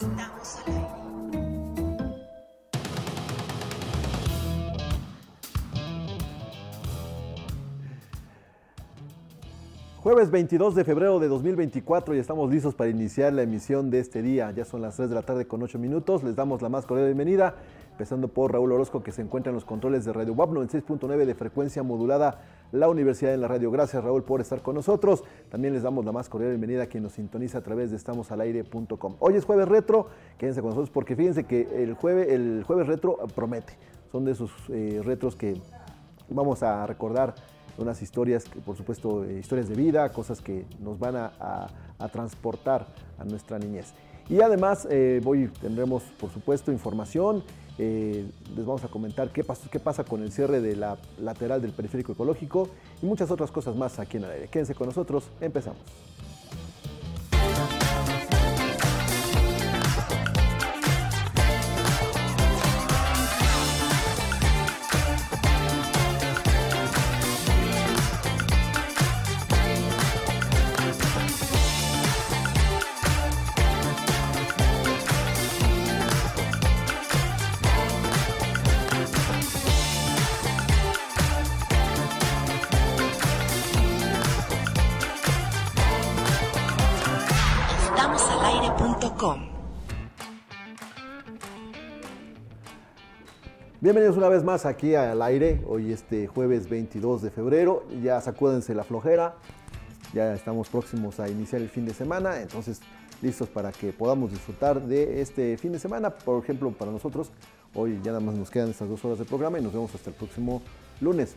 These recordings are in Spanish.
Estamos al aire. Jueves 22 de febrero de 2024 y estamos listos para iniciar la emisión de este día. Ya son las 3 de la tarde con 8 minutos. Les damos la más cordial bienvenida, empezando por Raúl Orozco que se encuentra en los controles de Radio WAP 96.9 de frecuencia modulada, la Universidad en la Radio. Gracias Raúl por estar con nosotros. También les damos la más cordial bienvenida a quien nos sintoniza a través de estamosalaire.com. Hoy es jueves retro, quédense con nosotros porque fíjense que el jueves, el jueves retro promete. Son de esos eh, retros que vamos a recordar unas historias, que, por supuesto, eh, historias de vida, cosas que nos van a, transportar a nuestra niñez. Y además, eh, hoy tendremos, por supuesto, información. Eh, les vamos a comentar qué, qué pasa con el cierre de la lateral del periférico ecológico y muchas otras cosas más aquí en el aire. Quédense con nosotros, empezamos. Bienvenidos una vez más aquí al aire, hoy este jueves 22 de febrero, ya sacúdense la flojera, ya estamos próximos a iniciar el fin de semana, entonces listos para que podamos disfrutar de este fin de semana, por ejemplo para nosotros, hoy ya nada más nos quedan estas dos horas de programa y nos vemos hasta el próximo lunes,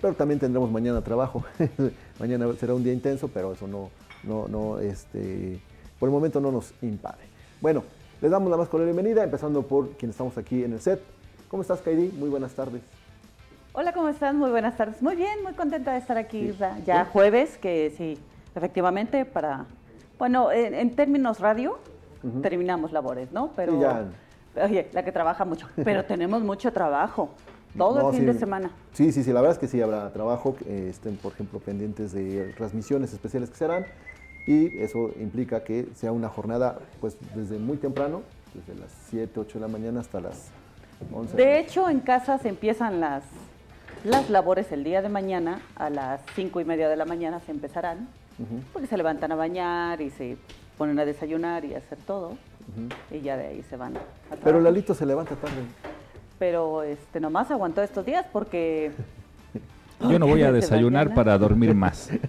pero también tendremos mañana trabajo, mañana será un día intenso, pero eso no, no, no, este, por el momento no nos impade. Bueno, les damos la más cordial bienvenida, empezando por quienes estamos aquí en el set. ¿Cómo estás, Kairi? Muy buenas tardes. Hola, ¿cómo están? Muy buenas tardes. Muy bien, muy contenta de estar aquí. Sí. Ya jueves, que sí, efectivamente, para... Bueno, en, en términos radio, terminamos labores, ¿no? Pero... Ya. Oye, la que trabaja mucho. Pero tenemos mucho trabajo. Todo No, el fin sí. de semana. Sí, sí, sí, la verdad es que sí habrá trabajo, eh, estén por ejemplo pendientes de transmisiones especiales que serán y eso implica que sea una jornada pues desde muy temprano, desde las 7, 8 de la mañana hasta las 11. De hecho, en casa se empiezan las, las labores el día de mañana. A las cinco y media de la mañana se empezarán. Porque se levantan a bañar y se ponen a desayunar y a hacer todo. Y ya de ahí se van a Pero. Lalito se levanta tarde. pero este nomás aguantó estos días porque Yo no voy a desayunar para dormir más.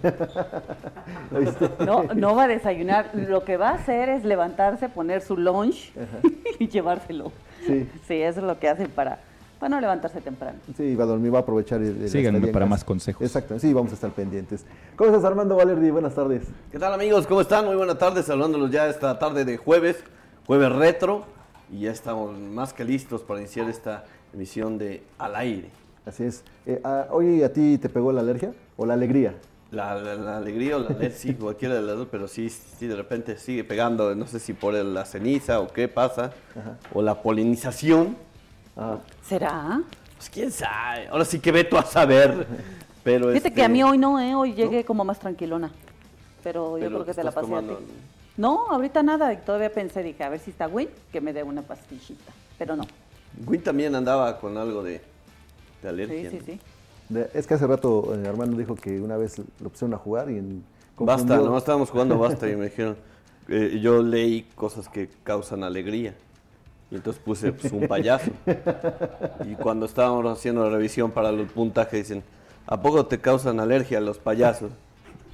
No, no va a desayunar. Lo que va a hacer es levantarse, poner su lunch y llevárselo. Sí. Sí, eso es lo que hacen para, para no levantarse temprano. Sí, va a dormir, va a aprovechar. el- el Síganme para más consejos. Exacto, sí, vamos a estar pendientes. ¿Cómo estás, Armando Valerdi? Buenas tardes. ¿Qué tal amigos? ¿Cómo están? Muy buenas tardes, saludándolos ya esta tarde de jueves, jueves retro, y ya estamos más que listos para iniciar esta emisión de Al Aire. Así es. Eh, ah, ¿Hoy a ti te pegó la alergia o la alegría? La, la- la alegría o la alergia, sí, cualquiera de las dos, pero sí, sí, de repente sigue pegando, no sé si por la ceniza o qué pasa, o la polinización, Ah, ¿Será? pues quién sabe, ahora sí que ve tú a saber, pero Fíjate este, que a mí hoy no, ¿eh? Hoy llegué como más tranquilona. Pero yo Pero creo que te la pasé a ti. No, ahorita nada. y Todavía pensé, dije, a ver si está Win, que me dé una pastillita. Pero no. Gui también andaba con algo de, de alergia. Sí, sí, ¿no? sí. de- es que hace rato eh, Armando dijo que una vez lo pusieron a jugar y en, Basta, no estábamos jugando basta y me dijeron, eh, yo leí cosas que causan alegría. Y entonces puse pues, un payaso. Y cuando estábamos haciendo la revisión para los puntajes, dicen, ¿a poco te causan alergia los payasos?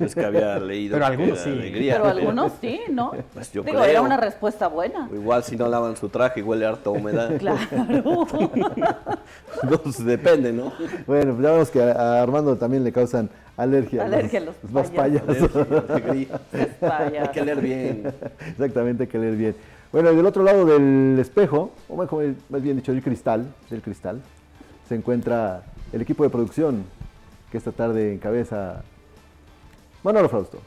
Es que había leído Pero algunos sí. alegría. Pero algunos sí, ¿no? Pues yo Digo, creo. era una respuesta buena. O igual si no lavan su traje, huele harta humedad. Claro. Entonces depende, ¿no? Bueno, pues ya vemos que a, Armando también le causan alergia. Alergia a los los payasos. payasos. Alergia. Hay que leer bien. Exactamente, hay que leer bien. Bueno, y del otro lado del espejo, o mejor, más bien dicho, el cristal, del cristal, se encuentra el equipo de producción que esta tarde encabeza Manolo Frausto.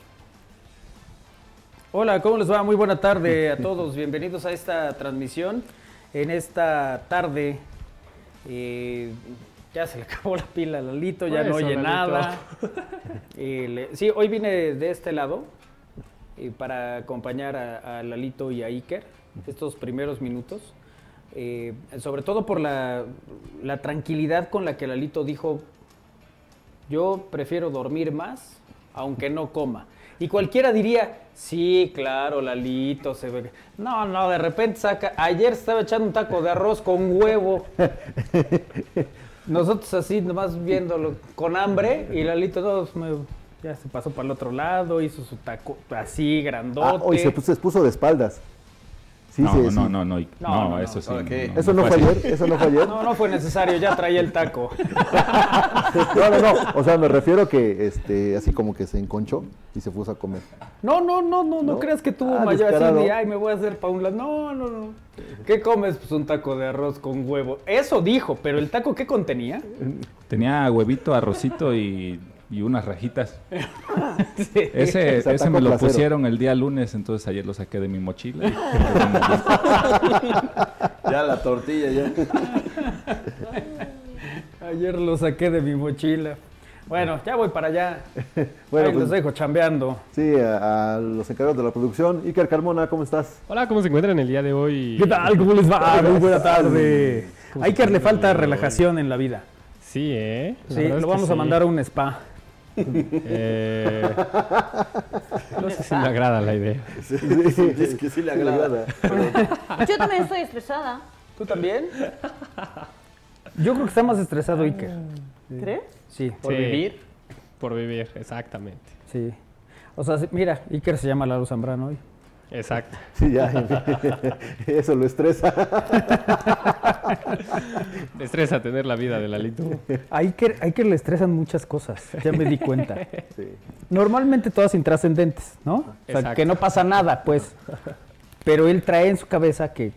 Hola, ¿cómo les va? Muy buena tarde a todos. Bienvenidos a esta transmisión. En esta tarde eh, ya se le acabó la pila a Lalito, ya no oye Lalito. nada. Eh, le- sí, hoy vine de este lado eh, para acompañar a, a Lalito y a Iker. estos primeros minutos. Eh, sobre todo por la, la tranquilidad con la que Lalito dijo, yo prefiero dormir más, aunque no coma. Y cualquiera diría, sí, claro, Lalito se ve. No, no, de repente saca. Ayer estaba echando un taco de arroz con huevo. Nosotros así, nomás viéndolo con hambre. Y Lalito me- ya se pasó para el otro lado, hizo su taco así, grandote. Ah, hoy se puso, se puso de espaldas. Sí, no, sí, no, sí. no, no, No, no, no, no, eso sí. Eso no fue ayer, eso no fue ayer. No, no fue necesario, ya traía el taco. No, no, no. O sea, me refiero que este, así como que se enconchó y se puso a comer. No, no, no, no, no, ¿No? creas que tuvo Ah, mayor así de, ay, me voy a hacer pa' un lado. No, no, no. ¿Qué comes? Pues un taco de arroz con huevo. Eso dijo, pero el taco, ¿qué contenía? Tenía huevito, arrocito y, y unas rajitas. Sí. Ese, ese me lo placero. pusieron el día lunes, entonces ayer lo saqué de mi mochila. Ya la tortilla, ya. Ayer lo saqué de mi mochila. Bueno, ya voy para allá. Bueno, Ahí pues- los dejo chambeando. Sí, a, a los encargados de la producción. Iker Carmona, ¿cómo estás? Hola, ¿cómo se encuentran el día de hoy? ¿Qué tal? ¿Cómo les va? Muy buena tarde. ¿Cómo A Iker le falta relajación en la vida. Sí, ¿eh? La Sí, lo vamos a mandar a un spa. Eh, no sé si me agrada la idea. Es que sí le agrada. Yo también estoy estresada. ¿Tú también? Yo creo que está más estresado Iker. ¿Crees? Sí, ¿Por vivir? Por vivir, exactamente. sí. O sea, mira, Iker se llama Lalo Zambrano hoy. Exacto. Sí, ya. Eso lo estresa. Me estresa tener la vida de Lalito. A Iker, a Iker le estresan muchas cosas, ya me di cuenta. Sí. Normalmente todas intrascendentes, ¿no? O sea, Exacto. que no pasa nada, pues. Pero él trae en su cabeza que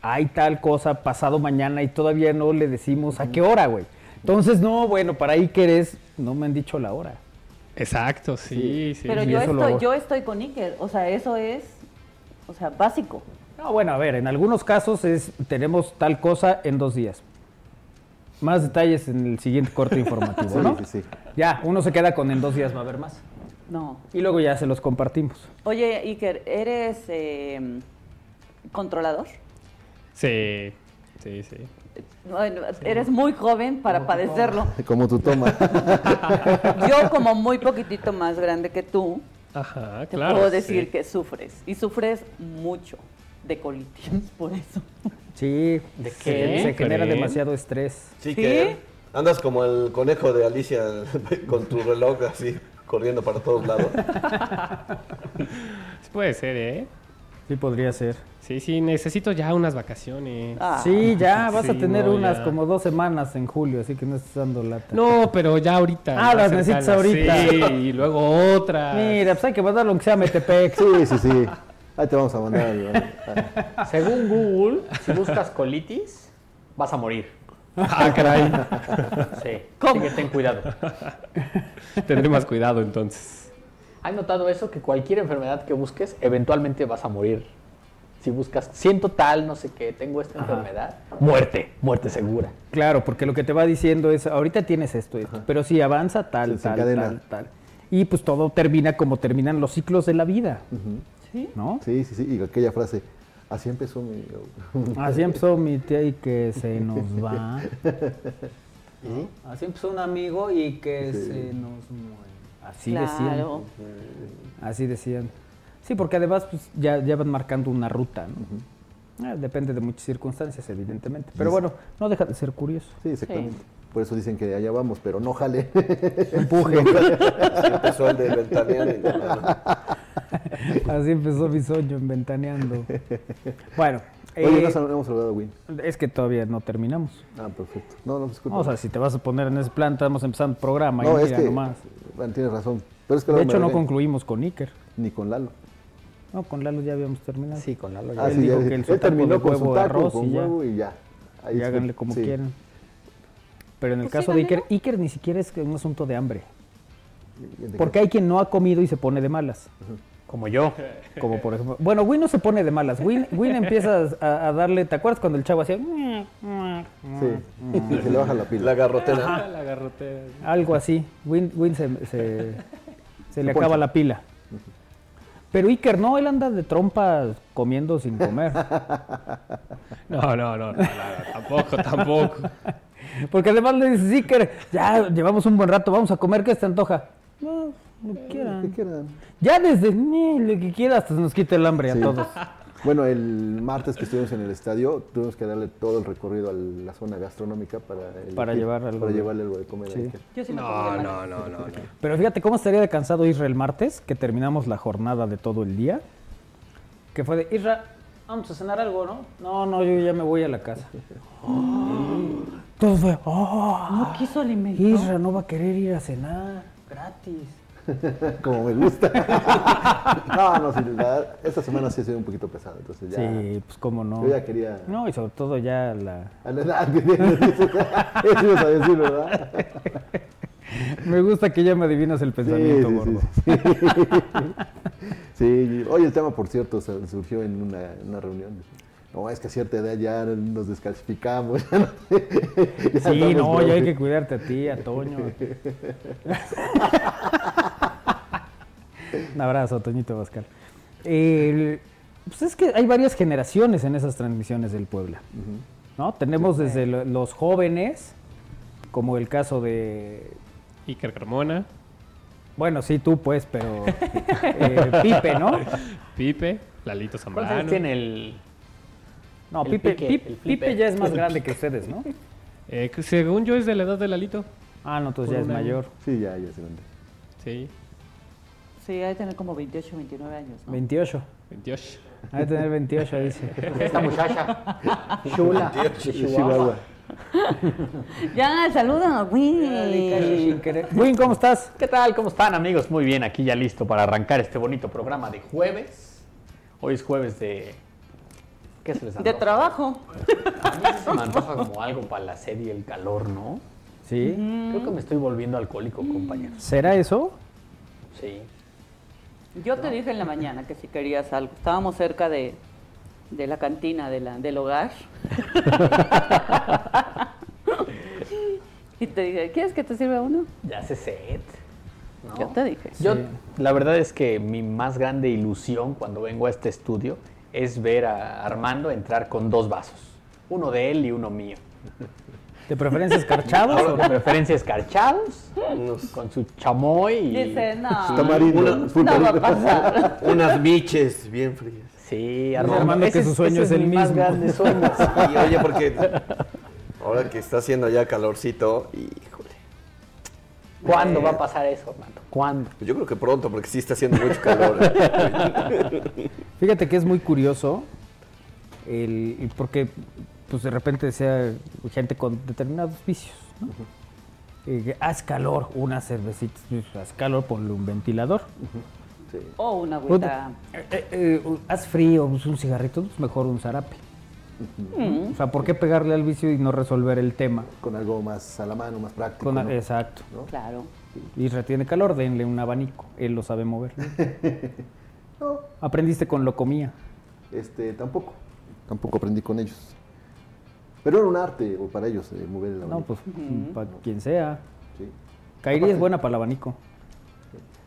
hay tal cosa pasado mañana y todavía no le decimos a qué hora, güey. Entonces, no, bueno, para Iker es, no me han dicho la hora. Exacto, sí, sí. Pero y yo estoy, yo estoy con Iker. O sea, eso es, o sea, básico. No, bueno, a ver, en algunos casos es, tenemos tal cosa en dos días. Más detalles en el siguiente corte informativo, Sí, ¿no? sí, sí. Ya, uno se queda con en dos días va a haber más. No. Y luego ya se los compartimos. Oye, Iker, ¿eres eh, controlador? Sí, sí, sí. Bueno, eres muy joven para padecerlo. Como tu toma. Yo, como muy poquitito más grande que tú, Ajá, te claro. puedo decir sí. que sufres. Y sufres mucho de colitis, por eso. Sí, ¿De se- qué? Se, genera demasiado estrés. Sí, ¿Sí? que andas como el conejo de Alicia con tu reloj así, corriendo para todos lados. Puede ser, ¿eh? Sí, podría ser. Sí, sí, necesito ya unas vacaciones. Ah, Sí, ya vas a tener no, unas ya. como dos semanas en julio, así que no estás dando lata. No, pero ya ahorita. Ah, las necesitas ahorita. Sí, y luego otra. Mira, pues hay que mandarlo aunque sea a Metepec. Sí, sí, sí. Ahí te vamos a mandar. Según Google, si buscas colitis, vas a morir. Ah, caray. Sí, ¿Cómo? que ten cuidado. Tendré más cuidado entonces. ¿Has notado eso? Que cualquier enfermedad que busques, eventualmente vas a morir. Si buscas, siento tal, no sé qué, tengo esta enfermedad, muerte, muerte segura. Claro, porque lo que te va diciendo es, ahorita tienes esto, esto, pero si avanza tal, Se tal, tal, tal. Y pues todo termina como terminan los ciclos de la vida, ¿sí? ¿no? Sí, sí, sí. Y aquella frase. Así empezó mi. Así empezó mi tía y que se nos va. Así empezó un amigo y que se nos muere. Así decían. Así decían. Sí, porque además pues, ya, ya van marcando una ruta, ¿no? Ah, depende de muchas circunstancias, evidentemente. Pero bueno, no deja de ser curioso. Sí, exactamente. Por eso dicen que allá vamos, pero no jale. Empuje. Así empezó el de no, Así empezó mi sueño en ventaneando. Bueno, Oye, eh, hemos saludado a Win. es que todavía no terminamos. Ah, perfecto. No, no, disculpa. O sea, si te vas a poner en ese plan, estamos empezando el programa no, y es mira que. nomás. Bueno, tienes razón. Pero es que De hecho, no concluimos con Iker. Ni con Lalo. No, con Lalo ya habíamos terminado. Sí, con la Ah, Él sí, dijo ya, que el él terminó de con huevo, su taco, arroz con y ya. huevo y ya. Ahí y sí, háganle como sí. quieran. Pero en el Pues sí, caso de Iker. Iker ni siquiera es un asunto de hambre. Porque hay quien no ha comido y se pone de malas. Como yo. Como por ejemplo. Bueno, Win no se pone de malas. Win, Win empieza a, a darle. ¿Te acuerdas cuando el chavo hacía. Sí, y se le baja la pila. La garrotera. La garrotera. Algo así. Win, Win se, se- se le acaba poncha. la pila. Pero Iker no, él anda de trompa comiendo sin comer. No, no, no, no, no, no, tampoco, tampoco. Porque además le dices, Iker, ya llevamos un buen rato, vamos a comer, ¿qué se te antoja? No, lo que ¿Qué quieran. quieran? Ya desde "Ni, lo que quieras hasta se nos quita el hambre Sí. a todos. Bueno, el martes que estuvimos en el estadio, tuvimos que darle todo el recorrido a la zona gastronómica para, el- Para llevar algo para de- llevarle algo de comer. a Sí. Yo sí No, no, no, no, no. Pero fíjate cómo estaría de cansado Isra el martes, que terminamos la jornada de todo el día. Que fue de, Isra, vamos a cenar algo, ¿no? No, no, yo ya me voy a la casa. Todo fue, oh, No quiso alimento. Isra no va a querer ir a cenar, gratis. Como me gusta. no, no, sí, la- esta semana sí ha sido un poquito pesada, entonces ya. Sí, pues cómo no. Yo ya quería. No, y sobre todo ya la... A la edad que tienes, eso ibas a decir, ¿verdad? Me gusta que ya me adivinas el pensamiento, sí, gordo. sí, sí. Sí, hoy el tema, por cierto, surgió en una, una reunión. No, es que a cierta edad ya nos descalcificamos. ya no- ya Sí, no, ya hay que cuidarte a ti, a Toño. Un abrazo, Toñito Pascal. El- pues es que hay varias generaciones en esas transmisiones del Puebla. ¿no? Tenemos desde lo- los jóvenes, como el caso de. Iker Carmona, Bueno, sí, tú pues, pero. eh, Pipe, ¿no? Pipe, Lalito ¿Cuántos años Zambrano. tiene el...? No, El Pipe, pique, Pipe, el flipe. Pipe ya es más grande que ustedes, ¿no? Eh, según yo es de la edad de Lalito. Ah, no, entonces ya es mayor. Sí, ya, ya se vende. Sí, Sí, hay que tener como 28, 29 años, ¿no? 28. 28. Hay que tener 28, dice. Esta muchacha. Chula. De Chihuahua. Chihuahua. Ya, saluda, Sin querer. Win, ¿cómo estás? ¿Qué tal? ¿Cómo están amigos? Muy bien, aquí ya listo para arrancar este bonito programa de jueves. Hoy es jueves de... ¿Qué se les De antoja? trabajo. A mí se me antoja como algo para la sed y el calor, ¿no? Sí. Creo que me estoy volviendo alcohólico, compañeros. ¿Será eso? Sí. Yo te dije en la mañana que si querías algo. Estábamos cerca de, de la cantina de la, del hogar. y te dije, ¿quieres que te sirva uno? Ya sed. ¿no? Yo te dije. Yo, la verdad es que mi más grande ilusión cuando vengo a este estudio es ver a Armando entrar con dos vasos. Uno de él y uno mío. ¿De preferencia escarchados? o- De preferencia escarchados, Unos- con su chamoy y... Dice, no, Tamarindo, no full va a tamarindo. pasar. unas miches bien frías. Sí, Armando Armando, que ese su sueño ese es el mi más mismo. grande sueño. Y oye, porque ahora que está haciendo ya calorcito, híjole. Eh. ¿Cuándo va a pasar eso, Armando? ¿Cuándo? Pues yo creo que pronto, porque sí está haciendo mucho calor. Fíjate que es muy curioso, el, porque pues de repente sea gente con determinados vicios, ¿no? Eh, haz calor, una cervecita, haz calor, ponle un ventilador. O una agüita. Eh, eh, eh, haz frío, pues, un cigarrito, pues mejor un zarape. Mm. O sea, ¿por qué pegarle al vicio y no resolver el tema? Con algo más a la mano, más práctico. Con- ¿no? Exacto. Claro. Y retiene calor, denle un abanico, él lo sabe mover. Aprendiste con Locomía. Este, tampoco. Tampoco aprendí con ellos. Pero era un arte o para ellos eh, mover el No, abanico. pues para quien sea. Sí. Kairi es buena para el abanico.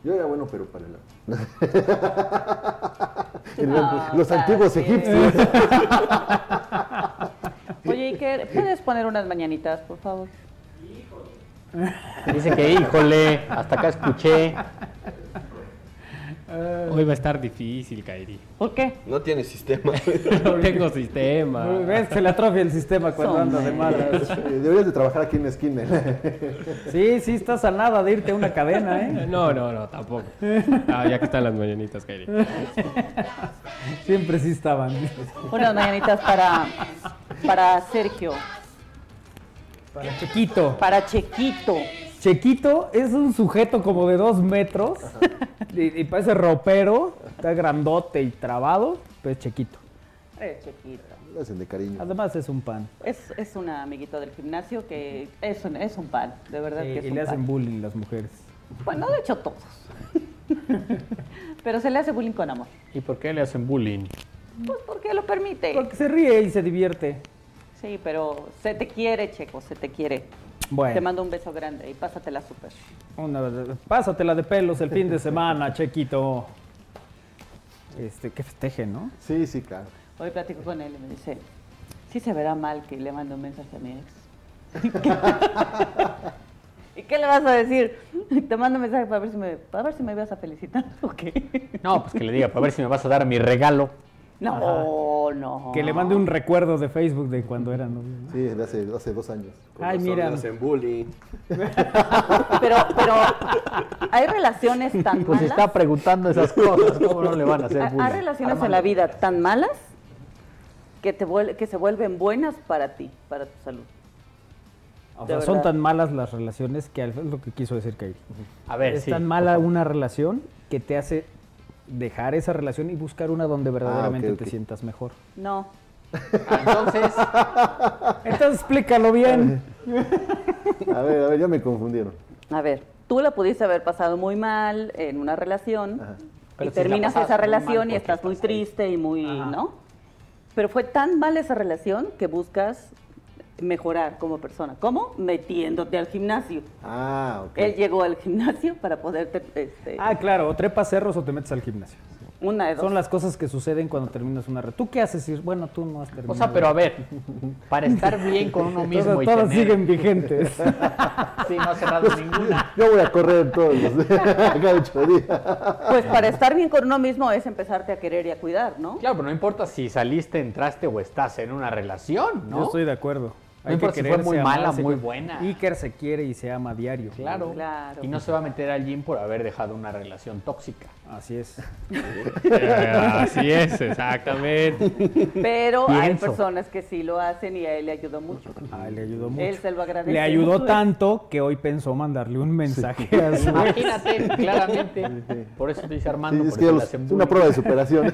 Yo era bueno, pero para el... No, Los ¿para antiguos egipcios. Oye, Iker, ¿puedes poner unas mañanitas, por favor? Dice que, híjole, hasta acá escuché. Hoy va a estar difícil, Kairi. ¿Por qué? No tiene sistema. No tengo sistema. ¿Ves? Se le atrofia el sistema cuando Son anda de malas. Deberías de trabajar aquí en la esquina. Sí, sí, estás a nada de irte a una cadena, ¿eh? No, no, no, tampoco. Ah, ya que están las mañanitas, Kairi. Siempre sí estaban. Unas mañanitas para, para Sergio, Para Chequito. para Chequito. Chequito es un sujeto como de dos metros y, y parece ropero, está grandote y trabado, pero es Chequito. Es Chequito. Lo hacen de cariño. Además es un pan. Es, es un amiguito del gimnasio que es un, es un pan, de verdad Sí, que es y un le hacen pan. bullying las mujeres. Bueno, de hecho todos. Pero se le hace bullying con amor. ¿Y por qué le hacen bullying? Pues porque lo permite. Porque se ríe y se divierte. Sí, pero se te quiere, Checo, se te quiere. Te Bueno, mando un beso grande y pásatela súper. una, pásatela de pelos el fin de semana, Chequito. este, que festejen, ¿no? Sí, sí, claro. Hoy platico con él y me dice, sí se verá mal que le mando un mensaje a mi ex. ¿Y qué le vas a decir? Te mando un mensaje para ver si me, para ver si me vas a felicitar o qué. No, pues que le diga, para ver si me vas a dar mi regalo. No, no. Que le mande un recuerdo de Facebook de cuando eran novios. ¿no? Sí, de hace, hace dos años. Con Ay, razón mira. hacen bullying. Pero, pero hay relaciones tan Pues malas. está preguntando esas cosas, ¿cómo no le van a hacer Hay- Hay bullying? relaciones en Armando. la vida tan malas que, te vuel- que se vuelven buenas para ti, para tu salud. O sea, son tan malas las relaciones que al- es lo que quiso decir Kairi. A ver, Es sí, tan mala una relación que te hace dejar esa relación y buscar una donde verdaderamente ok, te sientas mejor. No. Ah, Entonces, Entonces explícalo bien. A ver, a ver, ya me confundieron. A ver, tú la pudiste haber pasado muy mal en una relación Ajá. Y terminas esa mal, relación y ¿por qué estás muy ahí? triste y muy, ¿no? Pero fue tan mala esa relación que buscas mejorar como persona. ¿Cómo? Metiéndote al gimnasio. Ah, ok. Él llegó al gimnasio para poderte, este, Ah, claro, o trepas cerros o te metes al gimnasio. una de dos. Son las cosas que suceden cuando terminas una red. ¿Tú qué haces? Bueno, tú no has terminado. o sea, pero a ver, para estar bien con uno mismo Todas, y todas tener- siguen vigentes. Sí, no ha cerrado ninguna. Yo voy a correr todos los días. Pues para estar bien con uno mismo es empezarte a querer y a cuidar, ¿no? Claro, pero no importa si saliste, entraste o estás en una relación, ¿no? Yo estoy de acuerdo. No importa si fue muy mala, muy buena. Iker se quiere y se ama a diario. Claro. Claro. Y no se va a meter al gym por haber dejado una relación tóxica. Así es. Así es, exactamente. Pero hay personas que sí lo hacen y a él le ayudó mucho. Ah, le ayudó mucho. Él se lo agradece. Le ayudó tanto que hoy pensó mandarle un mensaje a su Imagínate, claramente. Por eso te dice Armando, Sí, es que eso los- es una prueba de superación.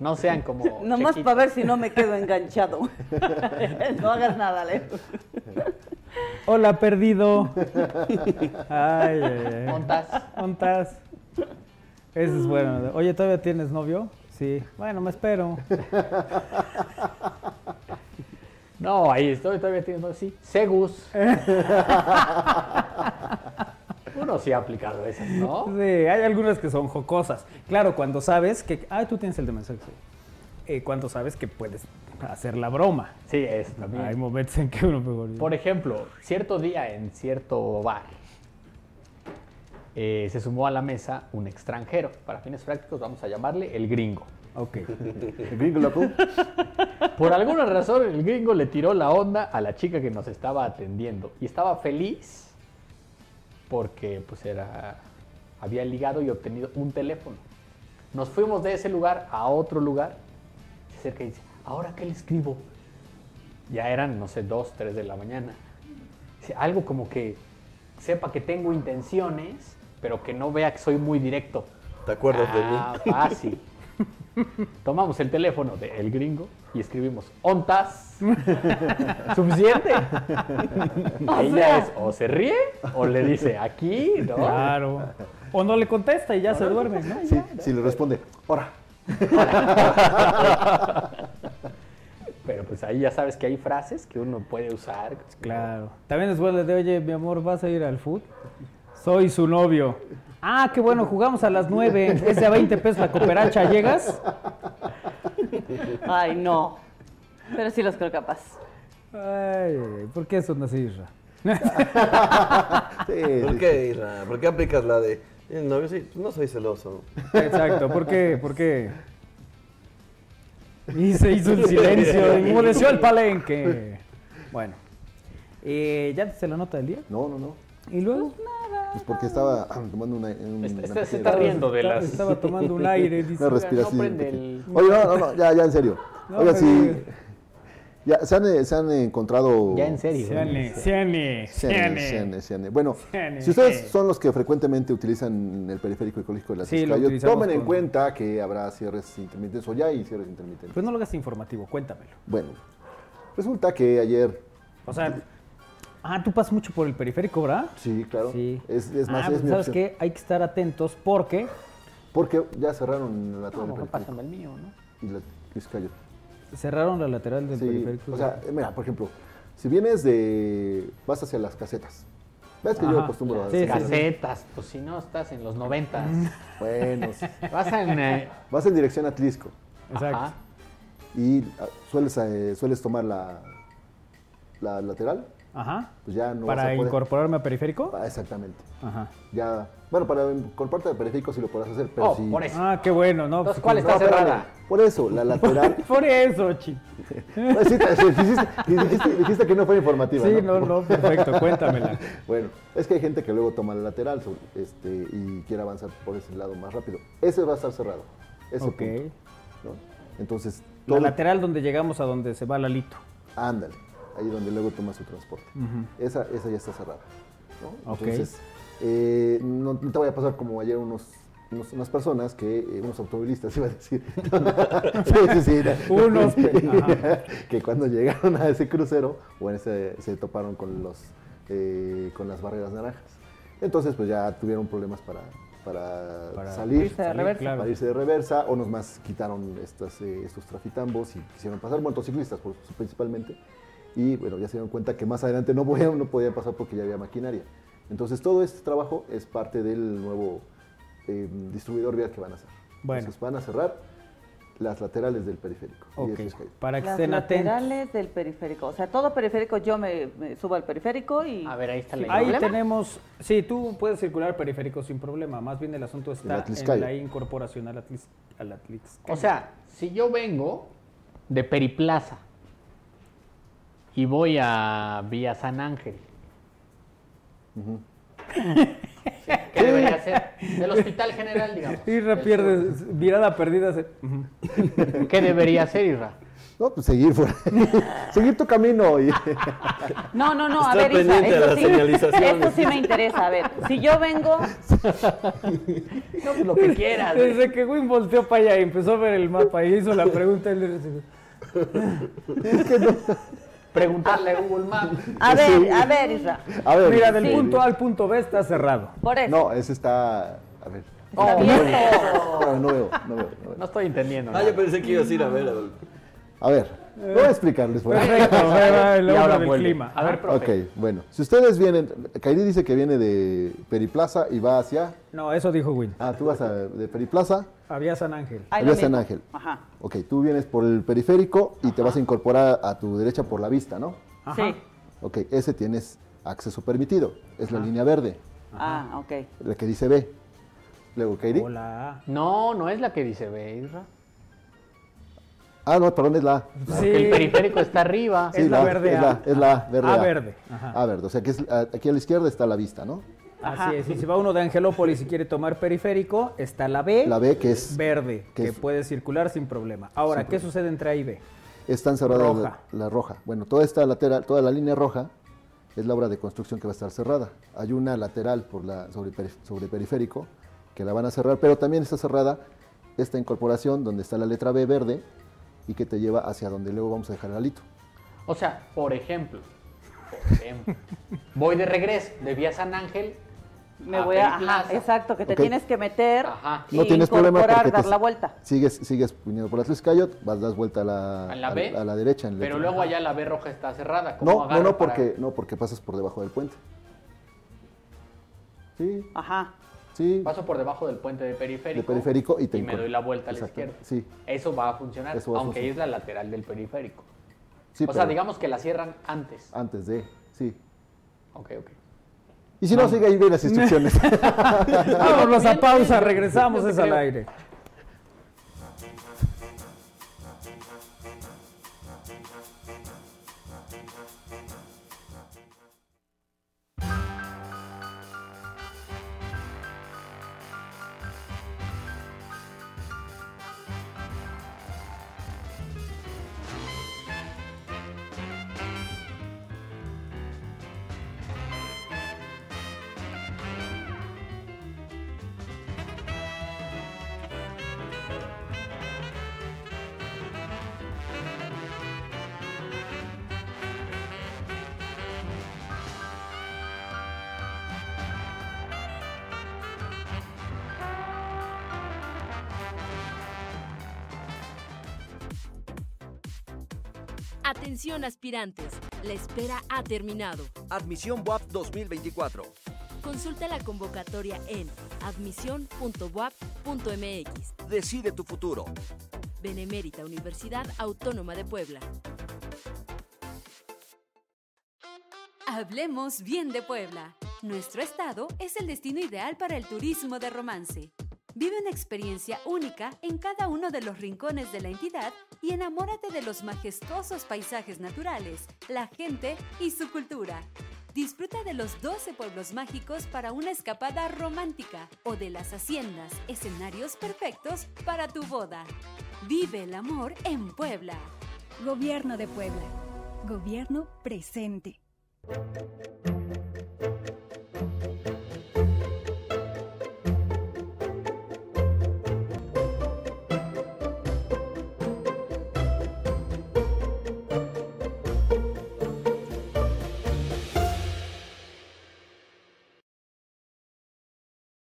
No sean como. Nomás para ver si no me quedo enganchado. no hagas nada, Leo. Hola, perdido. Ay, ay, ay. Montas. ¿Ontas? Eso es bueno. Oye, ¿todavía tienes novio? Sí. Bueno, me espero. No, ahí estoy, todavía teniendo sí. Segus. Uno sí ha aplicado esas, ¿no? Sí, hay algunas que son jocosas. Claro, cuando sabes que... Ah, tú tienes el de mensaje. Eh, cuando sabes que puedes hacer la broma. Sí, es también. Hay momentos en que uno mejor... Por ejemplo, cierto día en cierto bar eh, se sumó a la mesa un extranjero. Para fines prácticos vamos a llamarle el gringo. Ok. El gringo loco. Por alguna razón el gringo le tiró la onda a la chica que nos estaba atendiendo y estaba feliz porque pues era había ligado y obtenido un teléfono. Nos fuimos de ese lugar a otro lugar. Se acerca y dice, ¿ahora qué le escribo? Ya eran, no sé, dos, tres de la mañana. Dice, algo como que sepa que tengo intenciones, pero que no vea que soy muy directo. ¿Te acuerdas de mí? Ah, fácil. Tomamos el teléfono del gringo y escribimos ontas. Suficiente. Ella es o se ríe o le dice aquí, ¿no? Claro. O no le contesta y ya se duerme, ¿no? Sí, si le responde, ahora. Pero pues ahí ya sabes que hay frases que uno puede usar. Claro. También es bueno de, oye, mi amor, ¿vas a ir al food? Soy su novio. Ah, qué bueno, jugamos a las 9. Es de a 20 pesos la cooperacha, ¿llegas? Ay, no. Pero sí los creo capaz. Ay, ¿por qué son así, Isra? Sí, ¿Por sí. qué, Isra? ¿Por qué aplicas la de el novio? Sí, pues no soy celoso. Exacto, ¿por qué? ¿Por qué? Y se hizo el silencio, enmudeció el palenque. Bueno, eh, ¿ya te la nota del día? No, no, no. ¿Y luego? Pues porque estaba tomando una, un- Este- una se está riendo de Estaba- las... Estaba tomando un aire, dice. Una respiración. No prende pequeña. el- Oye, no, no, no, ya, ya en serio. No, Oiga, sí. Ya, se han, se han encontrado. Ya en serio. Ciane. Bueno, si ustedes son los que frecuentemente utilizan el periférico ecológico de la Sí, Ciscayo, tomen en con- cuenta que habrá cierres intermitentes o ya hay cierres intermitentes. Pues no lo hagas informativo, cuéntamelo. Bueno, resulta que ayer, O sea, ah, tú pasas mucho por el periférico, ¿verdad? sí, claro, Sí. es, es más, ah, es pues, mi ¿sabes opción. qué? Hay que estar atentos porque Porque ya cerraron la lateral No, del periférico pásame el mío, ¿no? y la Ciscayo. cerraron la lateral del Sí, periférico. o sea, mira, por ejemplo, si vienes de, vas hacia las casetas, Ves que yo Ajá. acostumbro a Sí, sí. Casetas, pues si no estás en los noventas. Bueno, sí. Vas en... eh, vas en dirección a Tlisco Exacto. ajá. y ah, sueles, eh, sueles tomar la, la lateral, Ajá. pues ya no vas Para a poder. incorporarme a periférico. Ah, exactamente. Ajá. Ya, bueno, para incorporarte al periférico sí lo podrás hacer, pero Oh, sí. por eso. Ah, qué bueno, ¿no? Entonces, Pues, ¿cuál No, está espérame. cerrada? Por eso, la lateral. Por eso, chi. Sí, te- sí, dijiste, dijiste- dijiste que no fue informativa. Sí, no, no, perfecto, cuéntamela. Bueno, es que hay gente que luego toma la lateral este, y quiere avanzar por ese lado más rápido. Ese va a estar cerrado. Ese Ok. punto, ¿no? Entonces, La todo- lateral donde llegamos a donde se va Lalito. ándale, ahí donde luego toma su transporte. esa, esa ya está cerrada. ¿no? Ok. Entonces, eh, no, no te vaya a pasar como ayer unos, unos- unas personas que, eh, unos automovilistas, iba a decir. sí, sí, sí. Unos, que cuando llegaron a ese crucero, bueno, se, se toparon con, los, eh, con las barreras naranjas. Entonces, pues ya tuvieron problemas para, para, Para salir. irse de reversa. claro. Para irse de reversa, unos más quitaron estas, eh, estos trafitambos y quisieron pasar, motociclistas por- principalmente, y bueno, ya se dieron cuenta que más adelante no podían, no podían pasar porque ya había maquinaria. Entonces todo este trabajo es parte del nuevo eh, distribuidor vial que van a hacer. Bueno. Entonces van a cerrar las laterales del periférico. y Ok, eso es que- para que Las estén atentos. laterales del periférico. O sea, todo periférico yo me, me subo al periférico y... A ver, ahí está la Ahí problema. tenemos, sí, tú puedes circular periférico sin problema, más bien el asunto El está en Atliscayo. la incorporación al Atlis, al Atliscayo. O sea, si yo vengo de Periplaza y voy a Vía San Ángel, ¿qué debería hacer? Del Hospital General, digamos. Irra pierde, mirada perdida. se-. ¿Qué debería hacer, Irra? No, pues seguir, fuera. seguir tu camino. Y, No, no, no, a ver, Isa, esto las sí, esto sí me interesa. A ver, si yo vengo, No, pues lo que quieras. Desde que Win volteó para allá y empezó a ver el mapa y hizo la pregunta, él le dice, Preguntarle a Google Maps. a ver, a ver, Isra, a ver. mira, del Sí. punto A al punto B está cerrado. por eso. No, ese está. A ver. Está Oh. No, no veo, no veo. no veo. No estoy entendiendo. Ah, nada. yo pensé que ibas a ir a ver. Adolfo. A ver, voy a explicarles. por ahí. Perfecto, va el Y ahora del vuelve. clima. A ver, profe. Ok, bueno. Si ustedes vienen, Kairi dice que viene de Periplaza y va hacia. No, eso dijo Win. Ah, tú vas a, de Periplaza, Había San Ángel. Ahí había San. Ángel. Ajá. Ok, tú vienes por el periférico y te vas a incorporar a tu derecha por la vista, ¿no? Ajá. Sí. Ok, ese tienes acceso permitido. Es la línea verde, Ah, ok. la que dice B. Luego, Kairi. Hola. No, no es la que dice B, Irra. Ah, no, perdón, es la A. Sí. El periférico está arriba. Es la A, verde Es A. la, es la A, verde. A A. verde, ajá. A verde, o sea que es, aquí a la izquierda está la vista, ¿no? Ajá. Así es. Y si va uno de Angelópolis y quiere tomar periférico, está la B. La B que es Verde, que que, es- puede circular sin problema. Ahora, Sin ¿qué sucede entre A y B? Están cerradas Roja. La, la roja. Bueno, toda esta lateral, toda la línea roja es la obra de construcción que va a estar cerrada. Hay una lateral por la, sobre, sobre periférico que la van a cerrar, pero también está cerrada esta incorporación donde está la letra B verde y que te lleva hacia donde luego vamos a dejar el alito. O sea, por ejemplo, por ejemplo, voy de regreso de Vía San Ángel. Me a voy a... Ajá, exacto, que te tienes que meter Ajá. y No tienes problema incorporar, porque te- dar la vuelta. Sigues, sigues viniendo por la Tliscayot, vas das vuelta a la, ¿A la a- B? a la derecha. en Pero letra. luego allá la B roja está cerrada. ¿Cómo No, no, no para- porque, no, porque pasas por debajo del puente. Sí, Ajá. sí. Paso por debajo del puente de periférico. De periférico y te me doy la vuelta a la izquierda. sí. Eso va a funcionar, Eso va a aunque funcionar. es la lateral del periférico. Sí, o sea, digamos que la cierran antes. Antes de, sí. Ok, ok. Y si no, sigue ahí bien las instrucciones. Vámonos a pausa, regresamos, es al aire. Atención aspirantes, La espera ha terminado. Admisión WAP 2024. Consulta la convocatoria en admisión.wap.mx. Decide tu futuro. Benemérita Universidad Autónoma de Puebla. Hablemos bien de Puebla. Nuestro estado es el destino ideal para el turismo de romance. Vive una experiencia única en cada uno de los rincones de la entidad y enamórate de los majestuosos paisajes naturales, la gente y su cultura. Disfruta de los 12 pueblos mágicos para una escapada romántica o de las haciendas, escenarios perfectos para tu boda. Vive el amor en Puebla. Gobierno de Puebla. Gobierno presente.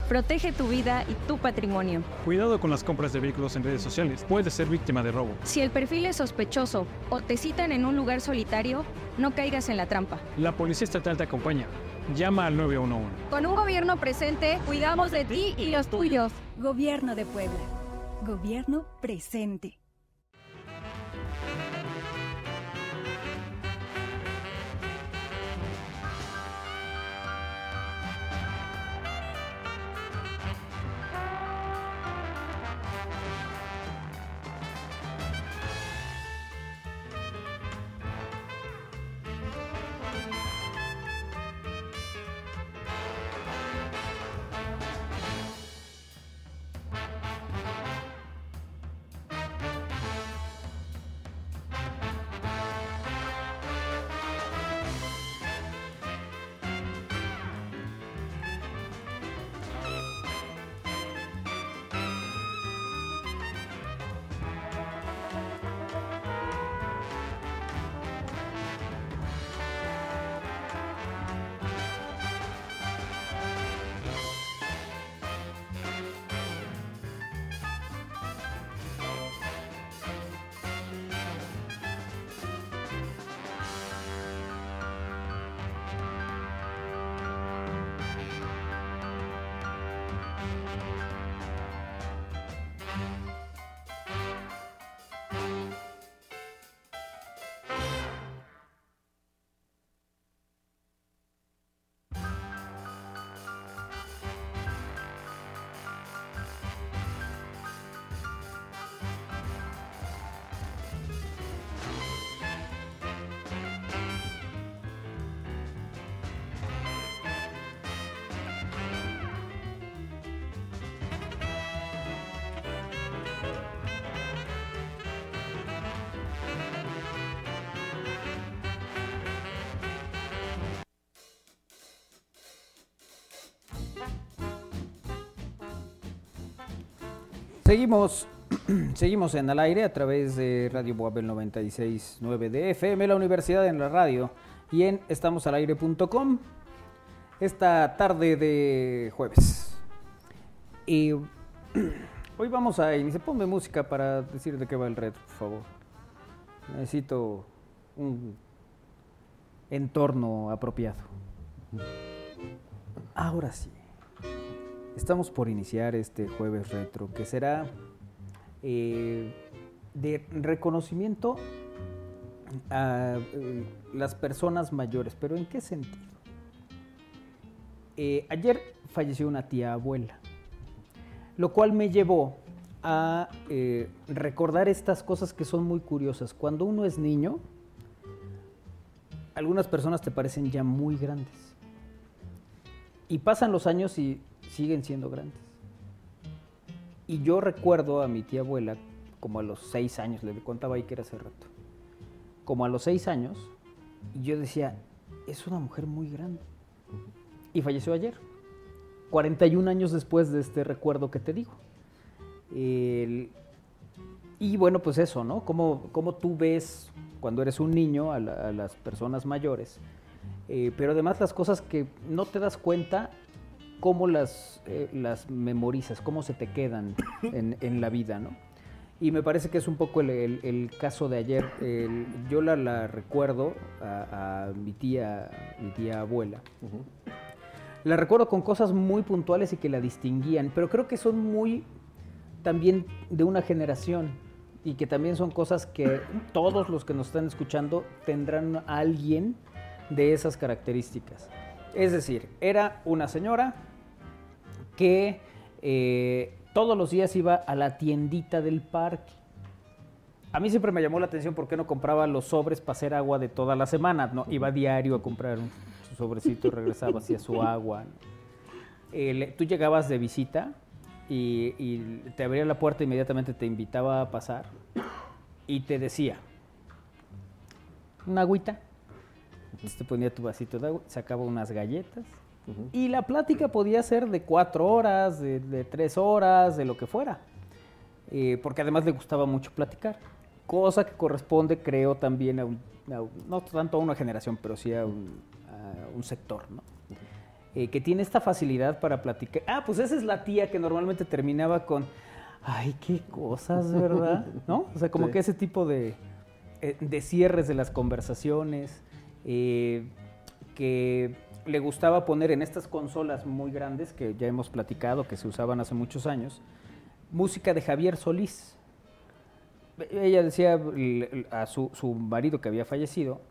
Protege tu vida y tu patrimonio. Cuidado con las compras de vehículos en redes sociales. Puedes ser víctima de robo. Si el perfil es sospechoso o te citan en un lugar solitario, no caigas en la trampa. La Policía Estatal te acompaña. Llama al 911. Con un gobierno presente, cuidamos de ti y los tuyos. Gobierno de Puebla. Gobierno presente. Seguimos, seguimos en al aire a través de Radio Boabel 96.9 de FM, la Universidad en la Radio y en estamosalaire.com esta tarde de jueves. Y hoy vamos a iniciar, ponme música para decir de qué va el retro, por favor. Necesito un entorno apropiado. Ahora sí. Estamos por iniciar este jueves retro, que será eh, de reconocimiento a eh, las personas mayores. ¿Pero en qué sentido? Eh, ayer falleció una tía abuela, lo cual me llevó a recordar estas cosas que son muy curiosas. Cuando uno es niño, algunas personas te parecen ya muy grandes. Y pasan los años y siguen siendo grandes. Y yo recuerdo a mi tía abuela, como a los seis años, le contaba ahí que era hace rato, como a los seis años, y yo decía, es una mujer muy grande. Y falleció ayer, 41 años después de este recuerdo que te digo. y bueno, pues eso, ¿no? Cómo, cómo tú ves cuando eres un niño a, las personas mayores, eh, pero además las cosas que no te das cuenta cómo las, eh, las memorizas, cómo se te quedan en, la vida, ¿no? Y me parece que es un poco el, el- el caso de ayer. El- yo la, la recuerdo a, a mi tía, mi tía abuela. La recuerdo con cosas muy puntuales y que la distinguían, pero creo que son muy también de una generación y que también son cosas que todos los que nos están escuchando tendrán a alguien de esas características. Es decir, era una señora que eh, todos los días iba a la tiendita del parque. A mí siempre me llamó la atención por qué no compraba los sobres para hacer agua de toda la semana. No, iba diario a comprar un sobrecito regresaba hacia su agua. tú llegabas de visita y, y te abría la puerta inmediatamente te invitaba a pasar y te decía una agüita. Entonces te ponía tu vasito de agua, sacaba unas galletas y la plática podía ser de cuatro horas, de, de tres horas, de lo que fuera. Eh, porque además le gustaba mucho platicar. Cosa que corresponde, creo, también a, un- a un- no tanto a una generación, pero sí a un, a un sector, ¿no? Eh, que tiene esta facilidad para platicar. Ah, pues esa es la tía que normalmente terminaba con, ay, qué cosas, ¿verdad? ¿No? O sea, como Sí. que ese tipo de, eh, de cierres de las conversaciones, eh, que le gustaba poner en estas consolas muy grandes que ya hemos platicado, que se usaban hace muchos años, música de Javier Solís. Ella decía a su, su marido que había fallecido,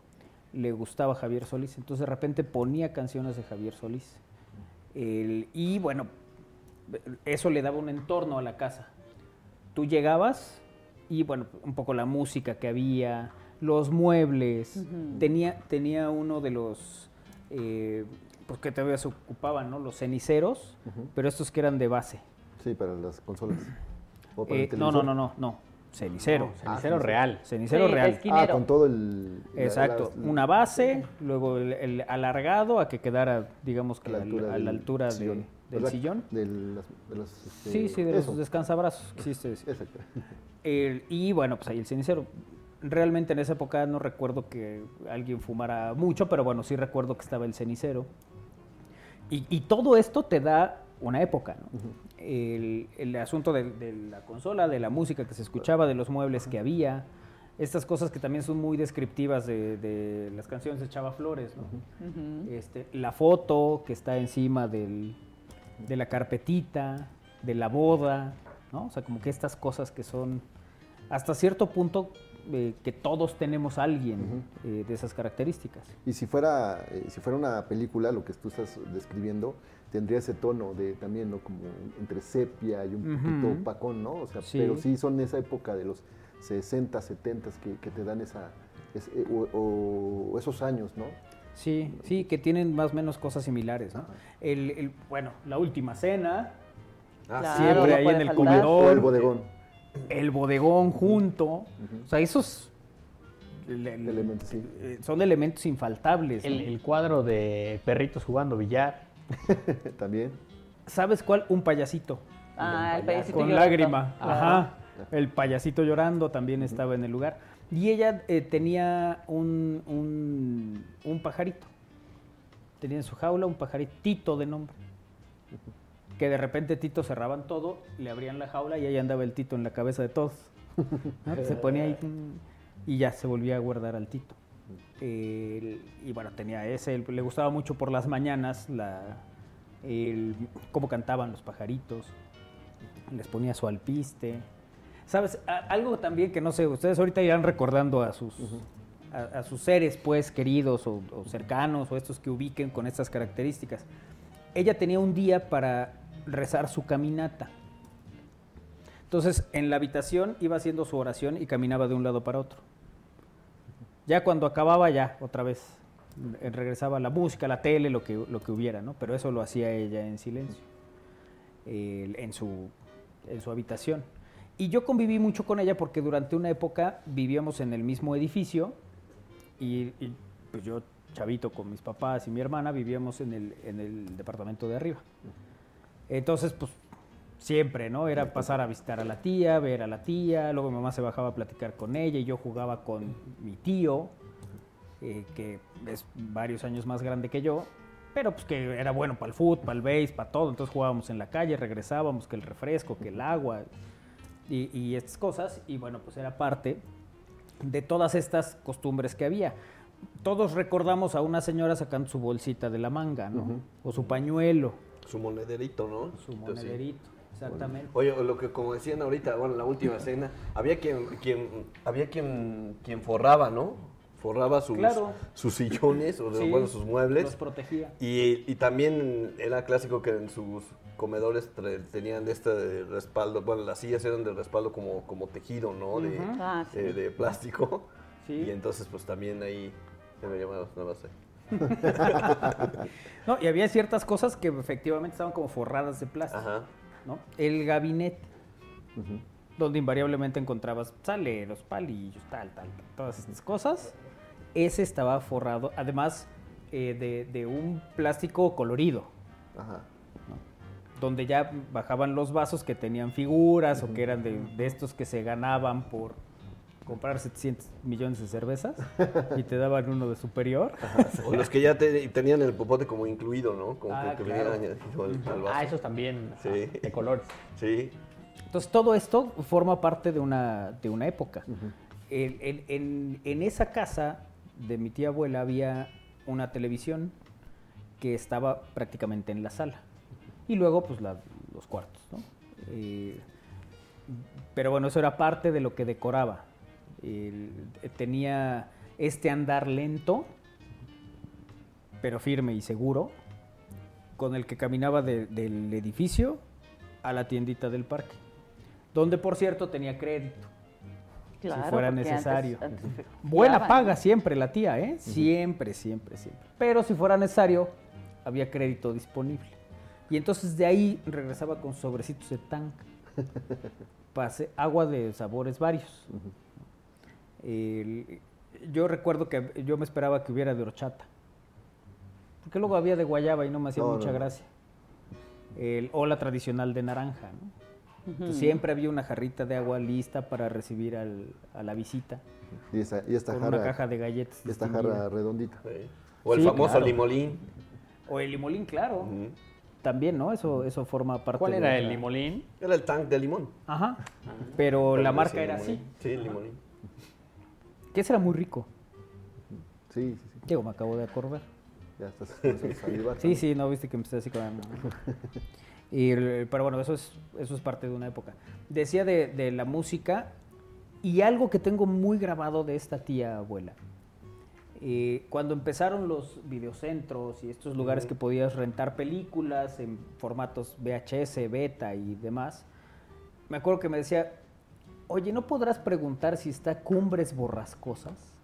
le gustaba Javier Solís, entonces de repente ponía canciones de Javier Solís. El- y bueno, eso le daba un entorno a la casa. Tú llegabas y bueno, un poco la música que había, los muebles, tenía, tenía uno de los, eh, pues que todavía se ocupaban, ¿no? Los ceniceros, pero estos que eran de base. Sí, para las consolas. O para el Eh, no, no, no, no, no, cenicero. No, cenicero real. Cenicero Sí, real. Ah, con todo el... la- Exacto, la- una base, luego el, el alargado a que quedara, digamos que a la al- altura a del la altura de- sillón. del sillón. De las, de las, este, Sí, sí, de eso. los descansabrazos, existe. Exacto. El- y bueno, pues ahí el cenicero. Realmente en esa época no recuerdo que alguien fumara mucho, pero bueno, sí recuerdo que estaba el cenicero. Y, y todo esto te da una época, ¿no? el, el asunto de, de la consola, de la música que se escuchaba, de los muebles que había, estas cosas que también son muy descriptivas de, de las canciones de Chava Flores, este, la foto que está encima del- de la carpetita, de la boda, ¿no? O sea, como que estas cosas que son hasta cierto punto eh, que todos tenemos a alguien eh, de esas características. Y si fuera, eh, si fuera una película, lo que tú estás describiendo, tendría ese tono de también, ¿no? Como entre sepia y un Ujú. poquito opacón, ¿no? O sea, Sí. pero sí son esa época de los 60, 70 que, que te dan esa, es- eh, o, esos años, ¿no? Sí, sí, que tienen más o menos cosas similares, ¿no? El, el- bueno, la última cena, Ah, Claro, siempre no ahí en el faltar. comedor. O el bodegón. El bodegón junto. O sea, esos le- le- Elementos, sí. eh, son elementos infaltables. ¿no? El, cuadro de perritos jugando billar. También. ¿Sabes cuál? Un payasito. Ah, el payasito Con llorando. lágrima. Ajá. Ajá. El payasito llorando también estaba en el lugar. Y ella eh, tenía un, un, un pajarito. Tenía en su jaula un pajaritito de nombre. Que de repente Tito cerraban todo, le abrían la jaula y ahí andaba el Tito en la cabeza de todos. Se ponía ahí y ya se volvía a guardar al Tito. Y bueno, tenía ese, le gustaba mucho por las mañanas cómo cantaban los pajaritos, les ponía su alpiste. ¿Sabes? Algo también que no sé, ustedes ahorita irán recordando a sus, a, sus seres, pues, queridos o cercanos o estos que ubiquen con estas características. Ella tenía un día para rezar su caminata. Entonces, en la habitación iba haciendo su oración y caminaba de un lado para otro. Ya cuando acababa, ya, otra vez, eh, regresaba la música, la tele, lo que, lo que hubiera, ¿no? Pero eso lo hacía ella en silencio, en, su, en su habitación. Y yo conviví mucho con ella porque durante una época vivíamos en el mismo edificio y, y, pues yo, chavito, con mis papás y mi hermana, vivíamos en el, en el departamento de arriba. Entonces, pues siempre, ¿no? Era pasar a visitar a la tía, ver a la tía, luego mi mamá se bajaba a platicar con ella y yo jugaba con mi tío, eh, que es varios años más grande que yo, pero pues que era bueno para el fútbol, para el base, para todo. Entonces jugábamos en la calle, regresábamos, que el refresco, que el agua. y, y estas cosas, y bueno, pues era parte de todas estas costumbres que había. Todos recordamos a una señora sacando su bolsita de la manga, ¿no? Ujú. O su pañuelo. Su monederito, ¿no? Su sí. monederito, exactamente. Oye, lo que como decían ahorita, bueno, la última cena, había quien, quien, había quien, quien forraba, ¿no? Forraba sus, Claro. sus sillones, o Sí, bueno, sus muebles. los protegía. Y, y también era clásico que en sus comedores tenían de este de respaldo, bueno, las sillas eran de respaldo como, como tejido, ¿no? De. Ah, sí. de, de plástico. Sí. Y entonces, pues también ahí se me llamaba, no lo sé. No, y había ciertas cosas que efectivamente estaban como forradas de plástico. Ajá. ¿no? El gabinete, donde invariablemente encontrabas saleros, palillos, tal, tal, tal, todas estas cosas. Ese estaba forrado, además eh, de, de un plástico colorido. Ajá. Donde ya bajaban los vasos que tenían figuras o que eran de, de estos que se ganaban por comprar 700 millones de cervezas y te daban uno de superior. O los que ya te- tenían el popote como incluido, ¿no? Como Ah, que, que claro. añadido al, al vaso. Ah, esos también. Sí. ah, De colores. Sí. Entonces todo esto forma parte de una, de una época. El- en, en esa casa de mi tía abuela había una televisión que estaba prácticamente en la sala. Y luego, pues, la- los cuartos, ¿no? Eh, pero bueno, eso era parte de lo que decoraba. El- tenía este andar lento, pero firme y seguro, con el que caminaba de- del edificio a la tiendita del parque, donde por cierto tenía crédito, Claro, si fuera necesario. antes- antes Buena paga ¿no? siempre la tía, ¿eh? Siempre, siempre, siempre. Pero si fuera necesario, había crédito disponible. Y entonces de ahí regresaba con sobrecitos de tank. Pase, agua de sabores varios. El- yo recuerdo que yo me esperaba que hubiera de horchata. Porque luego había de guayaba y no me hacía No, mucha no, gracia. El, o la tradicional de naranja, ¿no? Entonces, Ujú. siempre había una jarrita de agua lista para recibir al- a la visita. Y, esa, y esta Con jarra. una caja de galletas y Esta jarra redondita. O el Sí, famoso claro. limolín. O el limolín, claro. También, ¿no? Eso, eso forma parte ¿Cuál de era el limolín? Era el tank de limón. Ajá. Pero la marca era así. Sí, el limolín. Que ese era muy rico. Sí, sí, sí. Digo, me acabo de acordar. Ya estás. Sí, sí, no viste que empecé así con... Y, pero bueno, eso es, eso es parte de una época. Decía de, de la música y algo que tengo muy grabado de esta tía abuela. Eh, cuando empezaron los videocentros y estos lugares que podías rentar películas en formatos VHS, beta y demás, me acuerdo que me decía, oye, ¿no podrás preguntar si está Cumbres Borrascosas?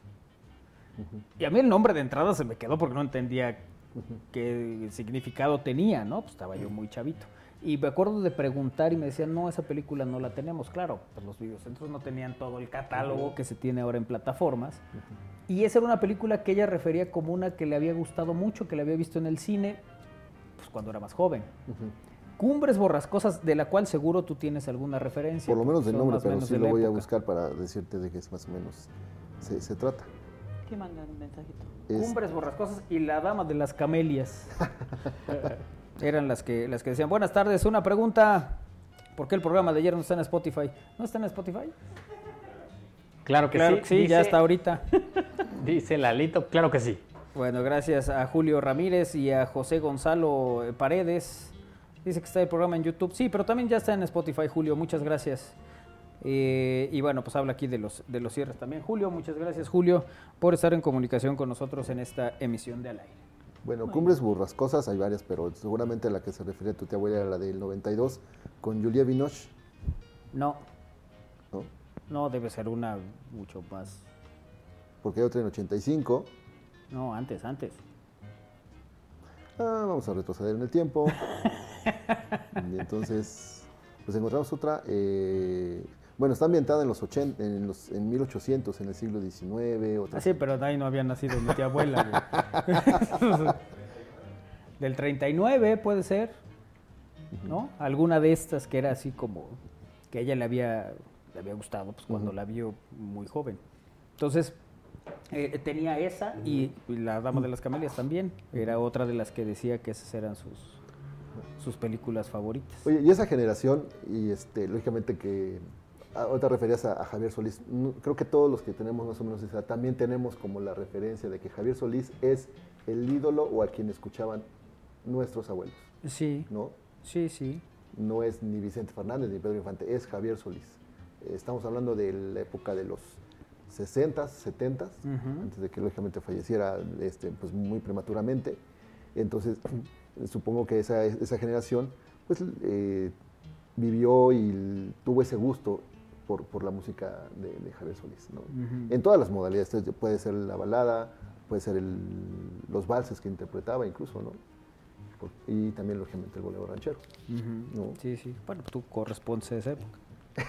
Y a mí el nombre de entrada se me quedó porque no entendía qué significado tenía, ¿no? Pues estaba yo muy chavito. Y me acuerdo de preguntar y me decían, no, esa película no la tenemos. Claro, pues los videocentros no tenían todo el catálogo que se tiene ahora en plataformas. Y esa era una película que ella refería como una que le había gustado mucho, que le había visto en el cine, pues cuando era más joven. Cumbres Borrascosas, de la cual seguro tú tienes alguna referencia. Por lo menos del nombre, pero sí lo voy a época. buscar para decirte de qué es más o menos se, se trata. ¿Qué mandan un mensajito? Es- Cumbres Borrascosas y la Dama de las Camelias. Eran las que, las que decían, buenas tardes, una pregunta. ¿Por qué el programa de ayer no está en Spotify? ¿No está en Spotify? Claro que claro sí. que sí, ya está ahorita. Dice Lalito, claro que sí. Bueno, gracias a Julio Ramírez y a José Gonzalo eh, Paredes. Dice que está el programa en YouTube. Sí, pero también ya está en Spotify, Julio. Muchas gracias. Eh, y bueno, pues habla aquí de los, de los cierres también. Julio, muchas gracias, Julio, por estar en comunicación con nosotros en esta emisión de Al Aire. Bueno, cumbres burrascosas hay varias, pero seguramente la que se refiere tu tía abuela era la del 92 con Julia Binoche. No, ¿no? no, debe ser una mucho más. Porque hay otra en 85. No, antes, antes. Ah, vamos a retroceder en el tiempo. entonces, pues encontramos otra. eh, bueno, está ambientada en los 80, en, los, en 1800, en el siglo XIX. Otra Ah, sí, pero ahí no había nacido mi tía abuela. Del 39 puede ser, ¿no? Alguna de estas que era así como que a ella le había, le había gustado pues, cuando la vio muy joven. Entonces, eh, tenía esa y, y La Dama de las Camelias también. Era otra de las que decía que esas eran sus, sus películas favoritas. Oye, y esa generación, y este, lógicamente que ahorita referías a, a Javier Solís. Creo que todos los que tenemos más o menos esa también tenemos como la referencia de que Javier Solís es el ídolo o a quien escuchaban nuestros abuelos. Sí. ¿No? Sí, sí. No es ni Vicente Fernández ni Pedro Infante, es Javier Solís. Estamos hablando de la época de los 60s, 70s, Ujú. antes de que lógicamente falleciera este, pues, muy prematuramente. Entonces, supongo que esa, esa generación pues, eh, vivió y tuvo ese gusto por, por la música de, de Javier Solís. ¿no? En todas las modalidades, entonces, puede ser la balada, puede ser el- los valses que interpretaba incluso, ¿no? Por- y también lógicamente el bolero ranchero. Sí, sí. Bueno, tú correspondes a esa época.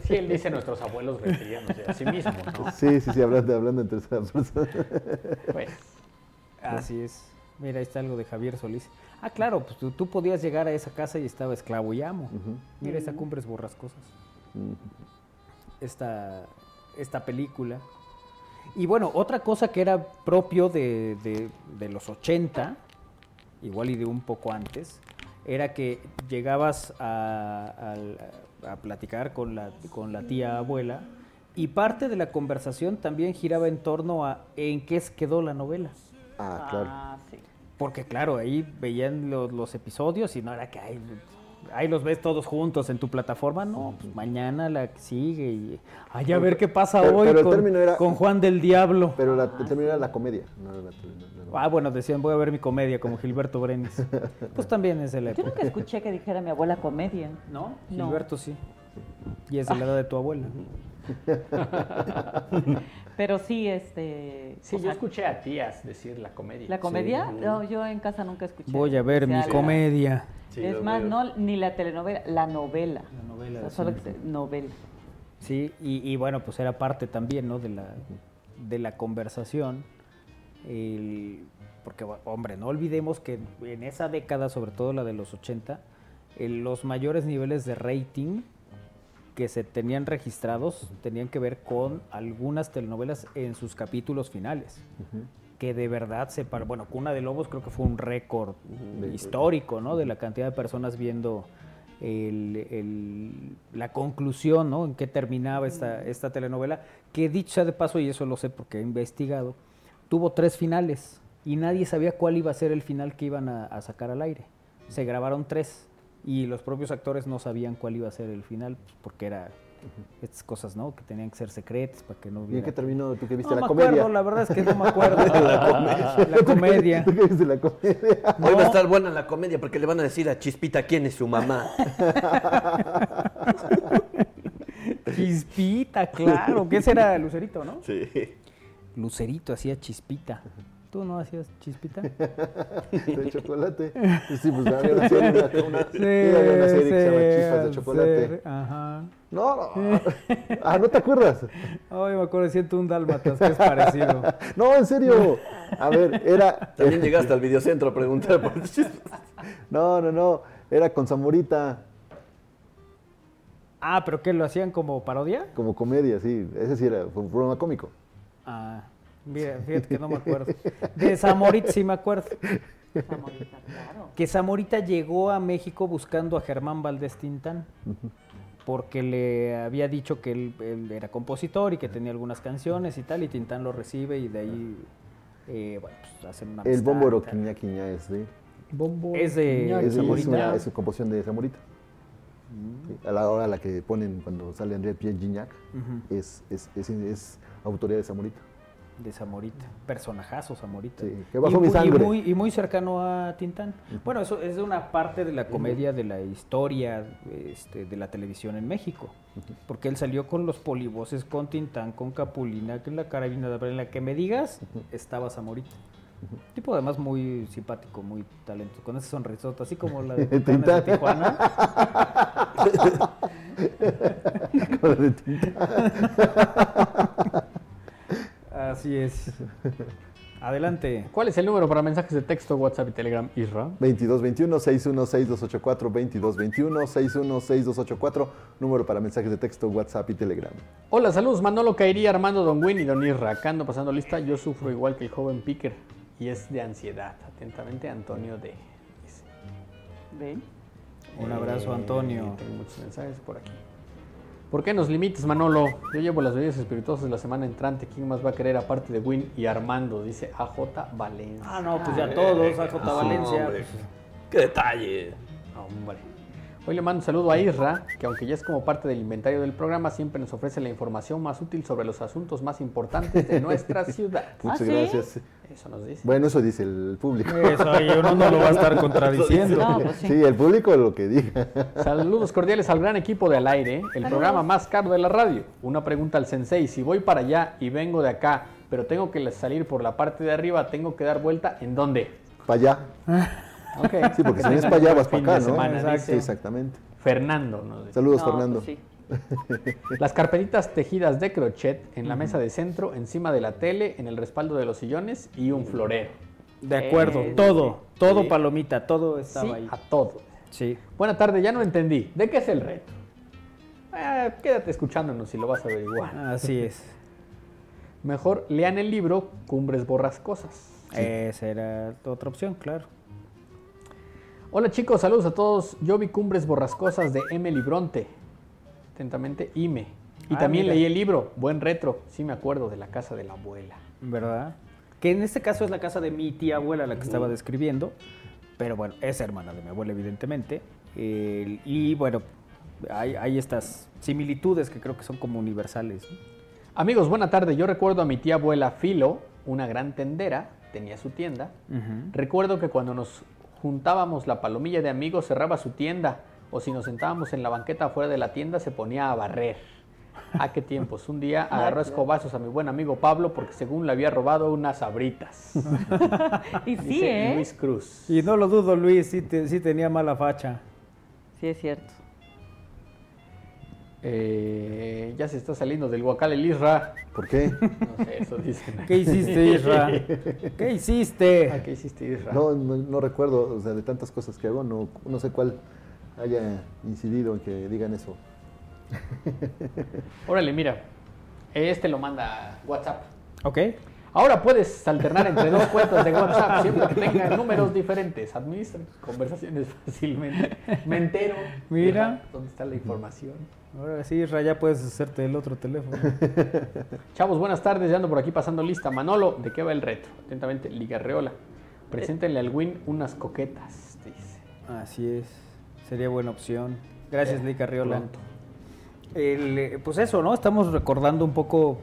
Sí, él dice nuestros abuelos refiriéndose a sí mismo, ¿no? Sí, sí, sí, hablando, hablando en tercera persona. Pues, Así es. Mira, ahí está algo de Javier Solís. Ah, claro, pues tú, tú podías llegar a esa casa y estaba esclavo y amo. Mira esa Cumbres Borrascosas. Esta, esta película. Y bueno, otra cosa que era propio de, de- de los 80, igual y de un poco antes, era que llegabas a, al- a platicar con la, con la tía abuela y parte de la conversación también giraba en torno a en qué quedó la novela. Ah, claro. Ah, sí. Porque claro, ahí veían los, los episodios y no era que ahí, ahí los ves todos juntos en tu plataforma, no, pues mañana la que sigue y ay, a ver qué pasa Pero- hoy pero el con, término era- con Juan del Diablo. Pero la, el término era la comedia. no era la- la- Ah, bueno, decían, voy a ver mi comedia como Gilberto Brenes. Pues también es de la Yo época. nunca escuché que dijera mi abuela comedia. ¿No? No. Gilberto sí. Y es de la edad de tu abuela. Pero sí, este... sí, yo sea, escuché a tías decir la comedia. ¿La comedia? Sí. No, yo en casa nunca escuché. Voy a ver mi comedia. Sí, es más, veo. no ni la telenovela, la novela. La novela, O sea, solo que novela. Sí, y, y bueno, pues era parte también, ¿no? De la, de la conversación. El- porque, hombre, no olvidemos que en esa década, sobre todo la de los 80, eh, los mayores niveles de rating que se tenían registrados tenían que ver con algunas telenovelas en sus capítulos finales. Que de verdad se par- Bueno, Cuna de Lobos creo que fue un récord histórico, ¿no? De la cantidad de personas viendo el- el- la conclusión, ¿no? En qué terminaba esta, esta telenovela, que dicho sea de paso, y eso lo sé porque he investigado, tuvo tres finales y nadie sabía cuál iba a ser el final que iban a, a sacar al aire. Se grabaron tres y los propios actores no sabían cuál iba a ser el final, pues, porque era estas cosas, ¿no? Que tenían que ser secretas para que no ¿Y en hubiera... qué terminó tú que viste No la me comedia? acuerdo, la verdad es que no me acuerdo. la comedia. La comedia. ¿Tú qué viste la comedia? Hoy va a estar buena la comedia porque le van a decir a Chispita quién es su mamá. Chispita, claro. ¿Qué será Lucerito, no? Sí. Lucerito hacía chispita. ¿Tú no hacías chispita? de chocolate. Sí, pues había una serie, una, una, Sí, había una serie que se llama Chispas de Chocolate. sí, Ajá. No, no. Ah, ¿no te acuerdas? Ay, me acuerdo de 101 dálmatas, que es parecido. No, en serio. A ver, era. También llegaste al videocentro a preguntar por Chispas. No, no, no. Era con Zamorita, Ah, ¿pero qué? ¿Lo hacían como parodia? como comedia, sí. Ese sí era, fue un programa cómico. Ah, mira, fíjate que no me acuerdo. De Zamorita sí me acuerdo. Zamorita, claro. Que Zamorita llegó a México buscando a Germán Valdés Tintán. Porque le había dicho que él, él era compositor y que tenía algunas canciones y tal, y Tintán lo recibe y de ahí, eh, bueno, pues hacen una El tal. Quiñá Quiñá es de. Bombo. Es de Es, una, es composición de Zamorita. Sí, A la hora a la que ponen cuando sale André Pierre Gignac, es, es, es autoría de Zamorita. De Zamorita, personajazo Zamorita. Sí, que bajo y, mi muy- sangre. Y muy, y muy cercano a Tintán. Bueno, eso es una parte de la comedia de la historia este, de la televisión en México. Porque él salió con los polivoces, con Tintán, con Capulina, que en la carabina de en la que me digas, estaba Zamorita. Tipo además muy simpático, muy talentoso, con ese sonrisota, así como la de de. Tijuana. Con la de Tintán. Así es. Adelante. ¿Cuál es el número para mensajes de texto, WhatsApp y Telegram, Isra? 2221-616284, 2221-616284, número para mensajes de texto, WhatsApp y Telegram. Hola, saludos. Manolo Caería, Armando Don Win y Don Isra. Acá ando pasando lista. Yo sufro igual que el joven Picker y es de ansiedad. Atentamente, Antonio D. dice. ¿Ven? Un abrazo, Eh, Antonio. Tengo muchos mensajes por aquí. ¿Por qué nos limites, Manolo? Yo llevo las bebidas espirituosas de la semana entrante. ¿Quién más va a querer aparte de Win y Armando? Dice AJ Valencia. Ah, no, pues ya todos, AJ Ah, Valencia. hombre. Qué detalle. Hombre. Hoy le mando un saludo a Isra, que aunque ya es como parte del inventario del programa, siempre nos ofrece la información más útil sobre los asuntos más importantes de nuestra ciudad. Muchas ¿Ah, sí? gracias. Eso nos dice. Bueno, eso dice el público. Eso ahí uno no lo va a estar contradiciendo. No, pues sí. Sí, el público lo que diga. Saludos cordiales al gran equipo de Al Aire, el programa más caro de la radio. Una pregunta al sensei, si voy para allá y vengo de acá, pero tengo que salir por la parte de arriba, ¿tengo que dar vuelta en dónde? Para allá. Ok. Sí, porque si vienes para allá vas para acá, ¿no? semana, Sí, exactamente. Fernando nos dice. Saludos, No, Fernando. pues sí. Las carpetitas tejidas de crochet en la mesa de centro, encima de la tele, en el respaldo de los sillones y un florero. De acuerdo, Eh, todo, todo sí. palomita, todo estaba Sí, ahí. a todo. Sí. Buena tarde, ya no entendí. ¿De qué es el reto? Eh, quédate escuchándonos si lo vas a averiguar. Así es. Mejor lean el libro Cumbres Borrascosas. Esa era otra opción, claro. Hola chicos, saludos a todos. Yo vi Cumbres Borrascosas de Emily Bronte. Atentamente, Ime. Y Ah, también mira. leí el libro, buen retro. Sí me acuerdo de la casa de la abuela. ¿Verdad? Que en este caso es la casa de mi tía abuela la que estaba describiendo. Pero bueno, es hermana de mi abuela, evidentemente. Y bueno, hay, hay estas similitudes que creo que son como universales. ¿no? Amigos, buena tarde. Yo recuerdo a mi tía abuela Filo, una gran tendera, tenía su tienda. Recuerdo que cuando nos juntábamos la palomilla de amigos cerraba su tienda o si nos sentábamos en la banqueta afuera de la tienda se ponía a barrer. Ah, qué tiempos. Un día agarró escobazos a mi buen amigo Pablo porque según le había robado unas abritas. Y sí, Dice ¿eh? Luis Cruz. Y no lo dudo, Luis, sí, te- sí tenía mala facha. Sí, es cierto. Eh, ya se está saliendo del guacal el Isra. ¿Por qué? No sé, eso dicen. ¿Qué hiciste, Isra? ¿Qué hiciste? Ah, ¿Qué hiciste, Isra? No, no, no recuerdo, o sea, de tantas cosas que hago, no, no sé cuál haya incidido en que digan eso. Órale, mira. Este lo manda WhatsApp. Ok. Ahora puedes alternar entre dos cuentas de WhatsApp siempre que tengan números diferentes. Administra tus conversaciones fácilmente. Me entero. Mira. ¿Dónde está la información? Ahora sí, Isra, ya puedes hacerte el otro teléfono. Chavos, buenas tardes. Ya ando por aquí pasando lista. Manolo, ¿de qué va el reto? Atentamente, Ligarreola. Preséntenle al Win unas coquetas, dice. Así es. Sería buena opción. Gracias, pronto. El, eh, pues eso, ¿no? Estamos recordando un poco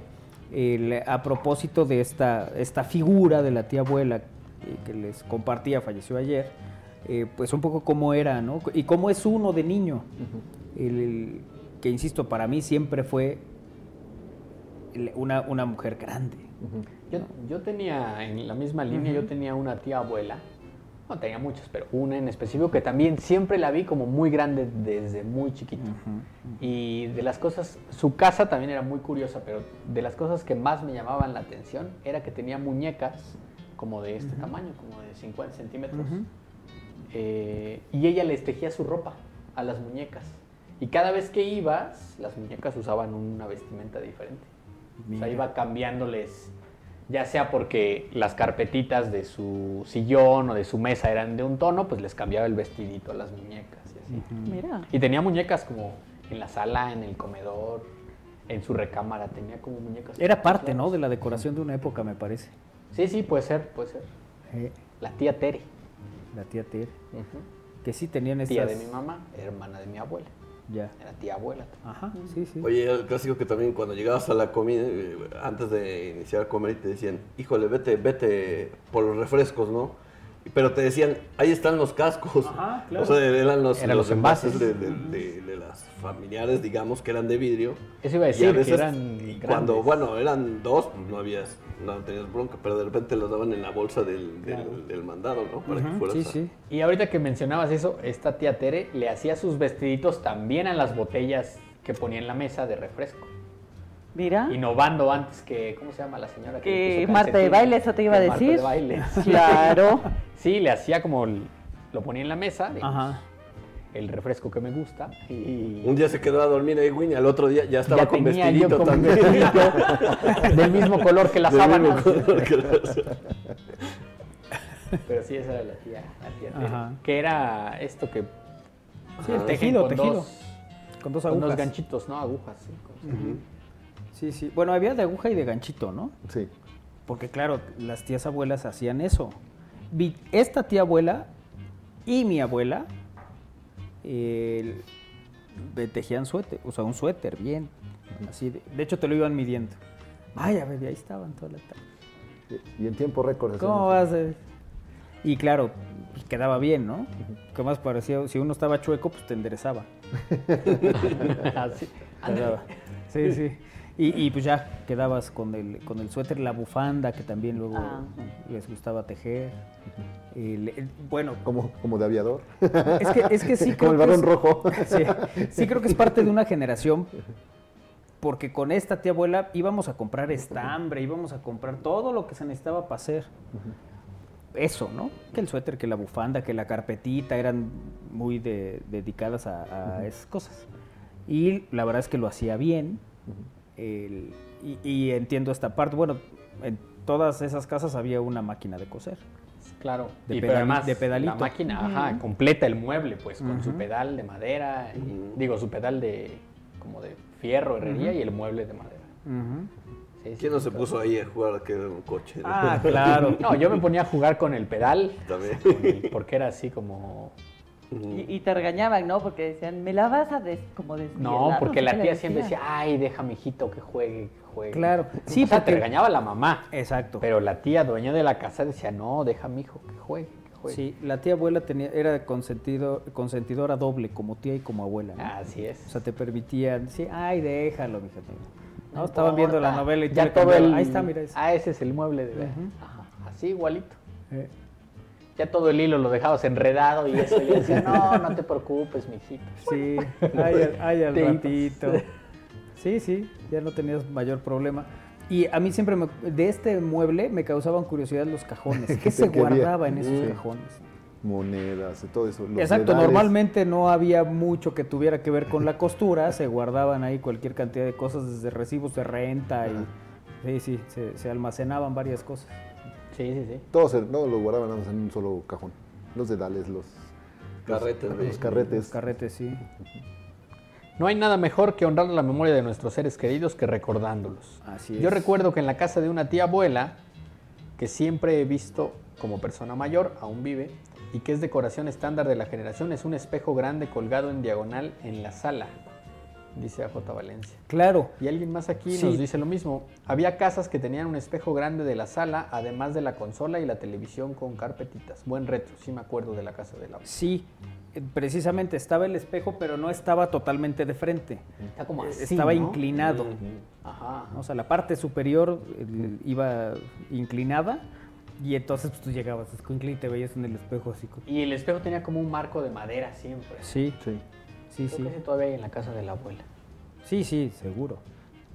el- a propósito de esta, esta figura de la tía abuela eh, que les compartía, falleció ayer, eh, pues un poco cómo era, ¿no? Y cómo es uno de niño. El- el- que insisto, para mí siempre fue una, una mujer grande. Yo, yo tenía, en la misma línea, yo tenía una tía abuela. No tenía muchas, pero una en específico que también siempre la vi como muy grande desde muy chiquito. Y de las cosas, su casa también era muy curiosa, pero de las cosas que más me llamaban la atención era que tenía muñecas como de este tamaño, como de 50 centímetros. Eh, y ella les tejía su ropa a las muñecas. Y cada vez que ibas, las muñecas usaban una vestimenta diferente. O sea, Mira. iba cambiándoles, ya sea porque las carpetitas de su sillón o de su mesa eran de un tono, pues les cambiaba el vestidito a las muñecas y así. Mira. Y tenía muñecas como en la sala, en el comedor, en su recámara, tenía como muñecas. Era parte, ¿no? De la decoración de una época, me parece. Sí, sí, puede ser, puede ser. Eh, La tía Tere, la tía Tere. Que sí tenían estas... tía de mi mamá, hermana de mi abuela. Ya. Era tía abuela. Ajá, sí, sí. Oye, el clásico que también cuando llegabas a la comida, eh, antes de iniciar a comer, y te decían, híjole, vete, vete por los refrescos, ¿no? Pero te decían, ahí están los cascos. Ajá, claro. O sea, eran los, Eran los envases. de, de- de- de las familiares, digamos, que eran de vidrio. Eso iba a Y decir, que eran y cuando, bueno, eran dos, pues no habías, no tenías bronca, pero de repente los daban en la bolsa del, del- del mandado, ¿no? Para que fueras Sí, a- sí. Y ahorita que mencionabas eso, esta tía Tere le hacía sus vestiditos también a las botellas que ponía en la mesa de refresco. Mira. Innovando antes que, ¿cómo se llama la señora? Que puso Marta de baile, eso te iba a Que Marta decir. de baile. Claro. Sí, le hacía como, el- lo ponía en la mesa, digamos, Ajá. el refresco que me gusta. Y Un día se quedó a dormir ahí, Winnie, al otro día ya estaba ya con tenía yo vestidito también. vestidito del mismo color que las Del mismo sábanas. color que las- Pero sí, esa era la tía, la tía. Ajá. Que era esto que... Sí, el hacen tejido, con tejido. dos- Con dos Con agujas. unos ganchitos, ¿no? Agujas. sí, con- Sí, sí. Bueno, había de aguja y de ganchito, ¿no? Sí. Porque claro, las tías abuelas hacían eso. Vi- Esta tía abuela y mi abuela eh, tejían suéter, o sea, un suéter bien. Así de, de hecho, te lo iban midiendo. Ay, a ver, y ahí estaban toda la tarde. Y en tiempo récord. ¿Cómo vas? Y claro, pues, quedaba bien, ¿no? ¿Qué más parecía? Si uno estaba chueco, pues te enderezaba. Así. Sí, sí. Y, y, pues ya quedabas con el, con el suéter, la bufanda, que también luego Ah. les gustaba tejer. El- el- bueno, Como, como de aviador. es que, es que sí Como el creo que varón es- rojo. Sí, sí creo que es parte de una generación, porque con esta tía abuela íbamos a comprar estambre, íbamos a comprar todo lo que se necesitaba para hacer. Eso, ¿no? Que el suéter, que la bufanda, que la carpetita, eran muy de- dedicadas a, a esas cosas. Y la verdad es que lo hacía bien. El- y, y entiendo esta parte. Bueno, en todas esas casas había una máquina de coser. Claro. De y pero además, de pedalito. La máquina, ajá, completa el mueble, pues, con su pedal de madera, y- digo, su pedal de como de fierro, herrería, y el mueble de madera. Sí, sí, ¿Quién no se claro. puso ahí a jugar a que era un coche? Ah, claro. No, yo me ponía a jugar con el pedal, También. con el- porque era así como... Y, y te regañaban, ¿no? Porque decían, me la vas a des como No, desvielar", porque sé la tía siempre decía, ay, deja mijito que juegue, que juegue. Claro. Sí, o sea, porque- te regañaba la mamá. Exacto. Pero la tía dueña de la casa decía, no, deja mijo que juegue, que juegue. Sí, la tía abuela tenía, era consentido, consentidora doble, como tía y como abuela. ¿no? Así es. O sea, te permitían, sí, ay, déjalo, mija. No, No estaban viendo la novela y ya todo el... Ahí está, mira. ese. Ah, ese es el mueble de... Ujú. Ajá, así igualito. Eh, Ya todo el hilo lo dejabas enredado y eso. Y yo decía, no, no te preocupes, mijito. Sí, ay, al- ay, al ratito. Sí, sí, ya no tenías mayor problema. Y a mí siempre me- de este mueble me causaban curiosidad los cajones. ¿Qué ¿Qué se quería? guardaba en esos Sí. cajones? Monedas y todo eso. los Exacto, dedales. normalmente no había mucho que tuviera que ver con la costura, se guardaban ahí cualquier cantidad de cosas, desde recibos de renta y sí, sí, se, se almacenaban varias cosas. Sí, sí, sí. Todos no lo guardaban en un solo cajón. Los dedales, los Carretes, los, los carretes. Los carretes, sí. No hay nada mejor que honrar la memoria de nuestros seres queridos que recordándolos. Así Yo es. recuerdo que en la casa de una tía abuela, que siempre he visto como persona mayor, aún vive, y que es decoración estándar de la generación, es un espejo grande colgado en diagonal en la sala, dice AJ Valencia. Claro, Y alguien más aquí Sí. nos dice lo mismo. Había casas que tenían un espejo grande de la sala, además de la consola y la televisión con carpetitas. Buen retro, sí me acuerdo de la casa de la abuela. sí, eh, precisamente estaba el espejo, pero no estaba totalmente de frente. Está como Eh, así, estaba ¿no? inclinado. Ajá. O sea, la parte superior eh, iba inclinada y entonces pues, tú llegabas escuincle y te veías en el espejo así. Y el espejo tenía como un marco de madera siempre. Sí, Sí. Sí, Creo sí. que todavía hay en la casa de la abuela. Sí, sí, seguro.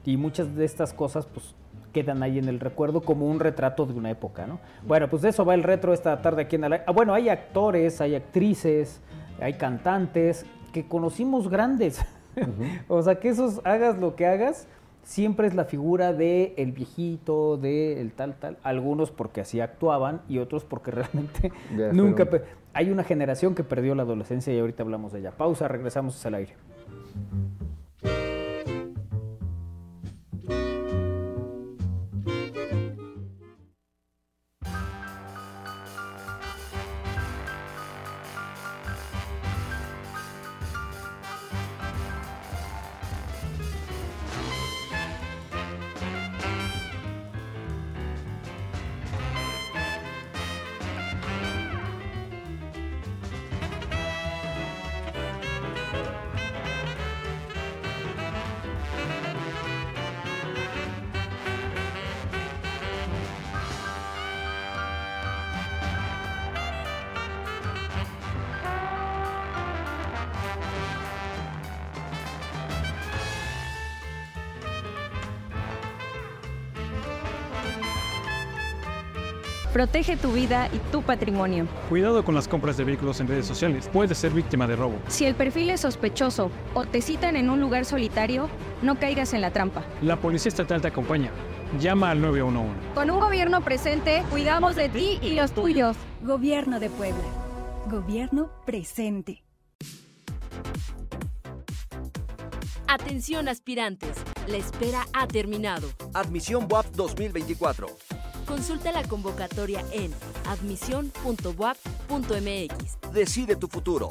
Y muchas de estas cosas pues quedan ahí en el recuerdo como un retrato de una época, ¿no? Bueno, pues de eso va el retro esta tarde aquí en la... Ah, bueno, hay actores, hay actrices, hay cantantes que conocimos grandes. o sea, que esos hagas lo que hagas, siempre es la figura de el viejito, de el tal, tal. Algunos porque así actuaban y otros porque realmente Ya nunca... fueron. Hay una generación que perdió la adolescencia y ahorita hablamos de ella. Pausa, regresamos al aire. Protege tu vida y tu patrimonio. Cuidado con las compras de vehículos en redes sociales. Puedes ser víctima de robo. Si el perfil es sospechoso o te citan en un lugar solitario, no caigas en la trampa. La Policía Estatal te acompaña. Llama al 911. Con un gobierno presente, cuidamos de ti y los tuyos. Gobierno de Puebla. Gobierno presente. Atención aspirantes, la espera ha terminado. Admisión WAP 2024. Consulta la convocatoria en admisión.wap.mx. Decide tu futuro.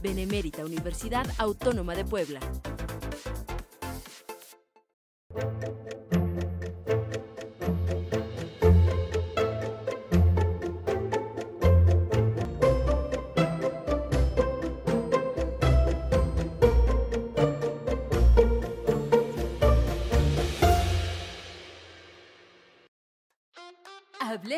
Benemérita Universidad Autónoma de Puebla.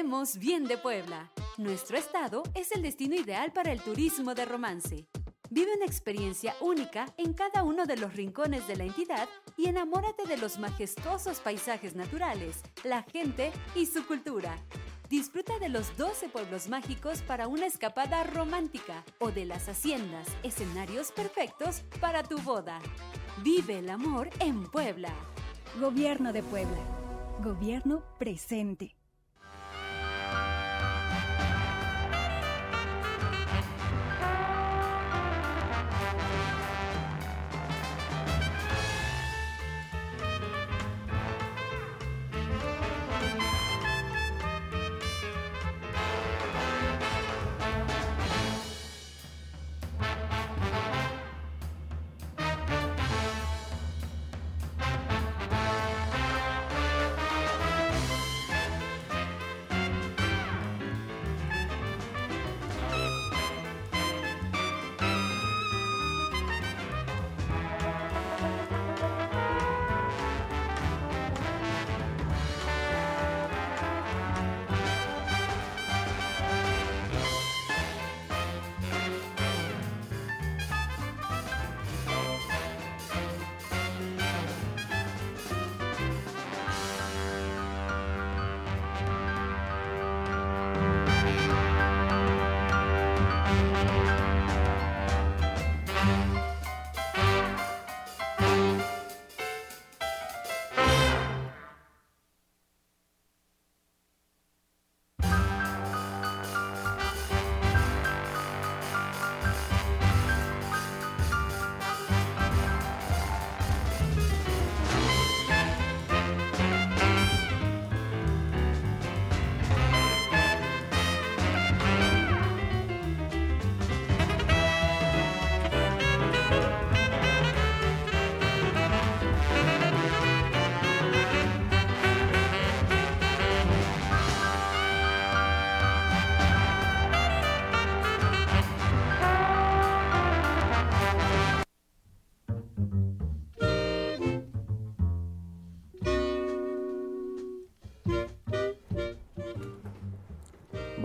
Hablemos bien de Puebla. Nuestro estado es el destino ideal para el turismo de romance. Vive una experiencia única en cada uno de los rincones de la entidad y enamórate de los majestuosos paisajes naturales, la gente y su cultura. Disfruta de los 12 pueblos mágicos para una escapada romántica o de las haciendas, escenarios perfectos para tu boda. Vive el amor en Puebla. Gobierno de Puebla. Gobierno presente.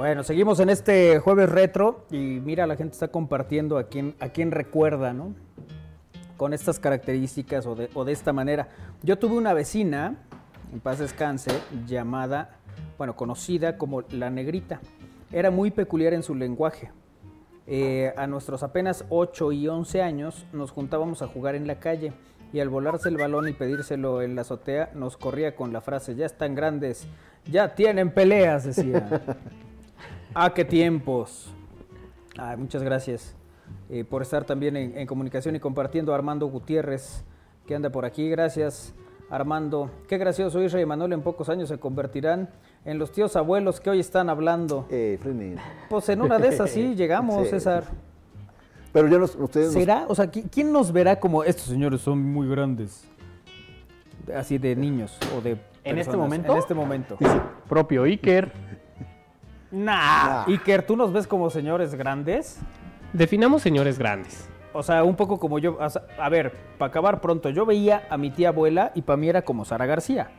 Bueno, seguimos en este jueves retro y mira, la gente está compartiendo a quién, a quién recuerda, ¿no? Con estas características o de, esta manera. Yo tuve una vecina, en paz descanse, llamada, bueno, conocida como La Negrita. Era muy peculiar en su lenguaje. Eh, a nuestros apenas 8 y 11 años nos juntábamos a jugar en la calle y al volarse el balón y pedírselo en la azotea nos corría con la frase, ya están grandes, ya tienen peleas, decía. ah, qué tiempos. Ay, muchas gracias eh, por estar también en, en comunicación y compartiendo a Armando Gutiérrez, que anda por aquí. Gracias, Armando. Qué gracioso, Isra y Manuel en pocos años se convertirán en los tíos abuelos que hoy están hablando. Eh. Pues en una de esas sí llegamos, Sí. César. Pero ya nos, ustedes nos- ¿Será? O sea, ¿qui- ¿quién nos verá como estos señores son muy grandes? Así de niños o de ¿En este personas? momento? En este momento. Propio Iker. Nah. Iker, ¿tú nos ves como señores grandes? Definamos señores grandes. O sea, un poco como yo. o sea, a ver, para acabar pronto, yo veía a mi tía abuela y para mí era como Sara García,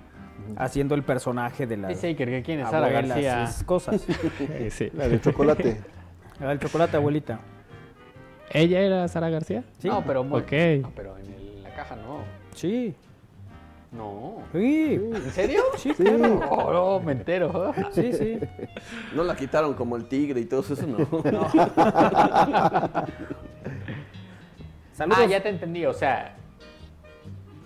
haciendo el personaje de la. Dice Iker que quién es Sara García. esas cosas. Eh, sí. La de chocolate. La del chocolate, abuelita. ¿Ella era Sara García? Sí. No, pero, muy- Ok. no, pero en el- la caja no. Sí. No. Sí. ¿En serio? Sí, Sí. claro. Oh, no, me entero. Sí, sí. No la quitaron como el tigre y todo eso, no. Saludos. Ah, ya te entendí. O sea,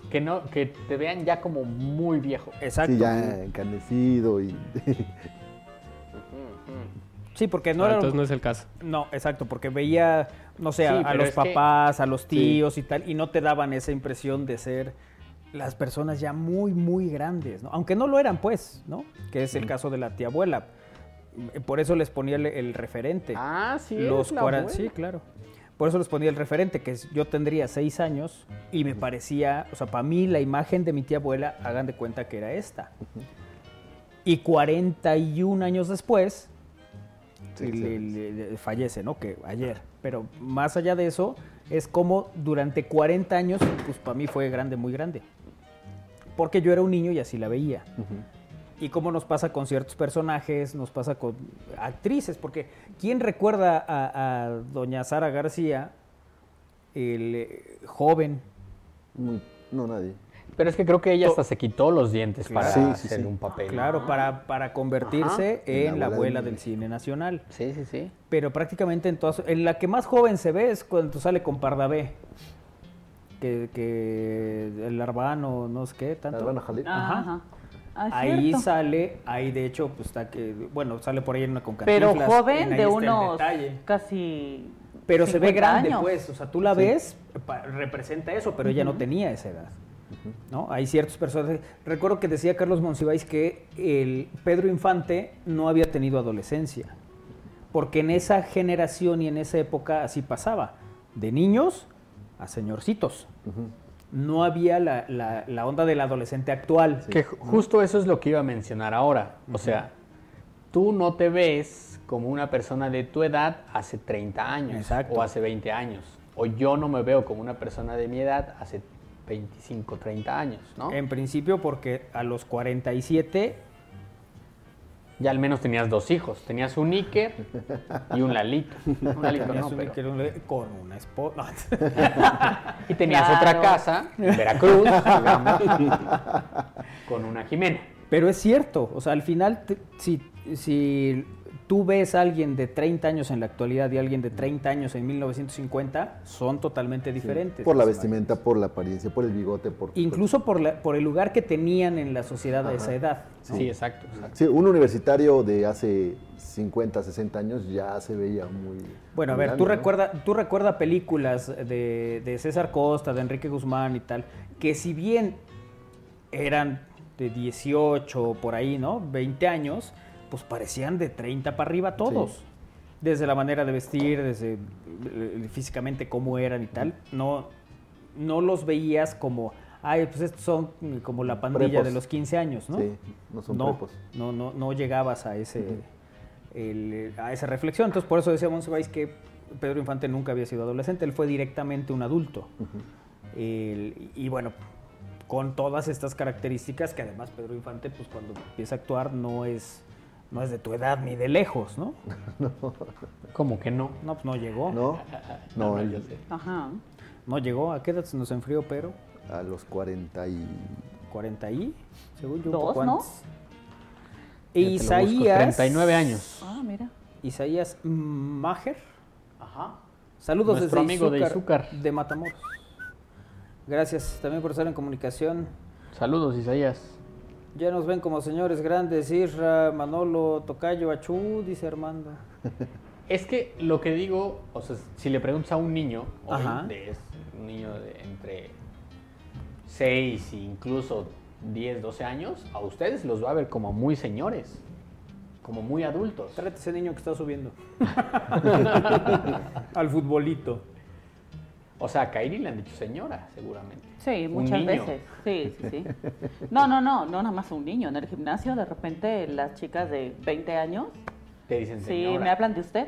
que no, que te vean ya como muy viejo. Exacto. Sí, ya encanecido y... Sí, porque no Ah, era... entonces no es el caso. No, exacto, porque veía, no sé, Sí, a, los que- papás, a los tíos y tal, y no te daban esa impresión de ser las personas ya muy, muy grandes, ¿no? Aunque no lo eran, pues, ¿no? Que es el caso de la tía abuela. Por eso les ponía el, el referente. Ah, sí, Los la abuela. Sí, claro. Por eso les ponía el referente, que yo tendría seis años y me parecía, o sea, para mí la imagen de mi tía abuela, hagan de cuenta que era esta. Y 41 años después, Sí, le- le- le- fallece, ¿no? Que ayer. Pero más allá de eso, es como durante 40 años, pues para mí fue grande, muy grande. Porque yo era un niño y así la veía. Y cómo nos pasa con ciertos personajes, nos pasa con actrices, porque ¿quién recuerda a, a doña Sara García, el eh, joven? Muy- no, nadie. Pero es que creo que ella hasta se quitó los dientes para Sí, sí, hacer sí. un papel. Claro, para, para convertirse Ajá. en la abuela del cine nacional. Sí, sí, sí. Pero prácticamente en todas, en la que más joven se ve es cuando sale con Pardavé. Que, que el Arbano, no sé qué, tanto. Arbano Jalil. Ajá. Ajá. Ah, ahí cierto. sale, ahí de hecho, pues está que, bueno, sale por ahí en una con Pero joven de unos casi. Pero se ve 50 grande, años. pues. O sea, tú la ves, pa- representa eso, pero ella no tenía esa edad. ¿no? Hay ciertos personajes. Recuerdo que decía Carlos Monsiváis que el Pedro Infante no había tenido adolescencia. Porque en esa generación y en esa época así pasaba. De niños a señorcitos. No había la, la- la onda del adolescente actual. Que ju- justo eso es lo que iba a mencionar ahora. O sea, tú no te ves como una persona de tu edad hace 30 años Exacto. o hace 20 años. O yo no me veo como una persona de mi edad hace 25, 30 años, ¿no? En principio porque a los 47 Ya al menos tenías dos hijos. Tenías un Iker y un Lalito. Un Lalito tenías no, un- pero- con una esposa. Y tenías Claro. otra casa en Veracruz, digamos, con una Jimena. Pero es cierto, o sea, al final, te- si, si tú ves a alguien de 30 años en la actualidad y alguien de 30 años en 1950, son totalmente diferentes. Por la vestimenta, por la apariencia, por el bigote, por... Incluso por, la- por el lugar que tenían en la sociedad a esa edad. ¿no? Sí, exacto. Sí, un universitario de hace 50, 60 años ya se veía muy... Bueno, a ver, tú ¿no? recuerda, tú recuerda películas de, de César Costa, de Enrique Guzmán y tal, que si bien eran de 18 por ahí, ¿no? 20 años, pues parecían de 30 para arriba todos. Desde la manera de vestir, desde eh, físicamente cómo eran y tal. No, no los veías como, ay, pues estos son como la pandilla Prepos. de los 15 años, ¿no? Sí, no son no, prepos. no, no, no llegabas a ese el- a esa reflexión. Entonces, por eso decía Monsiváis que Pedro Infante nunca había sido adolescente, él fue directamente un adulto. El- y bueno, con todas estas características que además Pedro Infante, pues cuando empieza a actuar no es, no es de tu edad ni de lejos, ¿no? ¿Cómo que no? No, pues no llegó. No, no, él- yo sé. Ajá. No llegó. ¿A qué edad se nos enfrió Pedro? a los 40 y... 40 y, según yo, Dos, ¿no? Isaías. 39 años. Ah, mira. Isaías Maher. Ajá. Saludos Nuestro desde amigo de Izúcar, Izúcar. de Matamoros. Gracias también por estar en comunicación. Saludos, Isaías. Ya nos ven como señores grandes, Isra, Manolo, Tocayo, Achú, dice Armando. Es que lo que digo, o sea, si le preguntas a un niño, hoy, un niño de entre 6 e incluso 10, 12 años, a ustedes los va a ver como muy señores, como muy adultos. Tráete ese niño que está subiendo. Al futbolito. O sea, a Kairi le han dicho señora, seguramente. Sí, Un muchas veces. Sí, sí, sí. No, no, no, no nada más un niño. En el gimnasio, de repente, las chicas de 20 años, Te dicen sí, señora. me hablan de usted.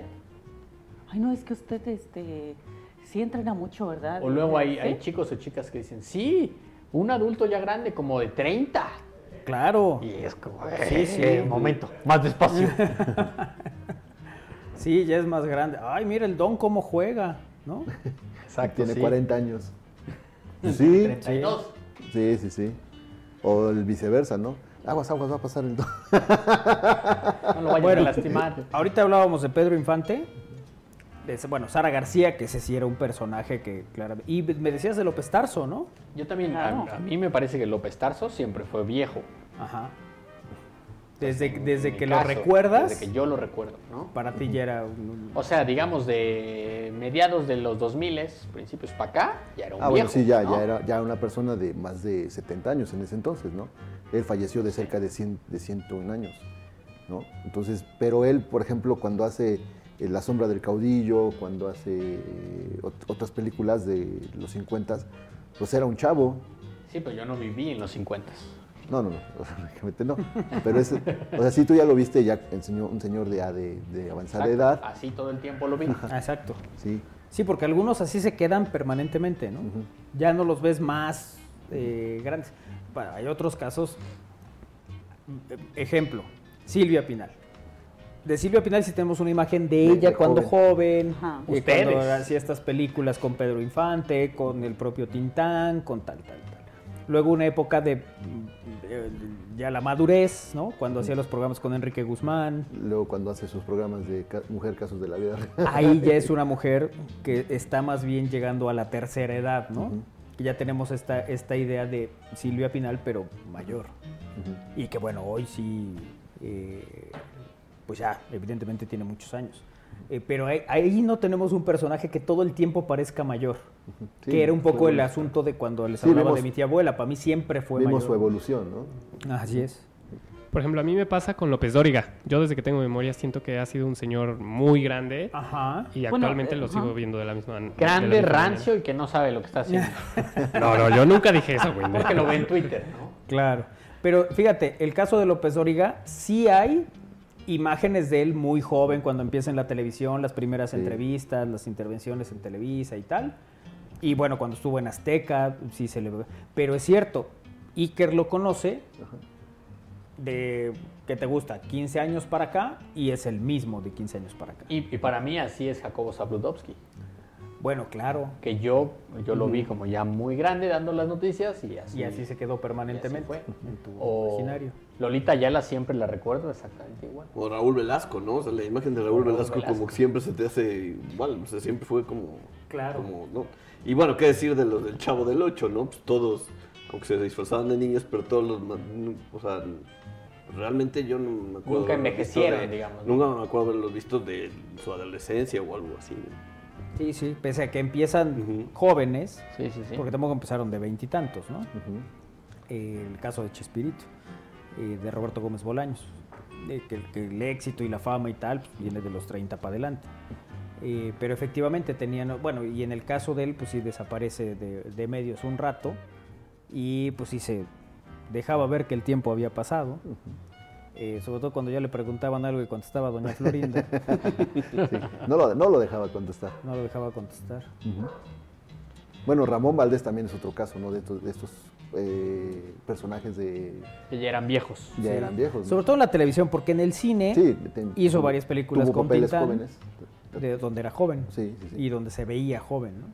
Ay, no, es que usted, este, sí entrena mucho, ¿verdad? O luego hay, ¿Sí? hay chicos o chicas que dicen, sí, un adulto ya grande, como de 30. Claro. Y es como, Sí, sí. eh, momento, más despacio. Sí, ya es más grande. Ay, mira el don cómo juega, ¿no? Exacto, Tiene sí. 40 años. Sí, 32. sí, sí, sí. O el viceversa, ¿no? Aguas, aguas, va a pasar el... No lo vayan Bueno, a lastimar. Ahorita hablábamos de Pedro Infante. de bueno, Sara García, que ese sí era un personaje que, claramente. Y me decías de López Tarso, ¿no? Yo también, a- a, mí me parece que López Tarso siempre fue viejo. Ajá. Desde, desde que lo recuerdas, Desde que yo lo recuerdo, ¿no? para ti ya era un- O sea, digamos de mediados de los 2000, principios para acá, ya era un Ah, bueno, sí, ya, ¿no? ya era ya una persona de más de 70 años en ese entonces, ¿no? Él falleció de cerca de, 100, de 101 años, ¿no? Entonces, pero él, por ejemplo, cuando hace eh, La sombra del caudillo, cuando hace eh, ot- otras películas de los 50, pues era un chavo. Sí, pero yo no viví en los 50. No, no, no, lógicamente no. Pero es, o sea, sí tú ya lo viste, ya el señor, un señor de, ya de, de avanzada Exacto, edad. Así todo el tiempo lo vi. Exacto. Sí. Sí, porque algunos así se quedan permanentemente, ¿no? Ya no los ves más eh, grandes. Bueno, hay otros casos. Ejemplo, Silvia Pinal. De Silvia Pinal sí tenemos una imagen de ella de cuando joven. joven, Ustedes. cuando hacía estas películas con Pedro Infante, con el propio Tintán, con tal, tal, tal. Luego una época de, ya la madurez, ¿no? Cuando hacía los programas con Enrique Guzmán, Luego cuando hace sus programas de Mujer Casos de la Vida ahí ya es una mujer que está más bien llegando a la tercera edad, ¿no? Ujú. Que ya tenemos esta, esta idea de Silvia Pinal, pero mayor. Y que bueno, hoy sí, eh, pues ya, evidentemente tiene muchos años. Eh, pero ahí, ahí no tenemos un personaje que todo el tiempo parezca mayor. Sí, que era un poco el asunto de cuando les Sí, hablaba vemos- de mi tía abuela. Para mí siempre fue Vimos mayor. su evolución, ¿no? Así es. Por ejemplo, a mí me pasa con López Dóriga. Yo desde que tengo memoria siento que ha sido un señor muy grande Ajá. y Bueno, actualmente eh, lo ajá. sigo viendo de la misma la Grande, misma rancio y que no sabe lo que está haciendo. manera. No, no, yo nunca dije eso, güey. Porque lo ve en Twitter, ¿no? Claro. Pero fíjate, el caso de López Dóriga, sí hay imágenes de él muy joven cuando empieza en la televisión, las primeras Sí. entrevistas, las intervenciones en Televisa y tal. Y bueno, cuando estuvo en Azteca, sí se le ve. Pero es cierto, Iker lo conoce de, ¿qué te gusta? 15 años para acá y es el mismo de 15 años para acá. Y, y para mí así es Jacobo Zabludovsky. Bueno, claro. Que yo, yo lo vi como ya muy grande dando las noticias y así. Y así se quedó permanentemente fue. en tu O imaginario. Lolita Ayala siempre la recuerdo exactamente igual. O Raúl Velasco, ¿no? O sea, la imagen de Raúl Raúl Velasco, Velasco. como que siempre se te hace igual, o sea, siempre fue como... Claro. como, ¿no? Y bueno, ¿qué decir de los del Chavo del Ocho, no? Pues todos como que se disfrazaban de niños, pero todos los... O sea, realmente yo no me acuerdo... Nunca envejecieron, de- digamos, ¿no? Nunca me acuerdo haberlos visto de su adolescencia o algo así. Sí, sí, pese a que empiezan jóvenes, Sí, sí, sí. porque tampoco empezaron de veintitantos, ¿no? Eh, el caso de Chespirito, eh, de Roberto Gómez Bolaños, que, que el éxito y la fama y tal pues, viene de los 30 para adelante. Eh, pero efectivamente tenían, bueno, y en el caso de él, pues sí desaparece de, de medios un rato y pues sí se dejaba ver que el tiempo había pasado. Eh, sobre todo cuando ya le preguntaban algo y contestaba doña Florinda, Sí, No, lo, no lo dejaba contestar. no lo dejaba contestar. Bueno, Ramón Valdés también es otro caso, ¿no? De estos, de estos eh, personajes de... Que ya eran viejos. Ya Sí. eran viejos. ¿no? Sobre todo en la televisión, porque en el cine Sí, te- hizo tuvo- varias películas tuvo con papeles Tintán, jóvenes. de donde era joven Sí, sí, sí. y donde se veía joven, ¿no?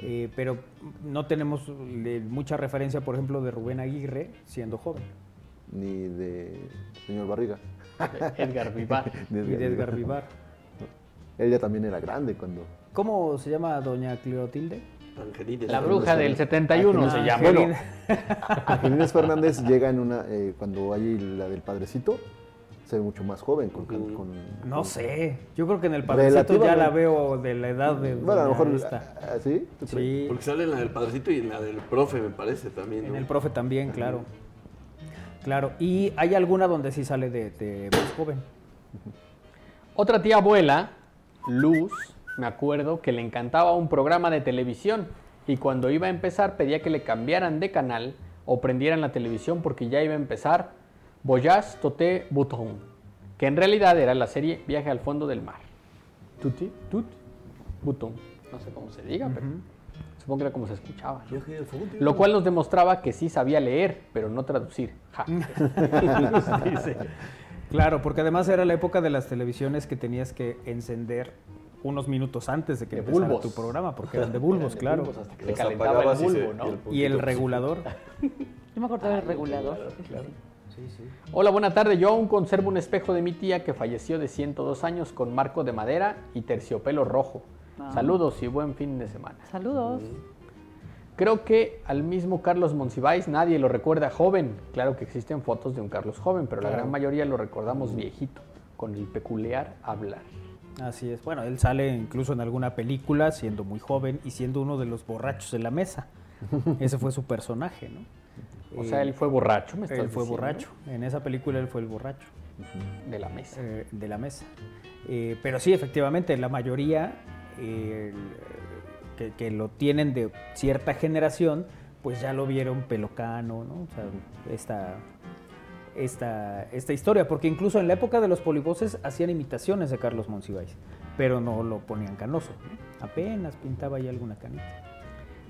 Eh, pero no tenemos mucha referencia, por ejemplo, de Rubén Aguirre siendo joven Ni de señor Barriga. Edgar Vivar. De y de Edgar Vivar. Él ya también era grande cuando... ¿Cómo se llama doña Cleotilde? Angelina. La bruja del 71 se llama. Bueno, Angelina. Angelina Fernández llega en una... eh, cuando hay la del padrecito, se ve mucho más joven. Con, con- con- No con- sé, yo creo que en el padrecito ya la veo de la edad de Bueno, a lo mejor... esta. ah, ¿Sí? Sí, Porque sale en la del Padrecito y en la del Profe, me parece también, en el profe también, claro. Claro, y hay alguna donde sí sale de, de más joven. Otra tía abuela, Luz, me acuerdo que le encantaba un programa de televisión y cuando iba a empezar pedía que le cambiaran de canal o prendieran la televisión porque ya iba a empezar Voyage Toté Bouton, que en realidad era la serie Viaje al fondo del mar. Tutti, tut, bouton. No sé cómo se diga, pero supongo que era como se escuchaba. Lo cual nos demostraba que sí sabía leer, pero no traducir. Ja. Claro, porque además era la época de las televisiones que tenías que encender unos minutos antes de que De empezara bulbos. tu programa, porque eran de bulbos, De claro. bulbos hasta que se calentaba el apagabas y se- bulbo, ¿no? y el Y el puntito, regulador. Yo me acordaba del regulador. Hola, buena tarde. Yo aún conservo un espejo de mi tía que falleció de 102 años con marco de madera y terciopelo rojo. Ah. Saludos y buen fin de semana. Saludos. Creo que al mismo Carlos Monsiváis nadie lo recuerda joven. Claro que existen fotos de un Carlos joven, pero la gran mayoría lo recordamos viejito, con el peculiar hablar. Así es. Bueno, él sale incluso en alguna película siendo muy joven y siendo uno de los borrachos de la mesa. Ese fue su personaje, ¿no? O sea, él fue borracho, me estás Él fue diciendo. borracho. En esa película él fue el borracho. De la mesa. Eh, de la mesa. Eh, pero sí, efectivamente, la mayoría que, lo tienen de cierta generación, pues ya lo vieron pelocano, ¿no? Esta, esta, esta historia, porque incluso en la época de los polivoces hacían imitaciones de Carlos Monsiváis, pero no lo ponían canoso, ¿no? apenas pintaba ahí alguna canita.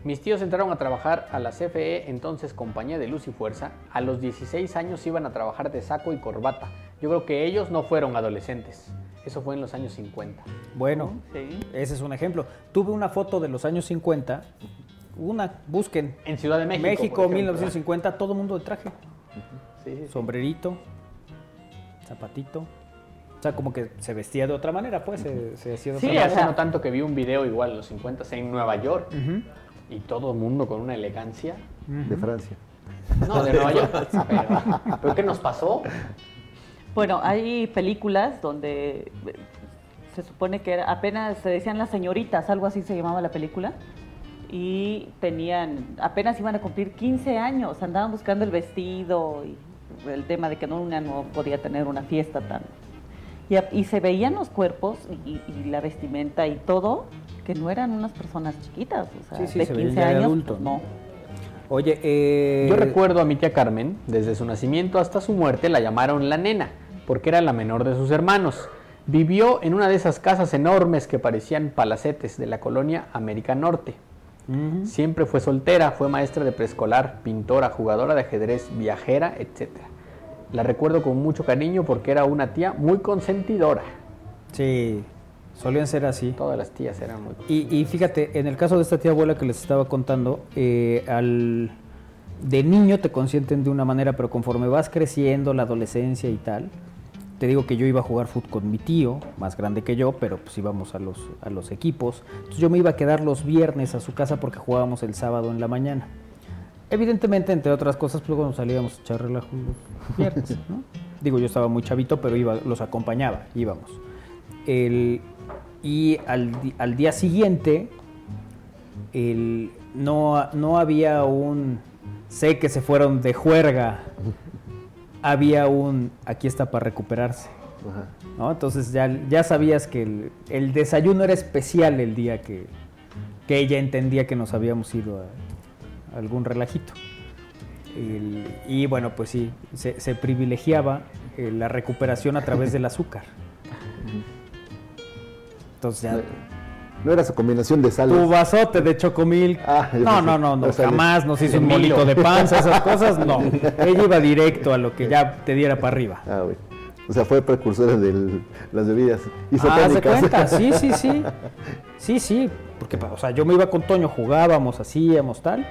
Mis tíos entraron a trabajar a la CFE, entonces compañía de luz y fuerza. A los 16 años iban a trabajar de saco y corbata. Yo creo que ellos no fueron adolescentes. Eso fue en los años 50. Bueno, ese es un ejemplo. Tuve una foto de los años 50, una, busquen. En Ciudad de México. México, por ejemplo. 1950, todo mundo de traje. Sí, sí. Sombrerito, zapatito. O sea, como que se vestía de otra manera, pues, se, se hacía de Sí, otra hace no tanto que vi un video igual en los 50 en Nueva York y todo el mundo con una elegancia. De Francia. No, de Nueva York. Pero, ¿pero qué nos pasó? Bueno, hay películas donde eh, se supone que era- apenas se decían las señoritas, algo así se llamaba la película, y tenían, apenas iban a cumplir 15 años, andaban buscando el vestido y el tema de que no, una no podía tener una fiesta tan... Y, se veían los cuerpos y, y la vestimenta y todo, que no eran unas personas chiquitas, o sea, Sí, sí, de se veían 15 ya de años, adultos, pues, no. Oye, eh, Yo recuerdo a mi tía Carmen, desde su nacimiento hasta su muerte la llamaron la nena, porque era la menor de sus hermanos. Vivió en una de esas casas enormes que parecían palacetes de la colonia América Norte. Siempre fue soltera, fue maestra de preescolar, pintora, jugadora de ajedrez, viajera, etc. La recuerdo con mucho cariño porque era una tía muy consentidora. Sí, solían ser así. Todas las tías eran muy Y, y fíjate, en el caso de esta tía abuela que les estaba contando, eh, al, de niño te consienten de una manera, pero conforme vas creciendo, la adolescencia y tal, te digo que yo iba a jugar fútbol con mi tío, más grande que yo, pero pues íbamos a los, a los equipos. Entonces yo me iba a quedar los viernes a su casa porque jugábamos el sábado en la mañana. Evidentemente, entre otras cosas, pues luego nos salíamos a echar relajo los viernes, ¿no? Digo, yo estaba muy chavito, pero iba, los acompañaba, íbamos. El, y al, al día siguiente, el, no, no había un sé que se fueron de juerga, había un aquí está para recuperarse. ¿no? Entonces ya, ya sabías que el, el desayuno era especial el día que, que ella entendía que nos habíamos ido a, a algún relajito. El- y bueno, pues sí, se, se privilegiaba eh, la recuperación a través del azúcar. Entonces ya... No era su combinación de sales. Tu vasote de chocomil. yo no, no, no, no, jamás nos hizo un molito de panza, esas cosas, no. Ella iba directo a lo que ya te diera para arriba. Ah, güey. O sea, fue precursora de las bebidas Ah, se cuenta, sí, sí, sí. Sí, sí, porque, o sea, yo me iba con Toño, jugábamos, hacíamos tal,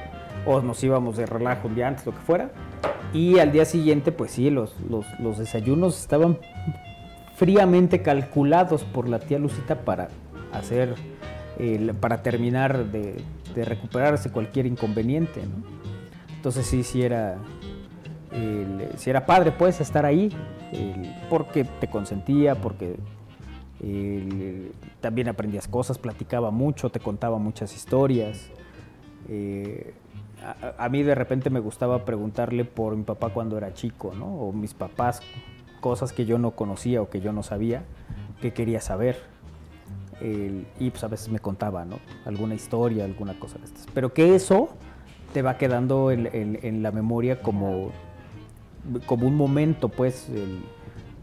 o nos íbamos de relajo un día antes, lo que fuera, y al día siguiente, pues sí, los, los, los desayunos estaban fríamente calculados por la tía Lucita para hacer, para terminar de, recuperarse cualquier inconveniente. Entonces sí, sí era, sí era padre, pues, estar ahí, porque te consentía, porque también aprendías cosas, platicaba mucho, te contaba muchas historias. Eh, a, a mí de repente me gustaba preguntarle por mi papá cuando era chico, ¿no? O mis papás, cosas que yo no conocía o que yo no sabía, que quería saber. El- y pues a veces me contaba, ¿no? Alguna historia, alguna cosa de estas. Pero que eso te va quedando en, en- en la memoria como, como un momento, pues, el-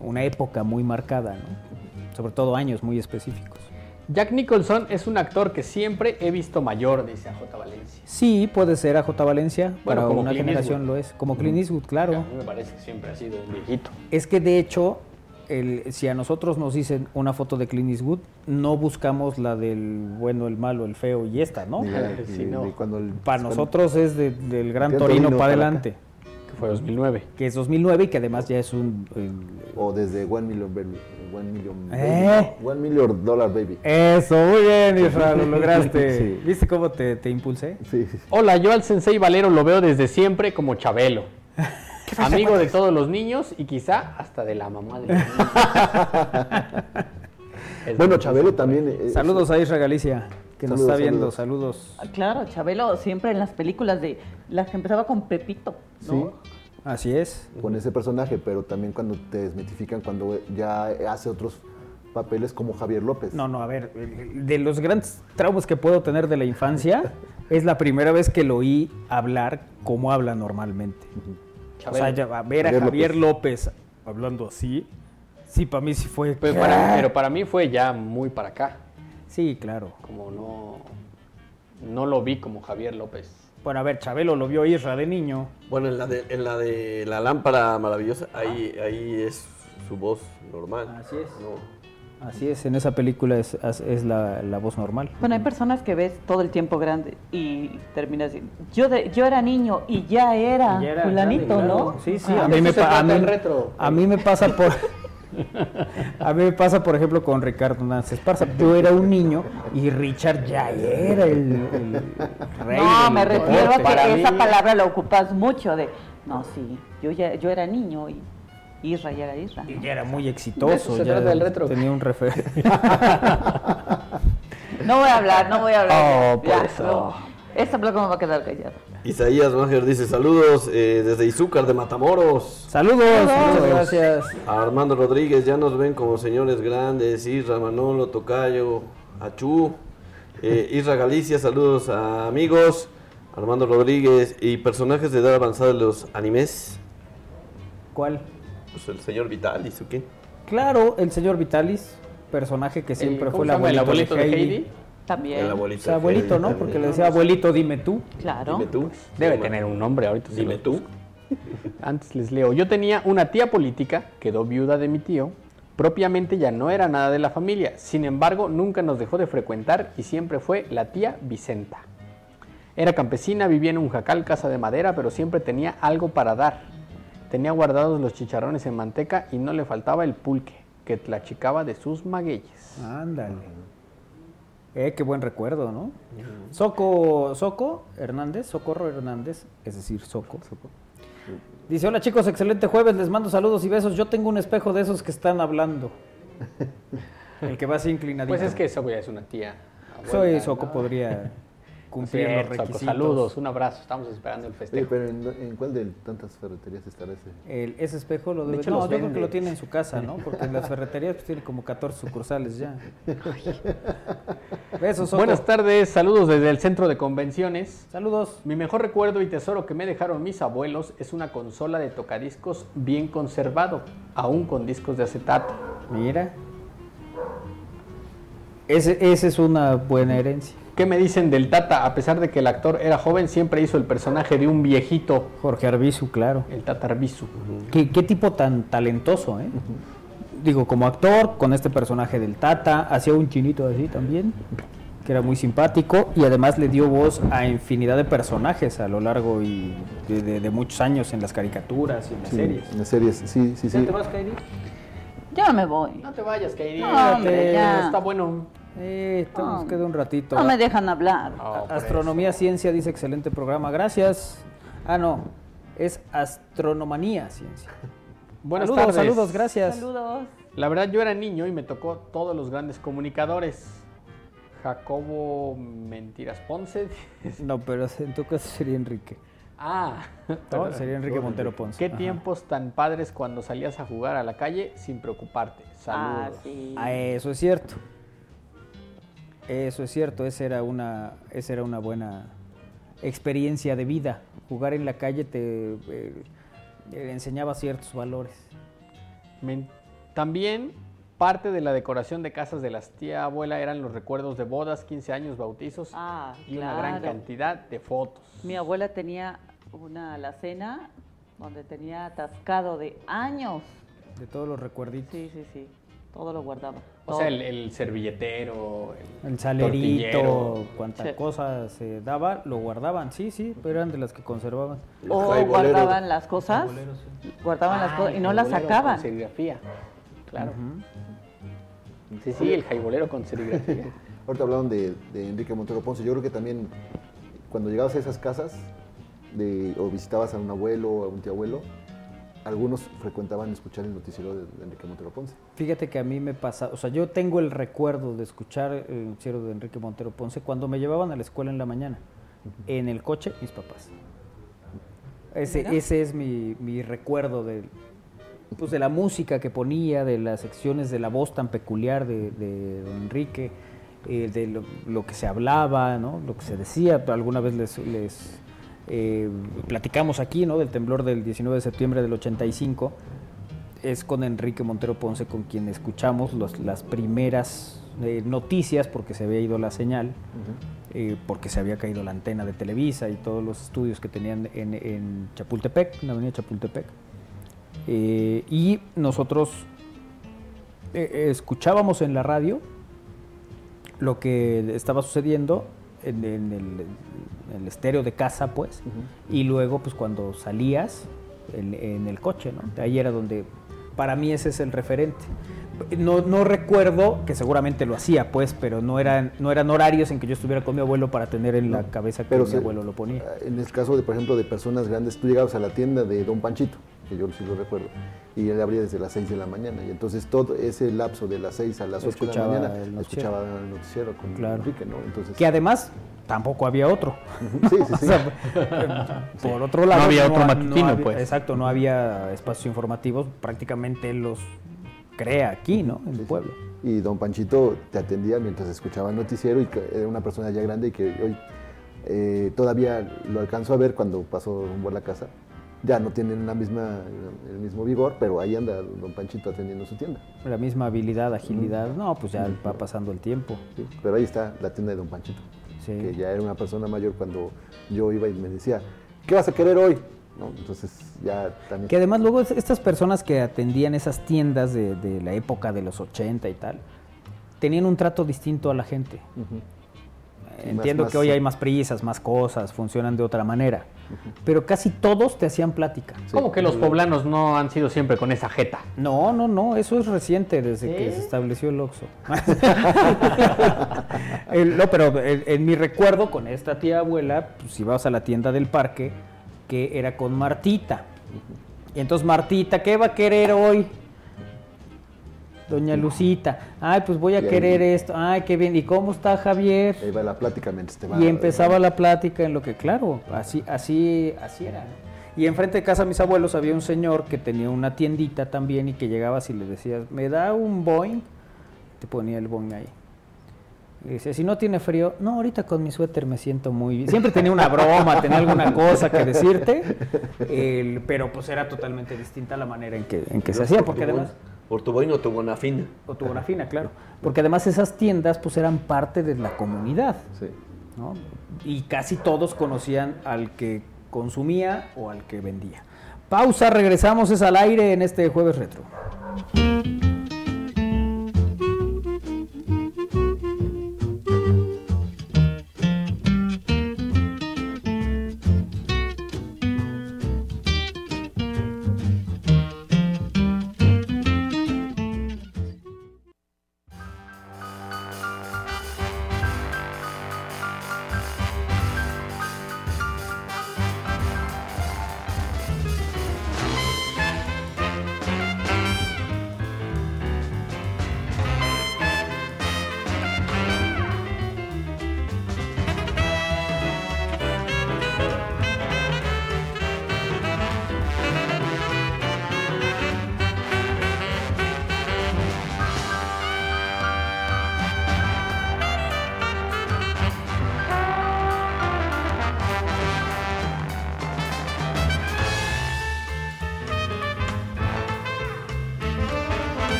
una época muy marcada, ¿no? Sobre todo años muy específicos. Jack Nicholson es un actor que siempre he visto mayor, dice AJ Valencia. Sí, puede ser a J. Valencia, Bueno, para como una Clint generación Eastwood. lo es. Como Clint Eastwood, claro. A mí me parece que siempre ha sido un viejito. Es que de hecho, el- si a nosotros nos dicen una foto de Clint Eastwood, no buscamos la del bueno, el malo, el feo y esta, ¿no? Ni la- Sí, ni- no. ni cuando el- Para cuando- nosotros es de- del gran Torino Torino para para adelante. fue 2009. Que es 2009 y que además ya es un... el- O desde One Million Baby. One Million, ¿Eh? baby. One Million Dollar Baby. Eso, muy bien, Israel, lo lograste. Sí. ¿Viste cómo te, te impulsé? Sí. Hola, yo al Sensei Valero lo veo desde siempre como Chabelo. Amigo de todos los niños y quizá hasta de la mamá de los niños. Es Bueno, Chabelo también. eh, Saludos a Isra Galicia, que nos está viendo. saludos. Saludos. Ah, Claro, Chabelo siempre en las películas de las que empezaba con Pepito, ¿no? Sí. Así es. con ese personaje, pero también cuando te desmitifican cuando ya hace otros papeles como Javier López. No, no, a ver, de los grandes traumas que puedo tener de la infancia, es la primera vez que lo oí hablar como habla normalmente. O sea, ya, a ver a Javier Javier López. hablando así, sí, para mí sí fue... Pero para, pero para mí fue ya muy para acá. Sí, claro. Como no, no lo vi como Javier López. Bueno, a ver, Chabelo lo vio Isra de niño. Bueno, en la de, en la, de la lámpara maravillosa, ahí, ahí es su voz normal. Así es. No. Así es, en esa película es, es la, la voz normal. Bueno, hay personas que ves todo el tiempo grande y terminas diciendo, yo, de- yo era niño y ya era, Ya era fulanito, grande, ¿no? claro. Sí, sí, Ah, a mí, me a, mí, retro. a mí me pasa por... A mí me pasa, por ejemplo, con Ricardo Nance Esparza. Yo era un niño y Richard ya era el, el rey No, me refiero a que esa palabra la ocupas mucho de, no, sí, yo ya yo era niño y Isra ya era Isra. Y ya era muy exitoso. se ya trata el retro. Tenía un referente. No voy a hablar, no voy a hablar. Oh, ya, por eso. no. Esta placa me va a quedar callada. Isaías Mager dice saludos eh, desde Izúcar de Matamoros. Saludos, muchas gracias. A Armando Rodríguez, ya nos ven como señores grandes, Isra, Manolo, Tocayo, Achú, eh, Isra Galicia, saludos a amigos, Armando Rodríguez y personajes de edad avanzada de los animes. ¿Cuál? Pues el señor Vitalis, ¿o qué? Claro, el señor Vitalis, personaje que siempre ¿cómo fue el ¿El abuelito, de de Heidi. Heidi? También. El O abuelito. sea, abuelito, ¿no? Porque le decía abuelito, dime tú. Claro. Dime tú. Debe tener un nombre ahorita. Dime tú. Antes les leo. Yo tenía una tía política, quedó viuda de mi tío. Propiamente ya no era nada de la familia. Sin embargo, nunca nos dejó de frecuentar y siempre fue la tía Vicenta. Era campesina, vivía en un jacal, casa de madera, pero siempre tenía algo para dar. Tenía guardados los chicharrones en manteca y no le faltaba el pulque, que tlachicaba de sus magueyes. Ándale. Eh, qué buen recuerdo, ¿no? Soco, Soco Hernández, Socorro Hernández, es decir, Soco. Dice, hola chicos, excelente jueves, les mando saludos y besos. Yo tengo un espejo de esos que están hablando. El que va así inclinadito. Pues es que eso ya es una tía. Soy Soco, ¿no? podría cumplir los Cierto, Soco, requisitos. Saludos, un abrazo, estamos esperando el Oye, festejo. pero ¿en, en cuál de tantas ferreterías estará ese? El- ese espejo lo De debe... hecho, no, yo creo que lo tiene en su casa, ¿no? Porque en las ferreterías pues, tiene como 14 sucursales ya. Besos, Soco. Buenas tardes, saludos desde el centro de convenciones. Saludos. Mi mejor recuerdo y tesoro que me dejaron mis abuelos es una consola de tocadiscos bien conservado, aún con discos de acetato. Mira. Ese, esa es una buena herencia. ¿Qué me dicen del Tata? A pesar de que el actor era joven, siempre hizo el personaje de un viejito, Jorge Arbizu, claro. el Tata Arbizu. ¿Qué, qué tipo tan talentoso, ¿eh? Digo, como actor, con este personaje del Tata, hacía un chinito así también, que era muy simpático y además le dio voz a infinidad de personajes a lo largo y de, de- de muchos años en las caricaturas y en las Sí, series. En las series, sí, sí, ¿Ya sí. te vas, Kairi? Ya me voy. No te vayas, Kairi. No, hombre, ya. Está bueno. Eh, esto nos queda un ratito. No me dejan hablar. Astronomía Ciencia dice excelente programa, gracias. Ah, no, es Astronomanía Ciencia. Buenas saludos, tardes. saludos, gracias. Saludos. La verdad, yo era niño y me tocó todos los grandes comunicadores. Jacobo Mentiras Ponce. No, pero en tu caso sería Enrique. Ah, No, sería Enrique Montero Ponce. Qué Ajá. tiempos tan padres cuando salías a jugar a la calle sin preocuparte. Ah, Saludos. sí. Ah, eso es cierto. Eso es cierto, esa era una, esa era una buena experiencia de vida. Jugar en la calle te eh, enseñaba ciertos valores. También parte de la decoración de casas de las tía abuela eran los recuerdos de bodas, 15 años, bautizos Ah, y una gran cantidad de fotos. Mi abuela tenía una alacena donde tenía atascado de años. De todos los recuerditos. Sí, sí, sí. Todo lo guardaba. O Todo. sea, el, el servilletero, el, El salerito, tortillero. cuanta Sí. cosa se daba, lo guardaban, sí, sí, pero eran de las que conservaban. O guardaban las cosas, guardaban las Ah, cosas y no las sacaban. Con serigrafía. Claro. Sí, sí, el jaibolero con serigrafía. Ahorita hablaron de, de Enrique Montero Ponce. Yo creo que también cuando llegabas a esas casas de, o visitabas a un abuelo o a un tío abuelo, algunos frecuentaban escuchar el noticiero de, de Enrique Montero Ponce. Fíjate que a mí me pasa, o sea, yo tengo el recuerdo de escuchar el noticiero de Enrique Montero Ponce cuando me llevaban a la escuela en la mañana. En el coche, mis papás. Ese, ese es mi, mi recuerdo de, pues, de la música que ponía, de las secciones de la voz tan peculiar de, de don Enrique, eh, de lo, lo que se hablaba, ¿no? lo que se decía. Alguna vez les, les, eh, platicamos aquí ¿no? del temblor del 19 de septiembre del 85. Es con Enrique Montero Ponce con quien escuchamos los- las primeras eh, noticias porque se había ido la señal, eh, porque se había caído la antena de Televisa y todos los estudios que tenían en, en Chapultepec, en la avenida Chapultepec. Y nosotros escuchábamos en la radio lo que estaba sucediendo en, en el, el estéreo de casa, pues, y luego, pues, cuando salías en, en el coche, ¿no? De ahí era donde, para mí ese es el referente. No, no recuerdo, que seguramente lo hacía, pues, pero no eran, no eran horarios en que yo estuviera con mi abuelo para tener en la cabeza que Pero mi abuelo lo ponía. En el caso, de, por ejemplo, de personas grandes, tú llegabas a la tienda de Don Panchito, que yo sí lo recuerdo, y él abría desde las 6 de la mañana. Y entonces todo ese lapso de las 6 a las 8 de la mañana, el escuchaba el noticiero con Claro. Enrique, ¿no? Entonces, Que además tampoco había otro. Sí, sí, sí. O sea, por otro lado, No había otro matutino, había- pues. Exacto, no había espacios informativos. Prácticamente él los crea aquí, ¿no? En el pueblo. Y don Panchito te atendía mientras escuchaba el noticiero y que era una persona ya grande y que hoy eh, todavía lo alcanzó a ver cuando pasó rumbo a la casa. Ya no tienen la misma, el mismo vigor, pero ahí anda don Panchito atendiendo su tienda. La misma habilidad, agilidad. No, pues ya va pasando el tiempo. Sí, pero ahí está la tienda de don Panchito, Sí. que ya era una persona mayor cuando yo iba y me decía, ¿qué vas a querer hoy? ¿No? Entonces ya también... Que además luego es- estas personas que atendían esas tiendas de, de la época de los 80 y tal, tenían un trato distinto a la gente. Entiendo más- que hoy hay más prisas, más cosas, funcionan de otra manera. Pero casi todos te hacían plática. Como que los poblanos no han sido siempre con esa jeta. No, no, no, eso es reciente desde que se estableció el Oxxo. No, pero en, en mi recuerdo con esta tía abuela, pues ibas a la tienda del parque, que era con Martita. Y entonces Martita, ¿qué va a querer hoy? Doña Lucita, ay, pues voy a Y ahí- querer esto, ay, qué bien, ¿y cómo está Javier? Ahí va la plática mientras te va... Y empezaba la plática en lo que, claro, así, así, así era. Y enfrente de casa de mis abuelos había un señor que tenía una tiendita también y que llegabas y le decías, ¿me da un Boeing? Te ponía el Boeing ahí. Y decía, si no tiene frío, no, ahorita con mi suéter me siento muy bien. Siempre tenía una broma, tenía alguna cosa que decirte, el- pero pues era totalmente distinta la manera en que, en que se hacía, porque además... Por tu boino, tu bonafina. O tu bonafina, claro. Porque además esas tiendas pues eran parte de la comunidad. ¿no? Y casi todos conocían al que consumía o al que vendía. Pausa, regresamos, es al aire en este jueves retro.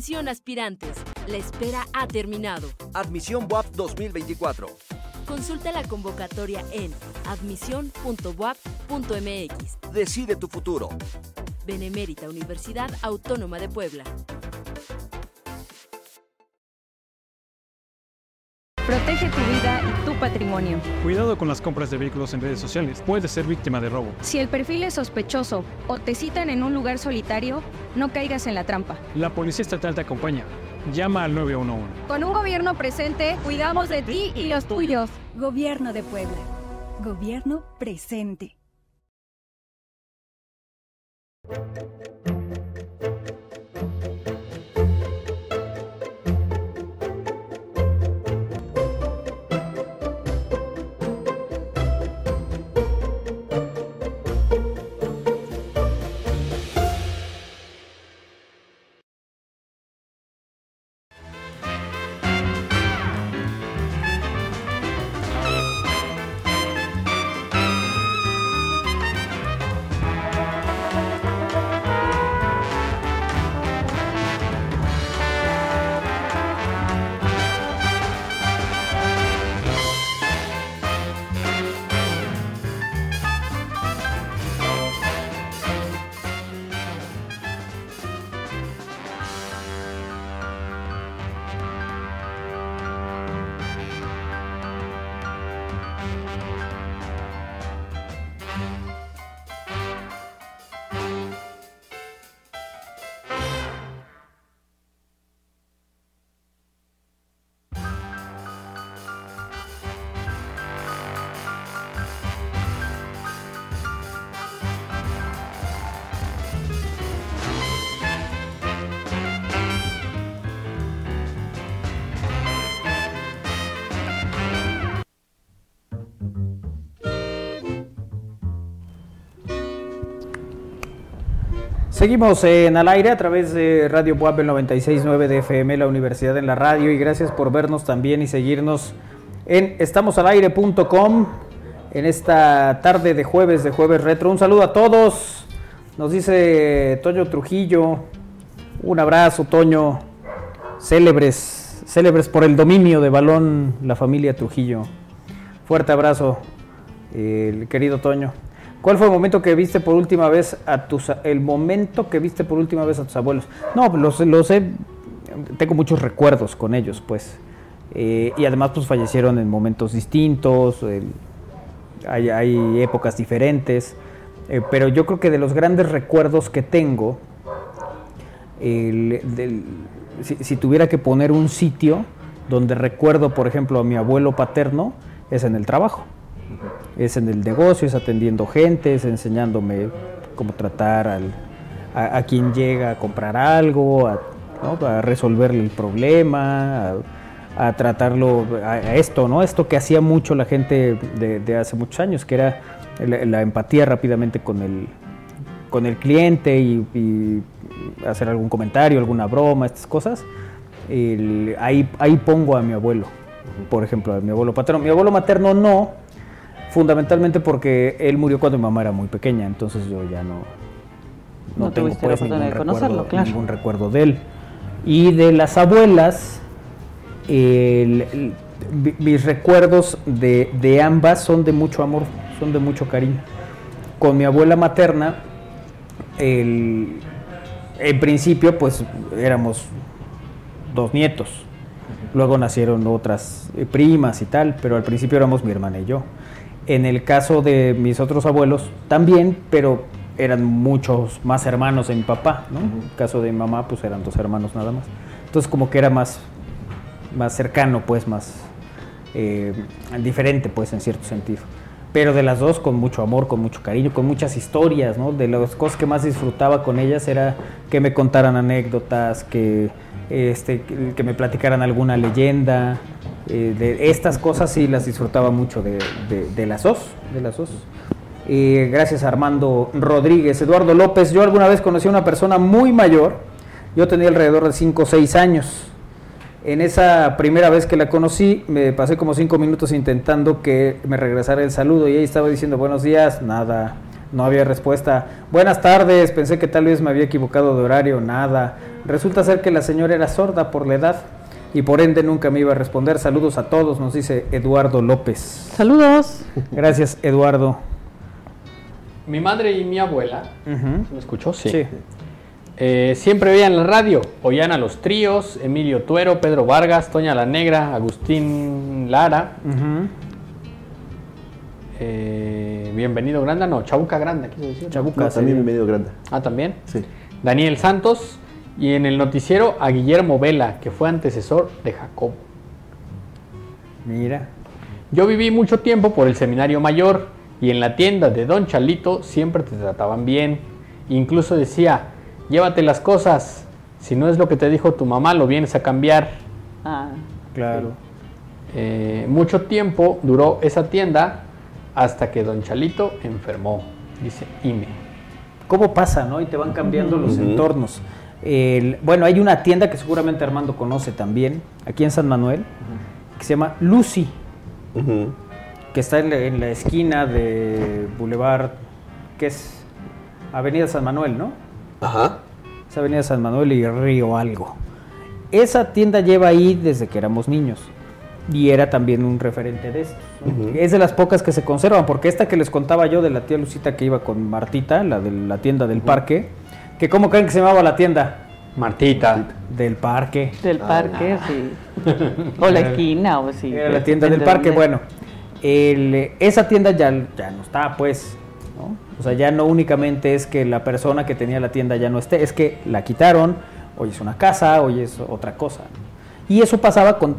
Atención aspirantes, la espera ha terminado. Admisión WAP 2024. Consulta la convocatoria en admisión.wap.mx. Decide tu futuro. Benemérita Universidad Autónoma de Puebla. Protege tu vida y tu patrimonio. Cuidado con las compras de vehículos en redes sociales. Puedes ser víctima de robo. Si el perfil es sospechoso o te citan en un lugar solitario, no caigas en la trampa. La Policía Estatal te acompaña. Llama al 911. Con un gobierno presente, cuidamos de ti y los tuyos. Gobierno de Puebla. Gobierno presente. Seguimos en al aire a través de Radio Puebla 96.9 de FM, la Universidad en la Radio, y gracias por vernos también y seguirnos en estamosalaire.com en esta tarde de jueves, de jueves retro. Un saludo a todos, nos dice Toño Trujillo, un abrazo Toño, célebres, célebres por el dominio de balón la familia Trujillo. Fuerte abrazo, el querido Toño. ¿Cuál fue el momento que viste por última vez a tus el momento que viste por última vez a tus abuelos? No, los, los he, tengo muchos recuerdos con ellos, pues. Eh, y además pues fallecieron en momentos distintos, hay, hay, épocas diferentes, eh, pero yo creo que de los grandes recuerdos que tengo, si, si, tuviera que poner un sitio donde recuerdo, por ejemplo, a mi abuelo paterno, es en el trabajo es en el negocio, es atendiendo gente, es enseñándome cómo tratar al, a, quien llega a comprar algo, a, ¿no? resolverle el problema, a, tratarlo, a, esto, ¿no? Esto que hacía mucho la gente de, hace muchos años, que era la, empatía rápidamente con el, con el cliente y, hacer algún comentario, alguna broma, estas cosas. Ahí, ahí pongo a mi abuelo, por ejemplo, a mi abuelo paterno. Mi abuelo materno no, fundamentalmente porque él murió cuando mi mamá era muy pequeña, entonces yo ya no, no, no tengo pues, ningún, de recuerdo, claro. ningún recuerdo de él. Y de las abuelas, el, el, mis recuerdos de, de, ambas son de mucho amor, son de mucho cariño. Con mi abuela materna, el, en principio pues éramos dos nietos, luego nacieron otras primas y tal, pero al principio éramos mi hermana y yo. En el caso de mis otros abuelos también, pero eran muchos más hermanos de mi papá, ¿no? Uh -huh. En el caso de mi mamá, pues eran dos hermanos nada más. Entonces como que era más, más cercano, pues más eh, diferente, pues en cierto sentido. Pero de las dos con mucho amor, con mucho cariño, con muchas historias, ¿no? De las cosas que más disfrutaba con ellas era que me contaran anécdotas, que, este, que me platicaran alguna leyenda, eh, de estas cosas sí las disfrutaba mucho de, de, las dos, de las dos. Eh, gracias a Armando Rodríguez, Eduardo López. Yo alguna vez conocí a una persona muy mayor, yo tenía alrededor de 5 o 6 años. En esa primera vez que la conocí, me pasé como 5 minutos intentando que me regresara el saludo y ella estaba diciendo buenos días, nada, No había respuesta. Buenas tardes, pensé que tal vez me había equivocado de horario, nada. Resulta ser que la señora era sorda por la edad y por ende nunca me iba a responder. Saludos a todos, nos dice Eduardo López. Saludos. Gracias, Eduardo. Mi madre y mi abuela. ¿me escuchó? Sí. Eh, siempre veían la radio, oían a los tríos, Emilio Tuero, Pedro Vargas, Toña la Negra, Agustín Lara, eh, Bienvenido Granda, no, Chabuca Granda, quiso decir. Chabuca, No, también sí. bienvenido grande. Ah, también. Sí. Daniel Santos y en el noticiero a Guillermo Vela, que fue antecesor de Jacob. Mira. Yo viví mucho tiempo por el seminario mayor y en la tienda de Don Chalito siempre te trataban bien. Incluso decía, llévate las cosas, si no es lo que te dijo tu mamá, lo vienes a cambiar. Ah, Claro. Eh, mucho tiempo duró esa tienda hasta que Don Chalito enfermó, dice Ime. ¿Cómo pasa, no? Y te van cambiando los entornos. El- bueno, hay una tienda que seguramente Armando conoce también, aquí en San Manuel, que se llama Lucy, que está en la, en la esquina de Boulevard, que es Avenida San Manuel, ¿no? Ajá. Es Avenida San Manuel y Río Algo. Esa tienda lleva ahí desde que éramos niños. Y era también un referente de estos. Es de las pocas que se conservan, porque esta que les contaba yo de la tía Lucita que iba con Martita, la de la tienda del parque, que ¿cómo creen que se llamaba la tienda? Martita. Del parque. del parque, sí. O la esquina, o sí. Era la tienda del parque. Bueno, el- esa tienda ya, ya no está, pues. ¿no? O sea, ya no únicamente es que la persona que tenía la tienda ya no esté, es que la quitaron, hoy es una casa, hoy es otra cosa. Y eso pasaba con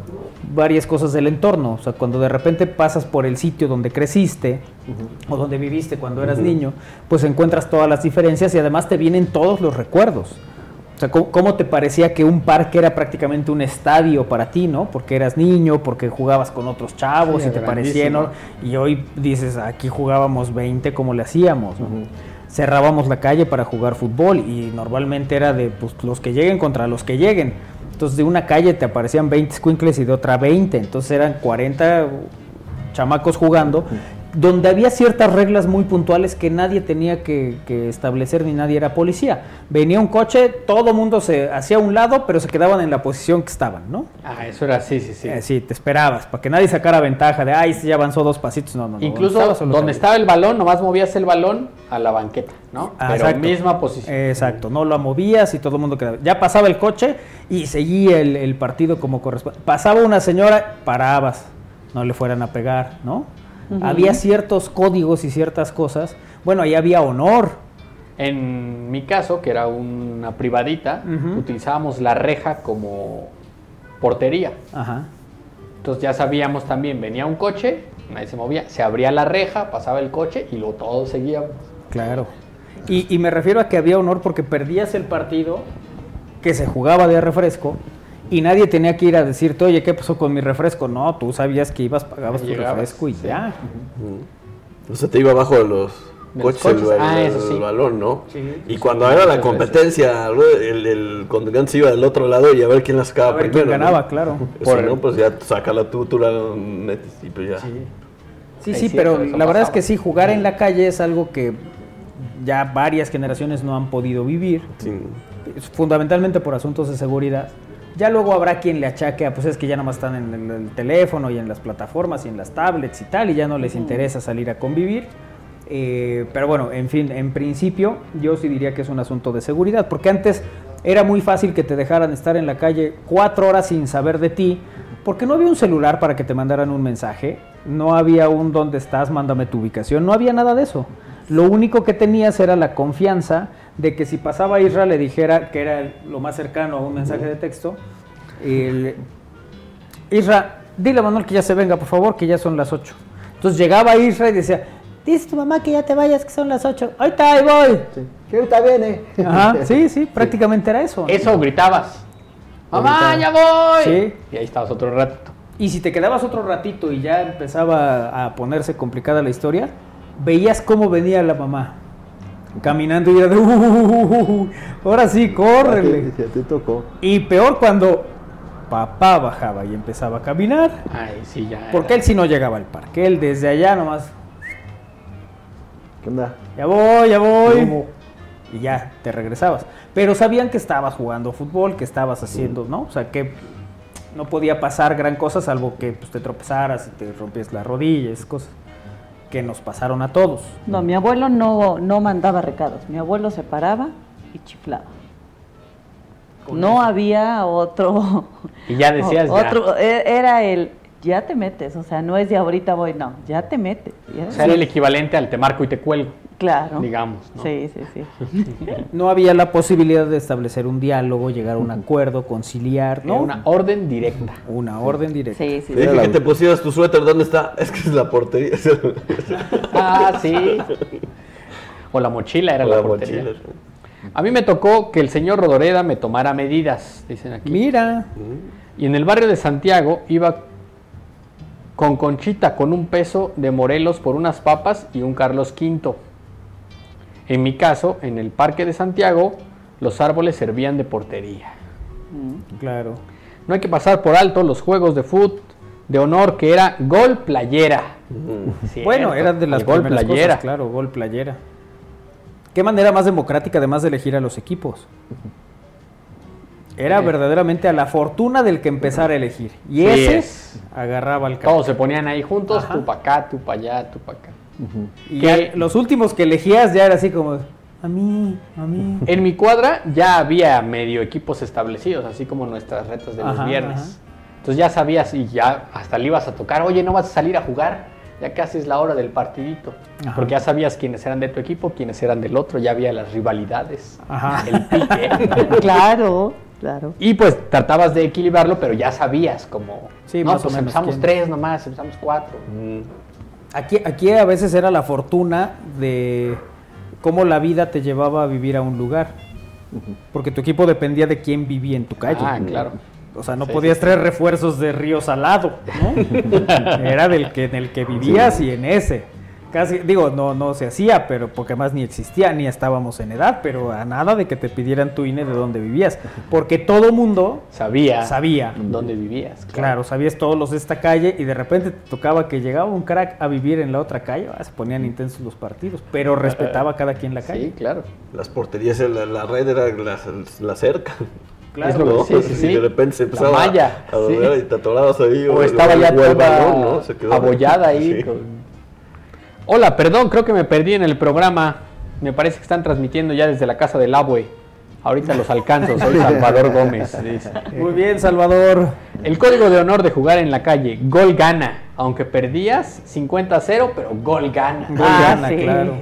varias cosas del entorno. O sea, cuando de repente pasas por el sitio donde creciste o donde viviste cuando eras niño, pues encuentras todas las diferencias y además te vienen todos los recuerdos. O sea, ¿cómo, cómo te parecía que un parque era prácticamente un estadio para ti, ¿no? Porque eras niño, porque jugabas con otros chavos Sí, y te parecía. Y hoy dices, aquí jugábamos 20, como le hacíamos? no? Cerrábamos la calle para jugar fútbol y normalmente era de pues, los que lleguen contra los que lleguen. Entonces de una calle te aparecían 20 squinkles y de otra 20. Entonces eran 40 chamacos jugando, donde había ciertas reglas muy puntuales que nadie tenía que, que establecer ni nadie era policía. Venía un coche, todo mundo se hacía a un lado, pero se quedaban en la posición que estaban, ¿no? Ah, eso era así, sí, sí. Eh, sí, te esperabas, para que nadie sacara ventaja de, ay, sí, ya avanzó dos pasitos. No, no, no. Incluso donde estaba. estaba el balón, nomás movías el balón a la banqueta, ¿no? Ah, Pero exacto. misma posición. Exacto, no lo movías y todo el mundo quedaba. Ya pasaba el coche y seguía el, el partido como corresponde. Pasaba una señora, parabas, no le fueran a pegar, ¿no? Había ciertos códigos y ciertas cosas. Bueno, ahí había honor. En mi caso, que era una privadita, utilizábamos la reja como portería. Ajá. Entonces ya sabíamos también, venía un coche, nadie se movía, se abría la reja, pasaba el coche y luego todos seguíamos. Claro. Y, y me refiero a que había honor porque perdías el partido que se jugaba de refresco y nadie tenía que ir a decirte, oye, ¿qué pasó con mi refresco? No, tú sabías que ibas, pagabas tu refresco y ya. O sea, te iba abajo de los De los coches, el, coches. el- Ah, eso el sí. balón, ¿no? Sí. Y cuando era la competencia, el, el contrincante se iba del otro lado y a ver quién la sacaba A ver primero. quién ¿no? ganaba, claro. Si Por- no, pues ya sácala tú, tú la metes y pues ya. Sí, sí, pero la verdad es que sí, jugar en la calle es algo que ya varias generaciones no han podido vivir, fundamentalmente por asuntos de seguridad. Ya luego habrá quien le achaque a, pues es que ya nomás están en el, el teléfono y en las plataformas y en las tablets y tal, y ya no les interesa salir a convivir. Eh, pero bueno, en fin, en principio yo sí diría que es un asunto de seguridad, porque antes era muy fácil que te dejaran estar en la calle cuatro horas sin saber de ti, porque no había un celular para que te mandaran un mensaje, no había un dónde estás, mándame tu ubicación, no había nada de eso. Lo único que tenías era la confianza de que si pasaba Isra le dijera que era lo más cercano a un mensaje de texto, el, Isra, dile a Manuel que ya se venga, por favor, que ya son las 8. Entonces llegaba Isra y decía, dice tu mamá que ya te vayas, que son las 8. Ahorita ahí voy. Que ahorita viene. Ajá, sí, sí, prácticamente era eso. ¿no? Eso gritabas. ¡Mamá, Gritaba. ya voy! Sí. Y ahí estabas otro ratito. Y si te quedabas otro ratito y ya empezaba a ponerse complicada la historia, veías cómo venía la mamá. Caminando y era de, "Uh, uh, uh, uh, ahora sí, córrele. Ya te tocó. Y peor cuando papá bajaba y empezaba a caminar. Ay, sí, ya. Porque él sí no llegaba al parque. Él desde allá nomás. ¿Qué onda? Ya voy, ya voy. ¿Cómo? Y ya te regresabas. Pero sabían que estabas jugando fútbol, que estabas haciendo, ¿no? O sea, que no podía pasar gran cosa salvo que pues, te tropezaras y te rompías la rodilla, esas cosas que nos pasaron a todos. No, mi abuelo no, no mandaba recados. Mi abuelo se paraba y chiflaba. No había otro. Y ya decías ya. otro, e- Era el ya te metes, o sea, no es de ahorita voy, no, ya te metes. Ya- O sea, era el equivalente al te marco y te cuelgo. Claro. Digamos. ¿no? Sí, sí, sí. No había la posibilidad de establecer un diálogo, llegar a un acuerdo, conciliar, ¿no? Era una orden directa. Una orden directa. Sí, sí. Te dije que te pusieras tu suéter, ¿dónde está? Es que es la portería. Ah, sí. O la mochila era O la, la portería. mochila, A mí me tocó que el señor Rodoreda me tomara medidas, dicen aquí. Mira. Y en el barrio de Santiago iba con Conchita con un peso de Morelos por unas papas y un Carlos V. En mi caso, en el parque de Santiago, los árboles servían de portería. Claro. No hay que pasar por alto los juegos de fútbol de honor que era gol playera. Cierto, Bueno, eran de las gol playera. cosas, claro, gol playera. ¿Qué manera más democrática además de elegir a los equipos? Era verdaderamente a la fortuna del que empezara a elegir. Y Sí ese es. agarraba al campo. Todos se ponían ahí juntos, Ajá. tú pa' acá, tú pa' allá, tú pa' acá. Y los últimos que elegías ya era así como, a mí, a mí. En mi cuadra ya había medio equipos establecidos, así como nuestras retas de los Ajá, viernes. ajá. Entonces ya sabías y ya hasta le ibas a tocar, oye, no vas a salir a jugar, ya casi es la hora del partidito. Ajá. Porque ya sabías quiénes eran de tu equipo, quiénes eran del otro, ya había las rivalidades, Ajá. el pique. Claro, claro. y pues tratabas de equilibrarlo, pero ya sabías como, Sí, no, más o pues menos empezamos quién. tres nomás, empezamos cuatro. Aquí, aquí a veces era la fortuna de cómo la vida te llevaba a vivir a un lugar. Porque tu equipo dependía de quién vivía en tu calle. Ah, claro. O sea, no Sí, podías sí, traer refuerzos de Río Salado, ¿no? Era del que, en el que vivías y en ese. Casi, digo, no, no se hacía, pero porque más ni existía, ni estábamos en edad, pero a nada de que te pidieran tu INE de dónde vivías. Porque todo mundo Sabía, sabía. dónde vivías. Claro, sabías todos los de esta calle y de repente te tocaba que llegaba un crack a vivir en la otra calle, ah, se ponían intensos los partidos, pero respetaba a cada quien la calle. Sí, claro. Las porterías, la, la red era la, la cerca. Claro. Es lo que- ¿no? sí, sí, sí. Y de repente se La empezaba malla, a sí. y te atorabas ahí. O estaba el- ya toda ¿no? Abollada ahí. Sí. con- Hola, perdón, creo que me perdí en el programa. Me parece que están transmitiendo ya desde la casa del abue. Ahorita los alcanzo, soy Salvador Gómez. dice. Muy bien, Salvador. El código de honor de jugar en la calle, gol gana. Aunque perdías 50 a 0, pero gol gana. Gol Ah, gana, sí. claro.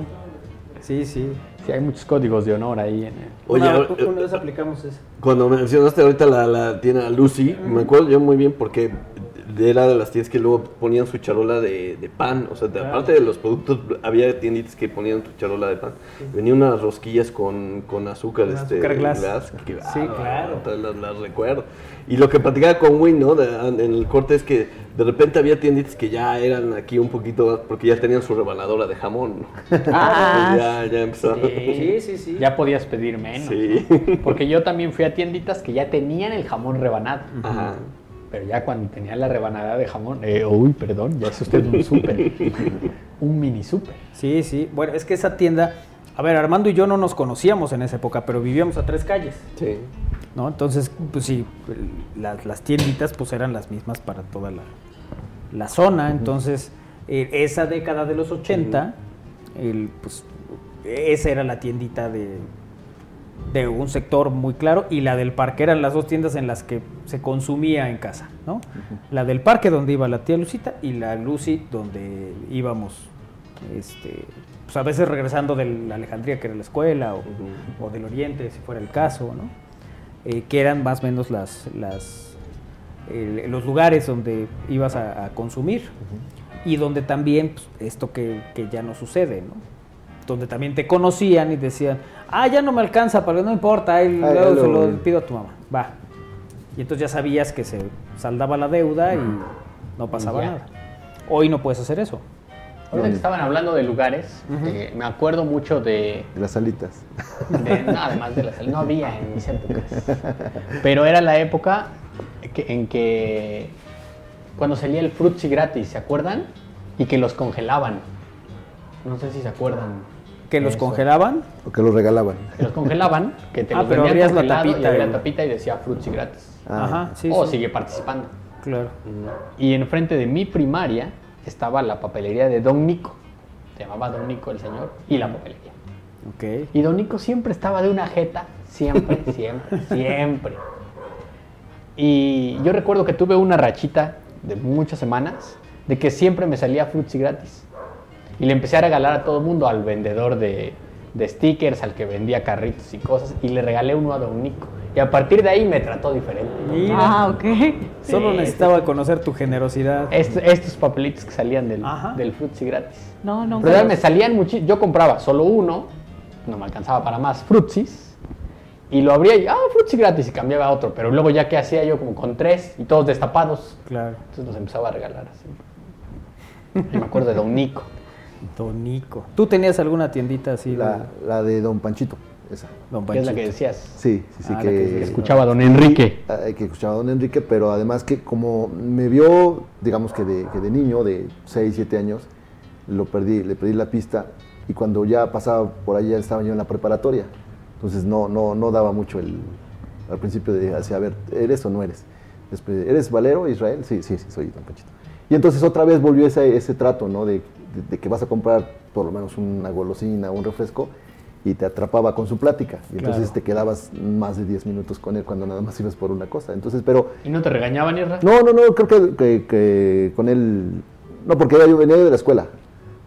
Sí, sí. Sí, hay muchos códigos de honor ahí. En el- Oye, una, eh, una vez aplicamos eso. Cuando mencionaste ahorita la, la tienda Lucy, me acuerdo yo muy bien porque era de las tiendas que luego ponían su charola de, de pan. O sea, de- Claro. aparte de los productos, había tienditas que ponían su charola de pan. Venían unas rosquillas con, con azúcar, Con este, azúcar glass. que, Sí, claro. todas Las, las recuerdo. Y lo que platicaba con Win, ¿no? De- en el corte es que de repente había tienditas que ya eran aquí un poquito más, porque ya tenían su rebanadora de jamón. ¿no? Ah, ya, ya empezó. Sí, sí, sí. Ya podías pedir menos. Sí. Porque yo también fui a tienditas que ya tenían el jamón rebanado. Ajá. Pero ya cuando tenía la rebanada de jamón, eh, uy, perdón, ya es usted un súper. un mini súper. Sí, sí. Bueno, es que esa tienda, a ver, Armando y yo no nos conocíamos en esa época, pero vivíamos a tres calles. Sí. ¿no? Entonces, pues sí, las, las tienditas pues eran las mismas para toda la, la zona. Entonces, eh, esa década de los 80, el, pues, esa era la tiendita de, de un sector muy claro y la del parque eran las dos tiendas en las que se consumía en casa, ¿no? La del parque donde iba la tía Lucita y la Lucy donde íbamos, este, pues a veces regresando de la Alejandría que era la escuela o, o del Oriente si fuera el caso, ¿no? Eh, que eran más o menos las, las los lugares donde ibas a, a consumir y donde también pues, esto que, que ya no sucede, ¿no? Donde también te conocían y decían, ah, ya no me alcanza, pero no importa, ahí Ah, luego se lo- pido a tu mamá, va. Y entonces ya sabías que se saldaba la deuda y no pasaba ya. nada. Hoy no puedes hacer eso. Ahorita que estaban hablando de lugares, eh, me acuerdo mucho de, De las alitas. de- no, además de las no había en mis épocas. Pero era la época que- en que cuando salía el frutzi gratis, ¿se acuerdan? Y que los congelaban. No sé si se acuerdan. ¿Que los Eso. congelaban? O que los regalaban. Que los congelaban, que te Ah, los pero vendían abrías la tapita y- la tapita y decía frutzi gratis. Ah. Ajá, sí, o sí. sigue participando. Claro. Y enfrente de mi primaria estaba la papelería de Don Nico. Se llamaba Don Nico el señor y la papelería. Ok. Y Don Nico siempre estaba de una jeta, siempre, siempre, siempre. Y yo recuerdo que tuve una rachita de muchas semanas de que siempre me salía frutzi gratis. Y le empecé a regalar a todo el mundo, al vendedor de, de stickers, al que vendía carritos y cosas, y le regalé uno a Don Nico. Y a partir de ahí me trató diferente. Mira. Ah, ok. Solo Sí, necesitaba conocer tu generosidad. Est- estos papelitos que salían del, Ajá. del frutzi gratis. No, no. Pero me salían muchísimos. Yo compraba solo uno, no me alcanzaba para más frutzis. Y lo abría y, ah, frutzi gratis, y cambiaba a otro. Pero luego ya que hacía yo como con tres y todos destapados. Claro. Entonces los empezaba a regalar así. Y me acuerdo de Don Nico. Don Nico. ¿Tú tenías alguna tiendita así? La, la de Don Panchito, esa. Don Que es la Panchito. que decías. Sí, sí, sí. Ah, que, que Escuchaba a Don Enrique. Que escuchaba a Don Enrique, pero además que como me vio, digamos que de, que de niño, de 6, 7 años, lo perdí, le perdí la pista y cuando ya pasaba por ahí ya estaba yo en la preparatoria. Entonces no, no, no daba mucho el, al principio de a ver, ¿eres o no eres? Después, ¿eres Valero, Israel? Sí, sí, sí, soy Don Panchito. Y entonces otra vez volvió ese, ese trato, ¿no? De, de- de que vas a comprar por lo menos una golosina, un refresco, y te atrapaba con su plática. Y entonces Claro. te quedabas más de 10 minutos con él cuando nada más ibas por una cosa. Entonces, pero ¿Y no te regañaban, Irra? no, no, no, creo que, que- que con él, no, porque yo venía de la escuela.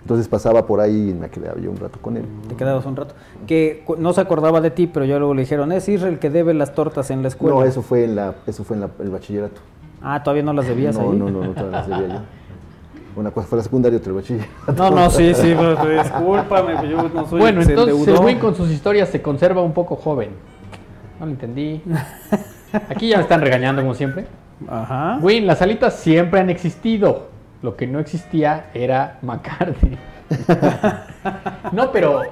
Entonces pasaba por ahí y me quedaba yo un rato con él. Te quedabas un rato. Que no se acordaba de ti, pero yo luego le dijeron, es Israel el que debe las tortas en la escuela. No, eso fue en la, eso fue en la- el bachillerato. Ah, todavía no las debías no, ahí. no, no, no, todavía las debía yo. Una cosa fue la secundaria, otra el bachillerato. No, no, sí, sí, pero discúlpame, pues yo no soy Bueno, entonces el endeudó. Win con sus historias se conserva un poco joven. No lo entendí. Aquí ya me están regañando como siempre. Ajá. Win, las alitas siempre han existido. Lo que no existía era McCarthy. no, pero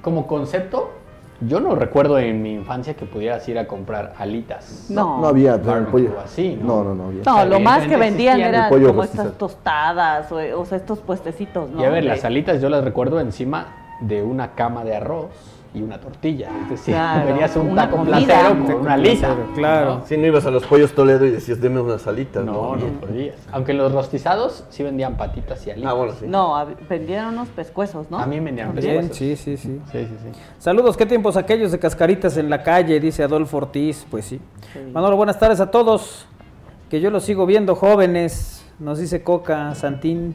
como concepto, yo no recuerdo en mi infancia que pudieras ir a comprar alitas. No. No había, pero el pollo. así, no, no, no había. No, lo más que vendían pollo como estas tostadas o, o sea, estos puestecitos, ¿no? Y a ver, De- las alitas yo las recuerdo encima de una cama de arroz y una tortilla. Es decir, Claro, venías a un una taco comida. placero con una alita. placero, claro. Si no ibas a los pollos Toledo y decías, deme unas alitas. No, no podías. Aunque los rostizados sí vendían patitas y alitas. Ah, bueno, sí. No, vendían unos pescuezos, ¿no? También vendían También. Bien, pescuezos. sí, sí, sí. Sí, sí, sí. Saludos, qué tiempos aquellos de cascaritas en la calle, dice Adolfo Ortiz. Pues sí. Manolo, buenas tardes a todos. Que yo los sigo viendo jóvenes, nos dice Coca Santín.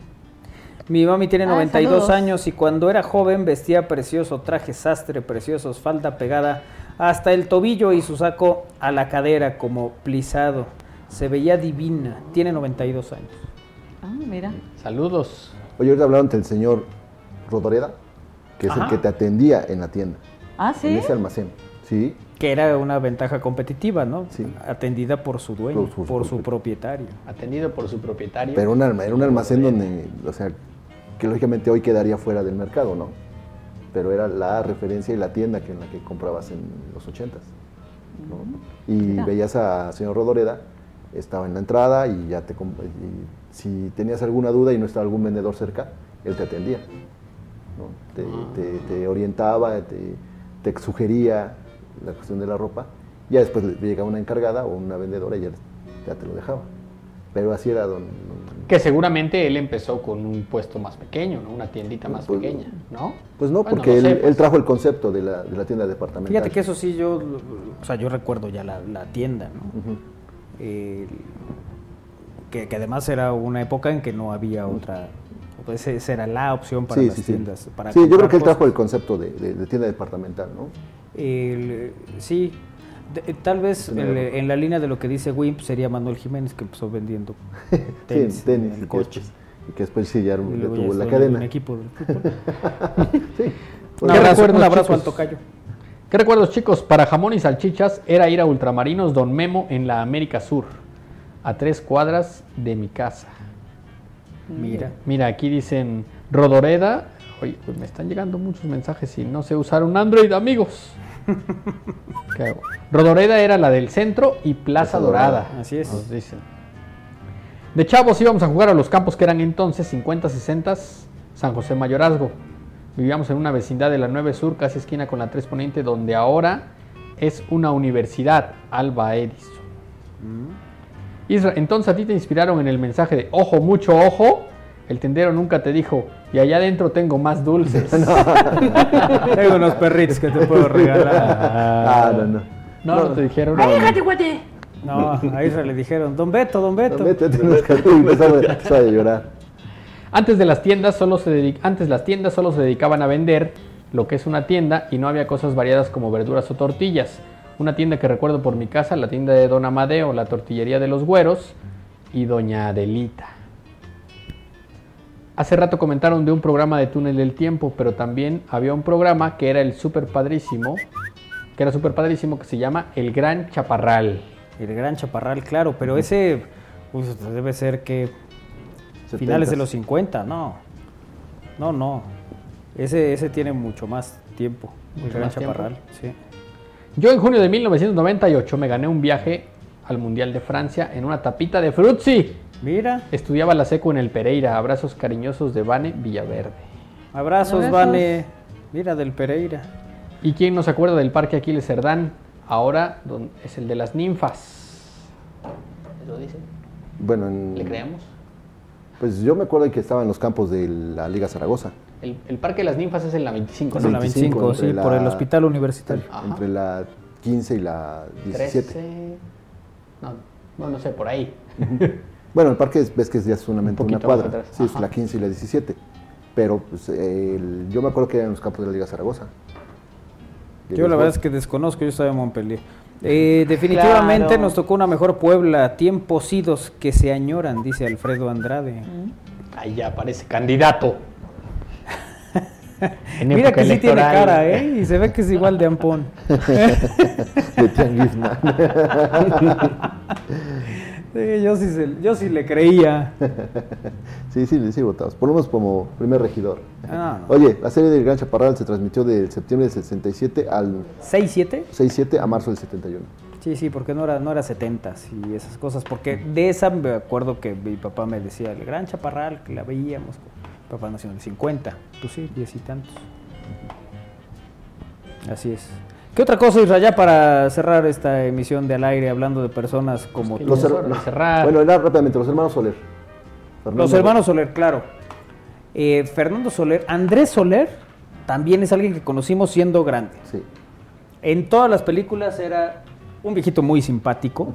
Mi mami tiene Ah, 92 saludos. años y cuando era joven vestía precioso, traje sastre preciosos, falda pegada hasta el tobillo y su saco a la cadera como plisado. Se veía divina, tiene 92 años. Ah, mira. Saludos. Oye, ahorita hablaron del señor Rodoreda, que es Ajá. el que te atendía en la tienda, Ah, en sí. ese almacén. Sí, Que era una ventaja competitiva, ¿no? Sí. Atendida por su dueño, Por su- por su por- propietario. Atendido por su propietario. pero un alma- era un almacén donde, o sea, que lógicamente hoy quedaría fuera del mercado, ¿no? Pero era la referencia y la tienda que en la que comprabas en los ochentas. ¿no? Y Mira. veías a señor Rodoreda, estaba en la entrada y ya te y si tenías alguna duda y no estaba algún vendedor cerca, él te atendía. ¿no? Te, te- te orientaba, te, te sugería la cuestión de la ropa. Ya después le llegaba una encargada o una vendedora y ya, ya te lo dejaba. Pero así era don, Que seguramente él empezó con un puesto más pequeño, ¿no? Una tiendita más Pues- pequeña, ¿no? Pues no, Bueno, porque no él, sé, pues. él trajo el concepto de la, de la tienda departamental. Fíjate que eso sí, yo, o sea, yo recuerdo ya la, la tienda, ¿no? Que, que además era una época en que no había otra, pues esa era la opción para Sí, las sí, sí. tiendas. Para Sí, yo creo que él trajo cosas. el concepto de, de- de tienda departamental, ¿no? El- sí, de- eh, tal vez en la línea de lo que dice Wimp sería Manuel Jiménez que empezó vendiendo Sí, tenis, tenis, en y el que coche. después- y que después sí ya le tuvo la cadena. un equipo fútbol. sí. Un ¿Qué abrazo, recuerdos, un abrazo chicos? al tocayo. ¿Qué recuerdos, chicos? Para jamón y salchichas era ir a Ultramarinos Don Memo en la América Sur, a tres cuadras de mi casa. Mira. Mira, aquí dicen Rodoreda. Oye, pues me están llegando muchos mensajes y no sé usar un Android, amigos. Rodoreda era la del centro y Plaza Plaza Dorada. Dorada. Así es. Nos dicen. De chavos íbamos a jugar a los campos que eran entonces 50, 60, San José Mayorazgo. Vivíamos en una vecindad de la 9 Sur, casi esquina con la 3 Poniente, donde ahora es una universidad, Alba Edison. Isra, entonces a ti te inspiraron en el mensaje de ojo, mucho ojo. El tendero nunca te dijo, y allá adentro tengo más dulces. Tengo unos perritos que te puedo regalar. Ah, no, no. No, no, te dijeron. ¡Ay, déjate, guate! No, a Isra le dijeron, Don Beto, Don Beto. Don Beto, tienes que empezar a- llorar. Antes de las tiendas solo se dedi- antes las tiendas solo se dedicaban a vender lo que es una tienda y no había cosas variadas como verduras o tortillas. Una tienda que recuerdo por mi casa, la tienda de Don Amadeo, la tortillería de los güeros y Doña Adelita. Hace rato comentaron de un programa de túnel del tiempo, pero también había un programa que era el super padrísimo, que era super padrísimo, que se llama El Gran Chaparral. El Gran Chaparral, claro, pero ese pues, debe ser que finales de los 50, no. No, no. Ese, ese tiene mucho más tiempo. El Mucho Gran más tiempo. Chaparral, sí. Yo en junio de 1998 me gané un viaje al Mundial de Francia en una tapita de Frutzi. Mira. Estudiaba la seco en el Pereira. Abrazos cariñosos de Vane Villaverde. Abrazos, Abrazos. Vane. Mira, del Pereira. ¿Y quién no se acuerda del Parque Aquiles Cerdán? Ahora don- es el de las ninfas. ¿Eso dice? Bueno, en- ¿Le creemos? pues yo me acuerdo que estaba en los campos de la Liga Zaragoza. El, el Parque de las Ninfas es en la 25. Es en la 25, entre sí, por el hospital universitario. Ajá. Entre la 15 y la 17. 13. No, no, no sé, por ahí. Bueno, el parque es- ves que es ya solamente Un una cuadra. Sí, es la 15 y la 17. Pero pues, el- yo me acuerdo que eran los campos de la Liga Zaragoza. Yo la verdad es que desconozco, yo estaba en Montpellier. Eh, definitivamente Claro. nos tocó una mejor Puebla, tiempos idos que se añoran, dice Alfredo Andrade. Ahí ya aparece candidato. Mira que sí tiene cara, ¿eh? Y se ve que es igual de ampón. de. Sí, yo, sí se- yo sí le creía. sí, sí, sí votamos. Por lo menos como primer regidor. Ah, no. Oye, la serie del Gran Chaparral se transmitió del septiembre del 67 al ¿6-7? 6-7 a marzo del 71. Sí, sí, porque no era, no era 70 y esas cosas. Porque de esa me acuerdo que mi papá me decía, el gran chaparral, que la veíamos. Papá nació en el 50. Pues sí, diez y tantos. Así es. ¿Qué otra cosa, Isra, ya para cerrar esta emisión de al aire hablando de personas como tú? Los her- Bueno, era rápidamente, los hermanos Soler. Fernando- Los hermanos Soler, claro. Eh, Fernando Soler, Andrés Soler también es alguien que conocimos siendo grande. Sí. En todas las películas era un viejito muy simpático,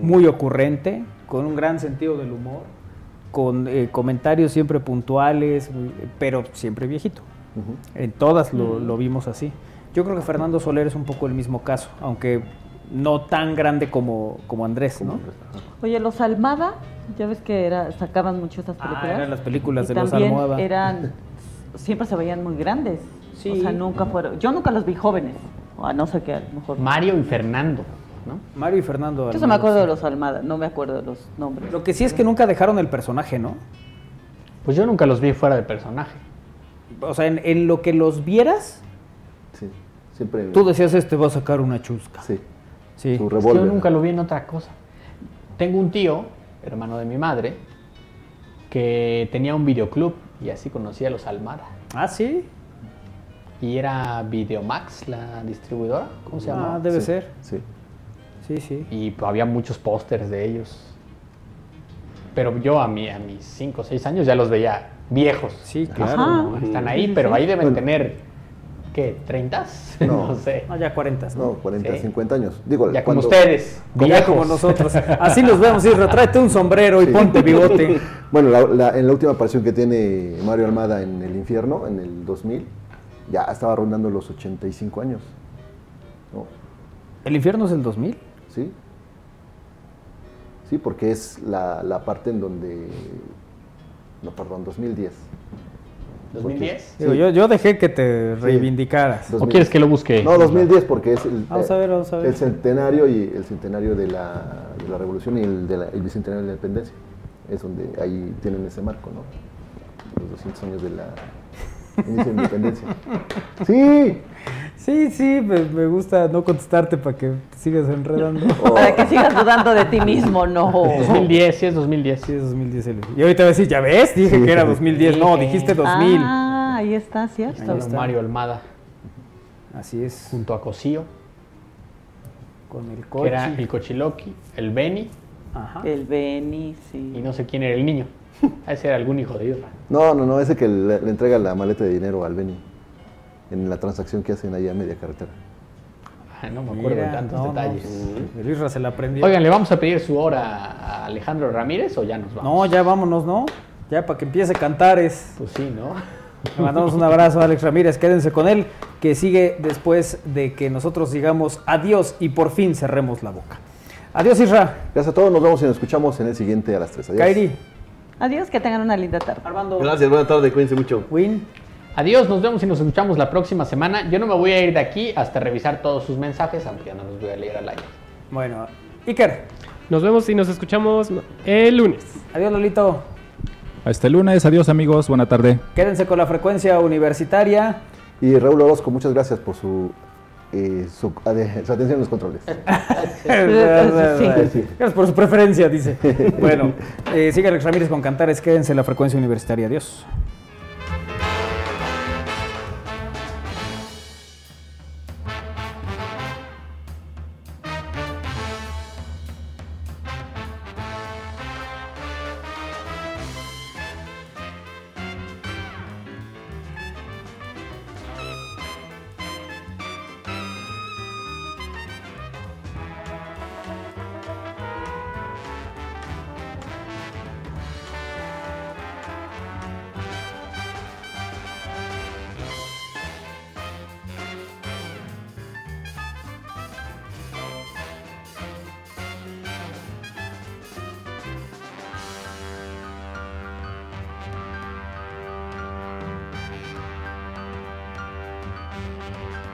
muy ocurrente, con un gran sentido del humor, con eh, comentarios siempre puntuales, pero siempre viejito. En todas lo, lo vimos así. Yo creo que Fernando Soler es un poco el mismo caso, aunque no tan grande como, como Andrés, ¿no? Oye, los Almada, ya ves que era, sacaban mucho esas películas. Ah, eran las películas Y de los Almohada. eran, siempre se veían muy grandes. Sí. O sea, nunca fueron, yo nunca los vi jóvenes. O a no sé qué, a lo mejor. Mario y Fernando, ¿no? Mario y Fernando. Yo se me Almada, acuerdo de los Almada, no me acuerdo de los nombres. Lo que sí es que nunca dejaron el personaje, ¿no? Pues yo nunca los vi fuera de personaje. O sea, en, en lo que los vieras, siempre. tú decías, este va a sacar una chusca. Sí. Sí. Su revólver. yo nunca lo vi en otra cosa. Tengo un tío, hermano de mi madre, que tenía un videoclub y así conocía a los Almada. Ah, sí. Y era Videomax, la distribuidora, ¿cómo se llama? Ah, debe Sí, ser. Sí. Sí, sí. Y pues, había muchos pósters de ellos. Pero yo a, mí, a mis 5 o 6 años ya los veía viejos. Sí, claro. Están ahí, pero ahí deben tener, ¿qué? ¿30? No. No, sé. Ah, ya 40, ¿no? No, 40, Sí. 50 años. Digo, Ya como cuando- ustedes, Ya viejos. como nosotros. Así los vemos, Isra. Tráete un sombrero y Sí. ponte bigote. Bueno, la- la- en la última aparición que tiene Mario Almada en El Infierno, en el 2000, ya estaba rondando los 85 años. ¿no? ¿El infierno es el 2000? ¿Sí? Sí, porque es la, la parte en donde... No, perdón, 2010. ¿2010? Digo, yo, yo dejé que te reivindicaras. ¿O quieres que lo busque? No, 2010 porque es el, Vamos a ver, vamos a ver. el centenario y el centenario de la, de la revolución y el, de la- el bicentenario de la independencia. Es donde ahí tienen ese marco, ¿no? Los 200 años de la inicio de independencia. Sí. Sí, sí, me, me gusta no contestarte para que te sigas enredando. Para que sigas dudando de ti mismo, no. 2010, sí es 2010. Sí, es 2010. el- Y ahorita voy a decir, ya ves, dije Sí. que era 2010. No, dijiste 2000. Ah, ahí está, cierto. Ahí está Mario Almada. Así es. Junto a Cosío. Con el Que coche. era el Cochiloqui, el Beni. Ajá. El Beni, sí. Y no sé quién era el niño. Ese era algún hijo de Isra. No, no, no, ese que le, le entrega la maleta de dinero al Beni en la transacción que hacen allá a media carretera. Ay, no me acuerdo Mira, de tantos no, no. detalles. El Isra se la aprendió. Oigan, ¿le vamos a pedir su hora a Alejandro Ramírez o ya nos vamos? No, ya vámonos, ¿no? Ya para que empiece Cantares. Pues sí, ¿no? Le mandamos un abrazo a Alex Ramírez, quédense con él, que sigue después de que nosotros digamos adiós y por fin cerremos la boca. Adiós, Isra. Gracias a todos, nos vemos y nos escuchamos en el siguiente a las 3. Adiós. Kairi. Adiós, que tengan una linda tarde. Armando. Gracias, buena tarde, cuídense mucho. Win. Adiós, nos vemos y nos escuchamos la próxima semana. Yo no me voy a ir de aquí hasta revisar todos sus mensajes, aunque ya no los voy a leer al aire. Bueno, Iker. Nos vemos y nos escuchamos el lunes. Adiós, Lolito. Hasta el lunes, adiós amigos, buena tarde. Quédense con la frecuencia universitaria. Y Raúl Orozco, muchas gracias por su, eh, su, ade- su atención en los controles. Gracias por su preferencia, dice. Bueno, eh, sigue Alex Ramírez con Cantares. Quédense en la frecuencia universitaria. Adiós.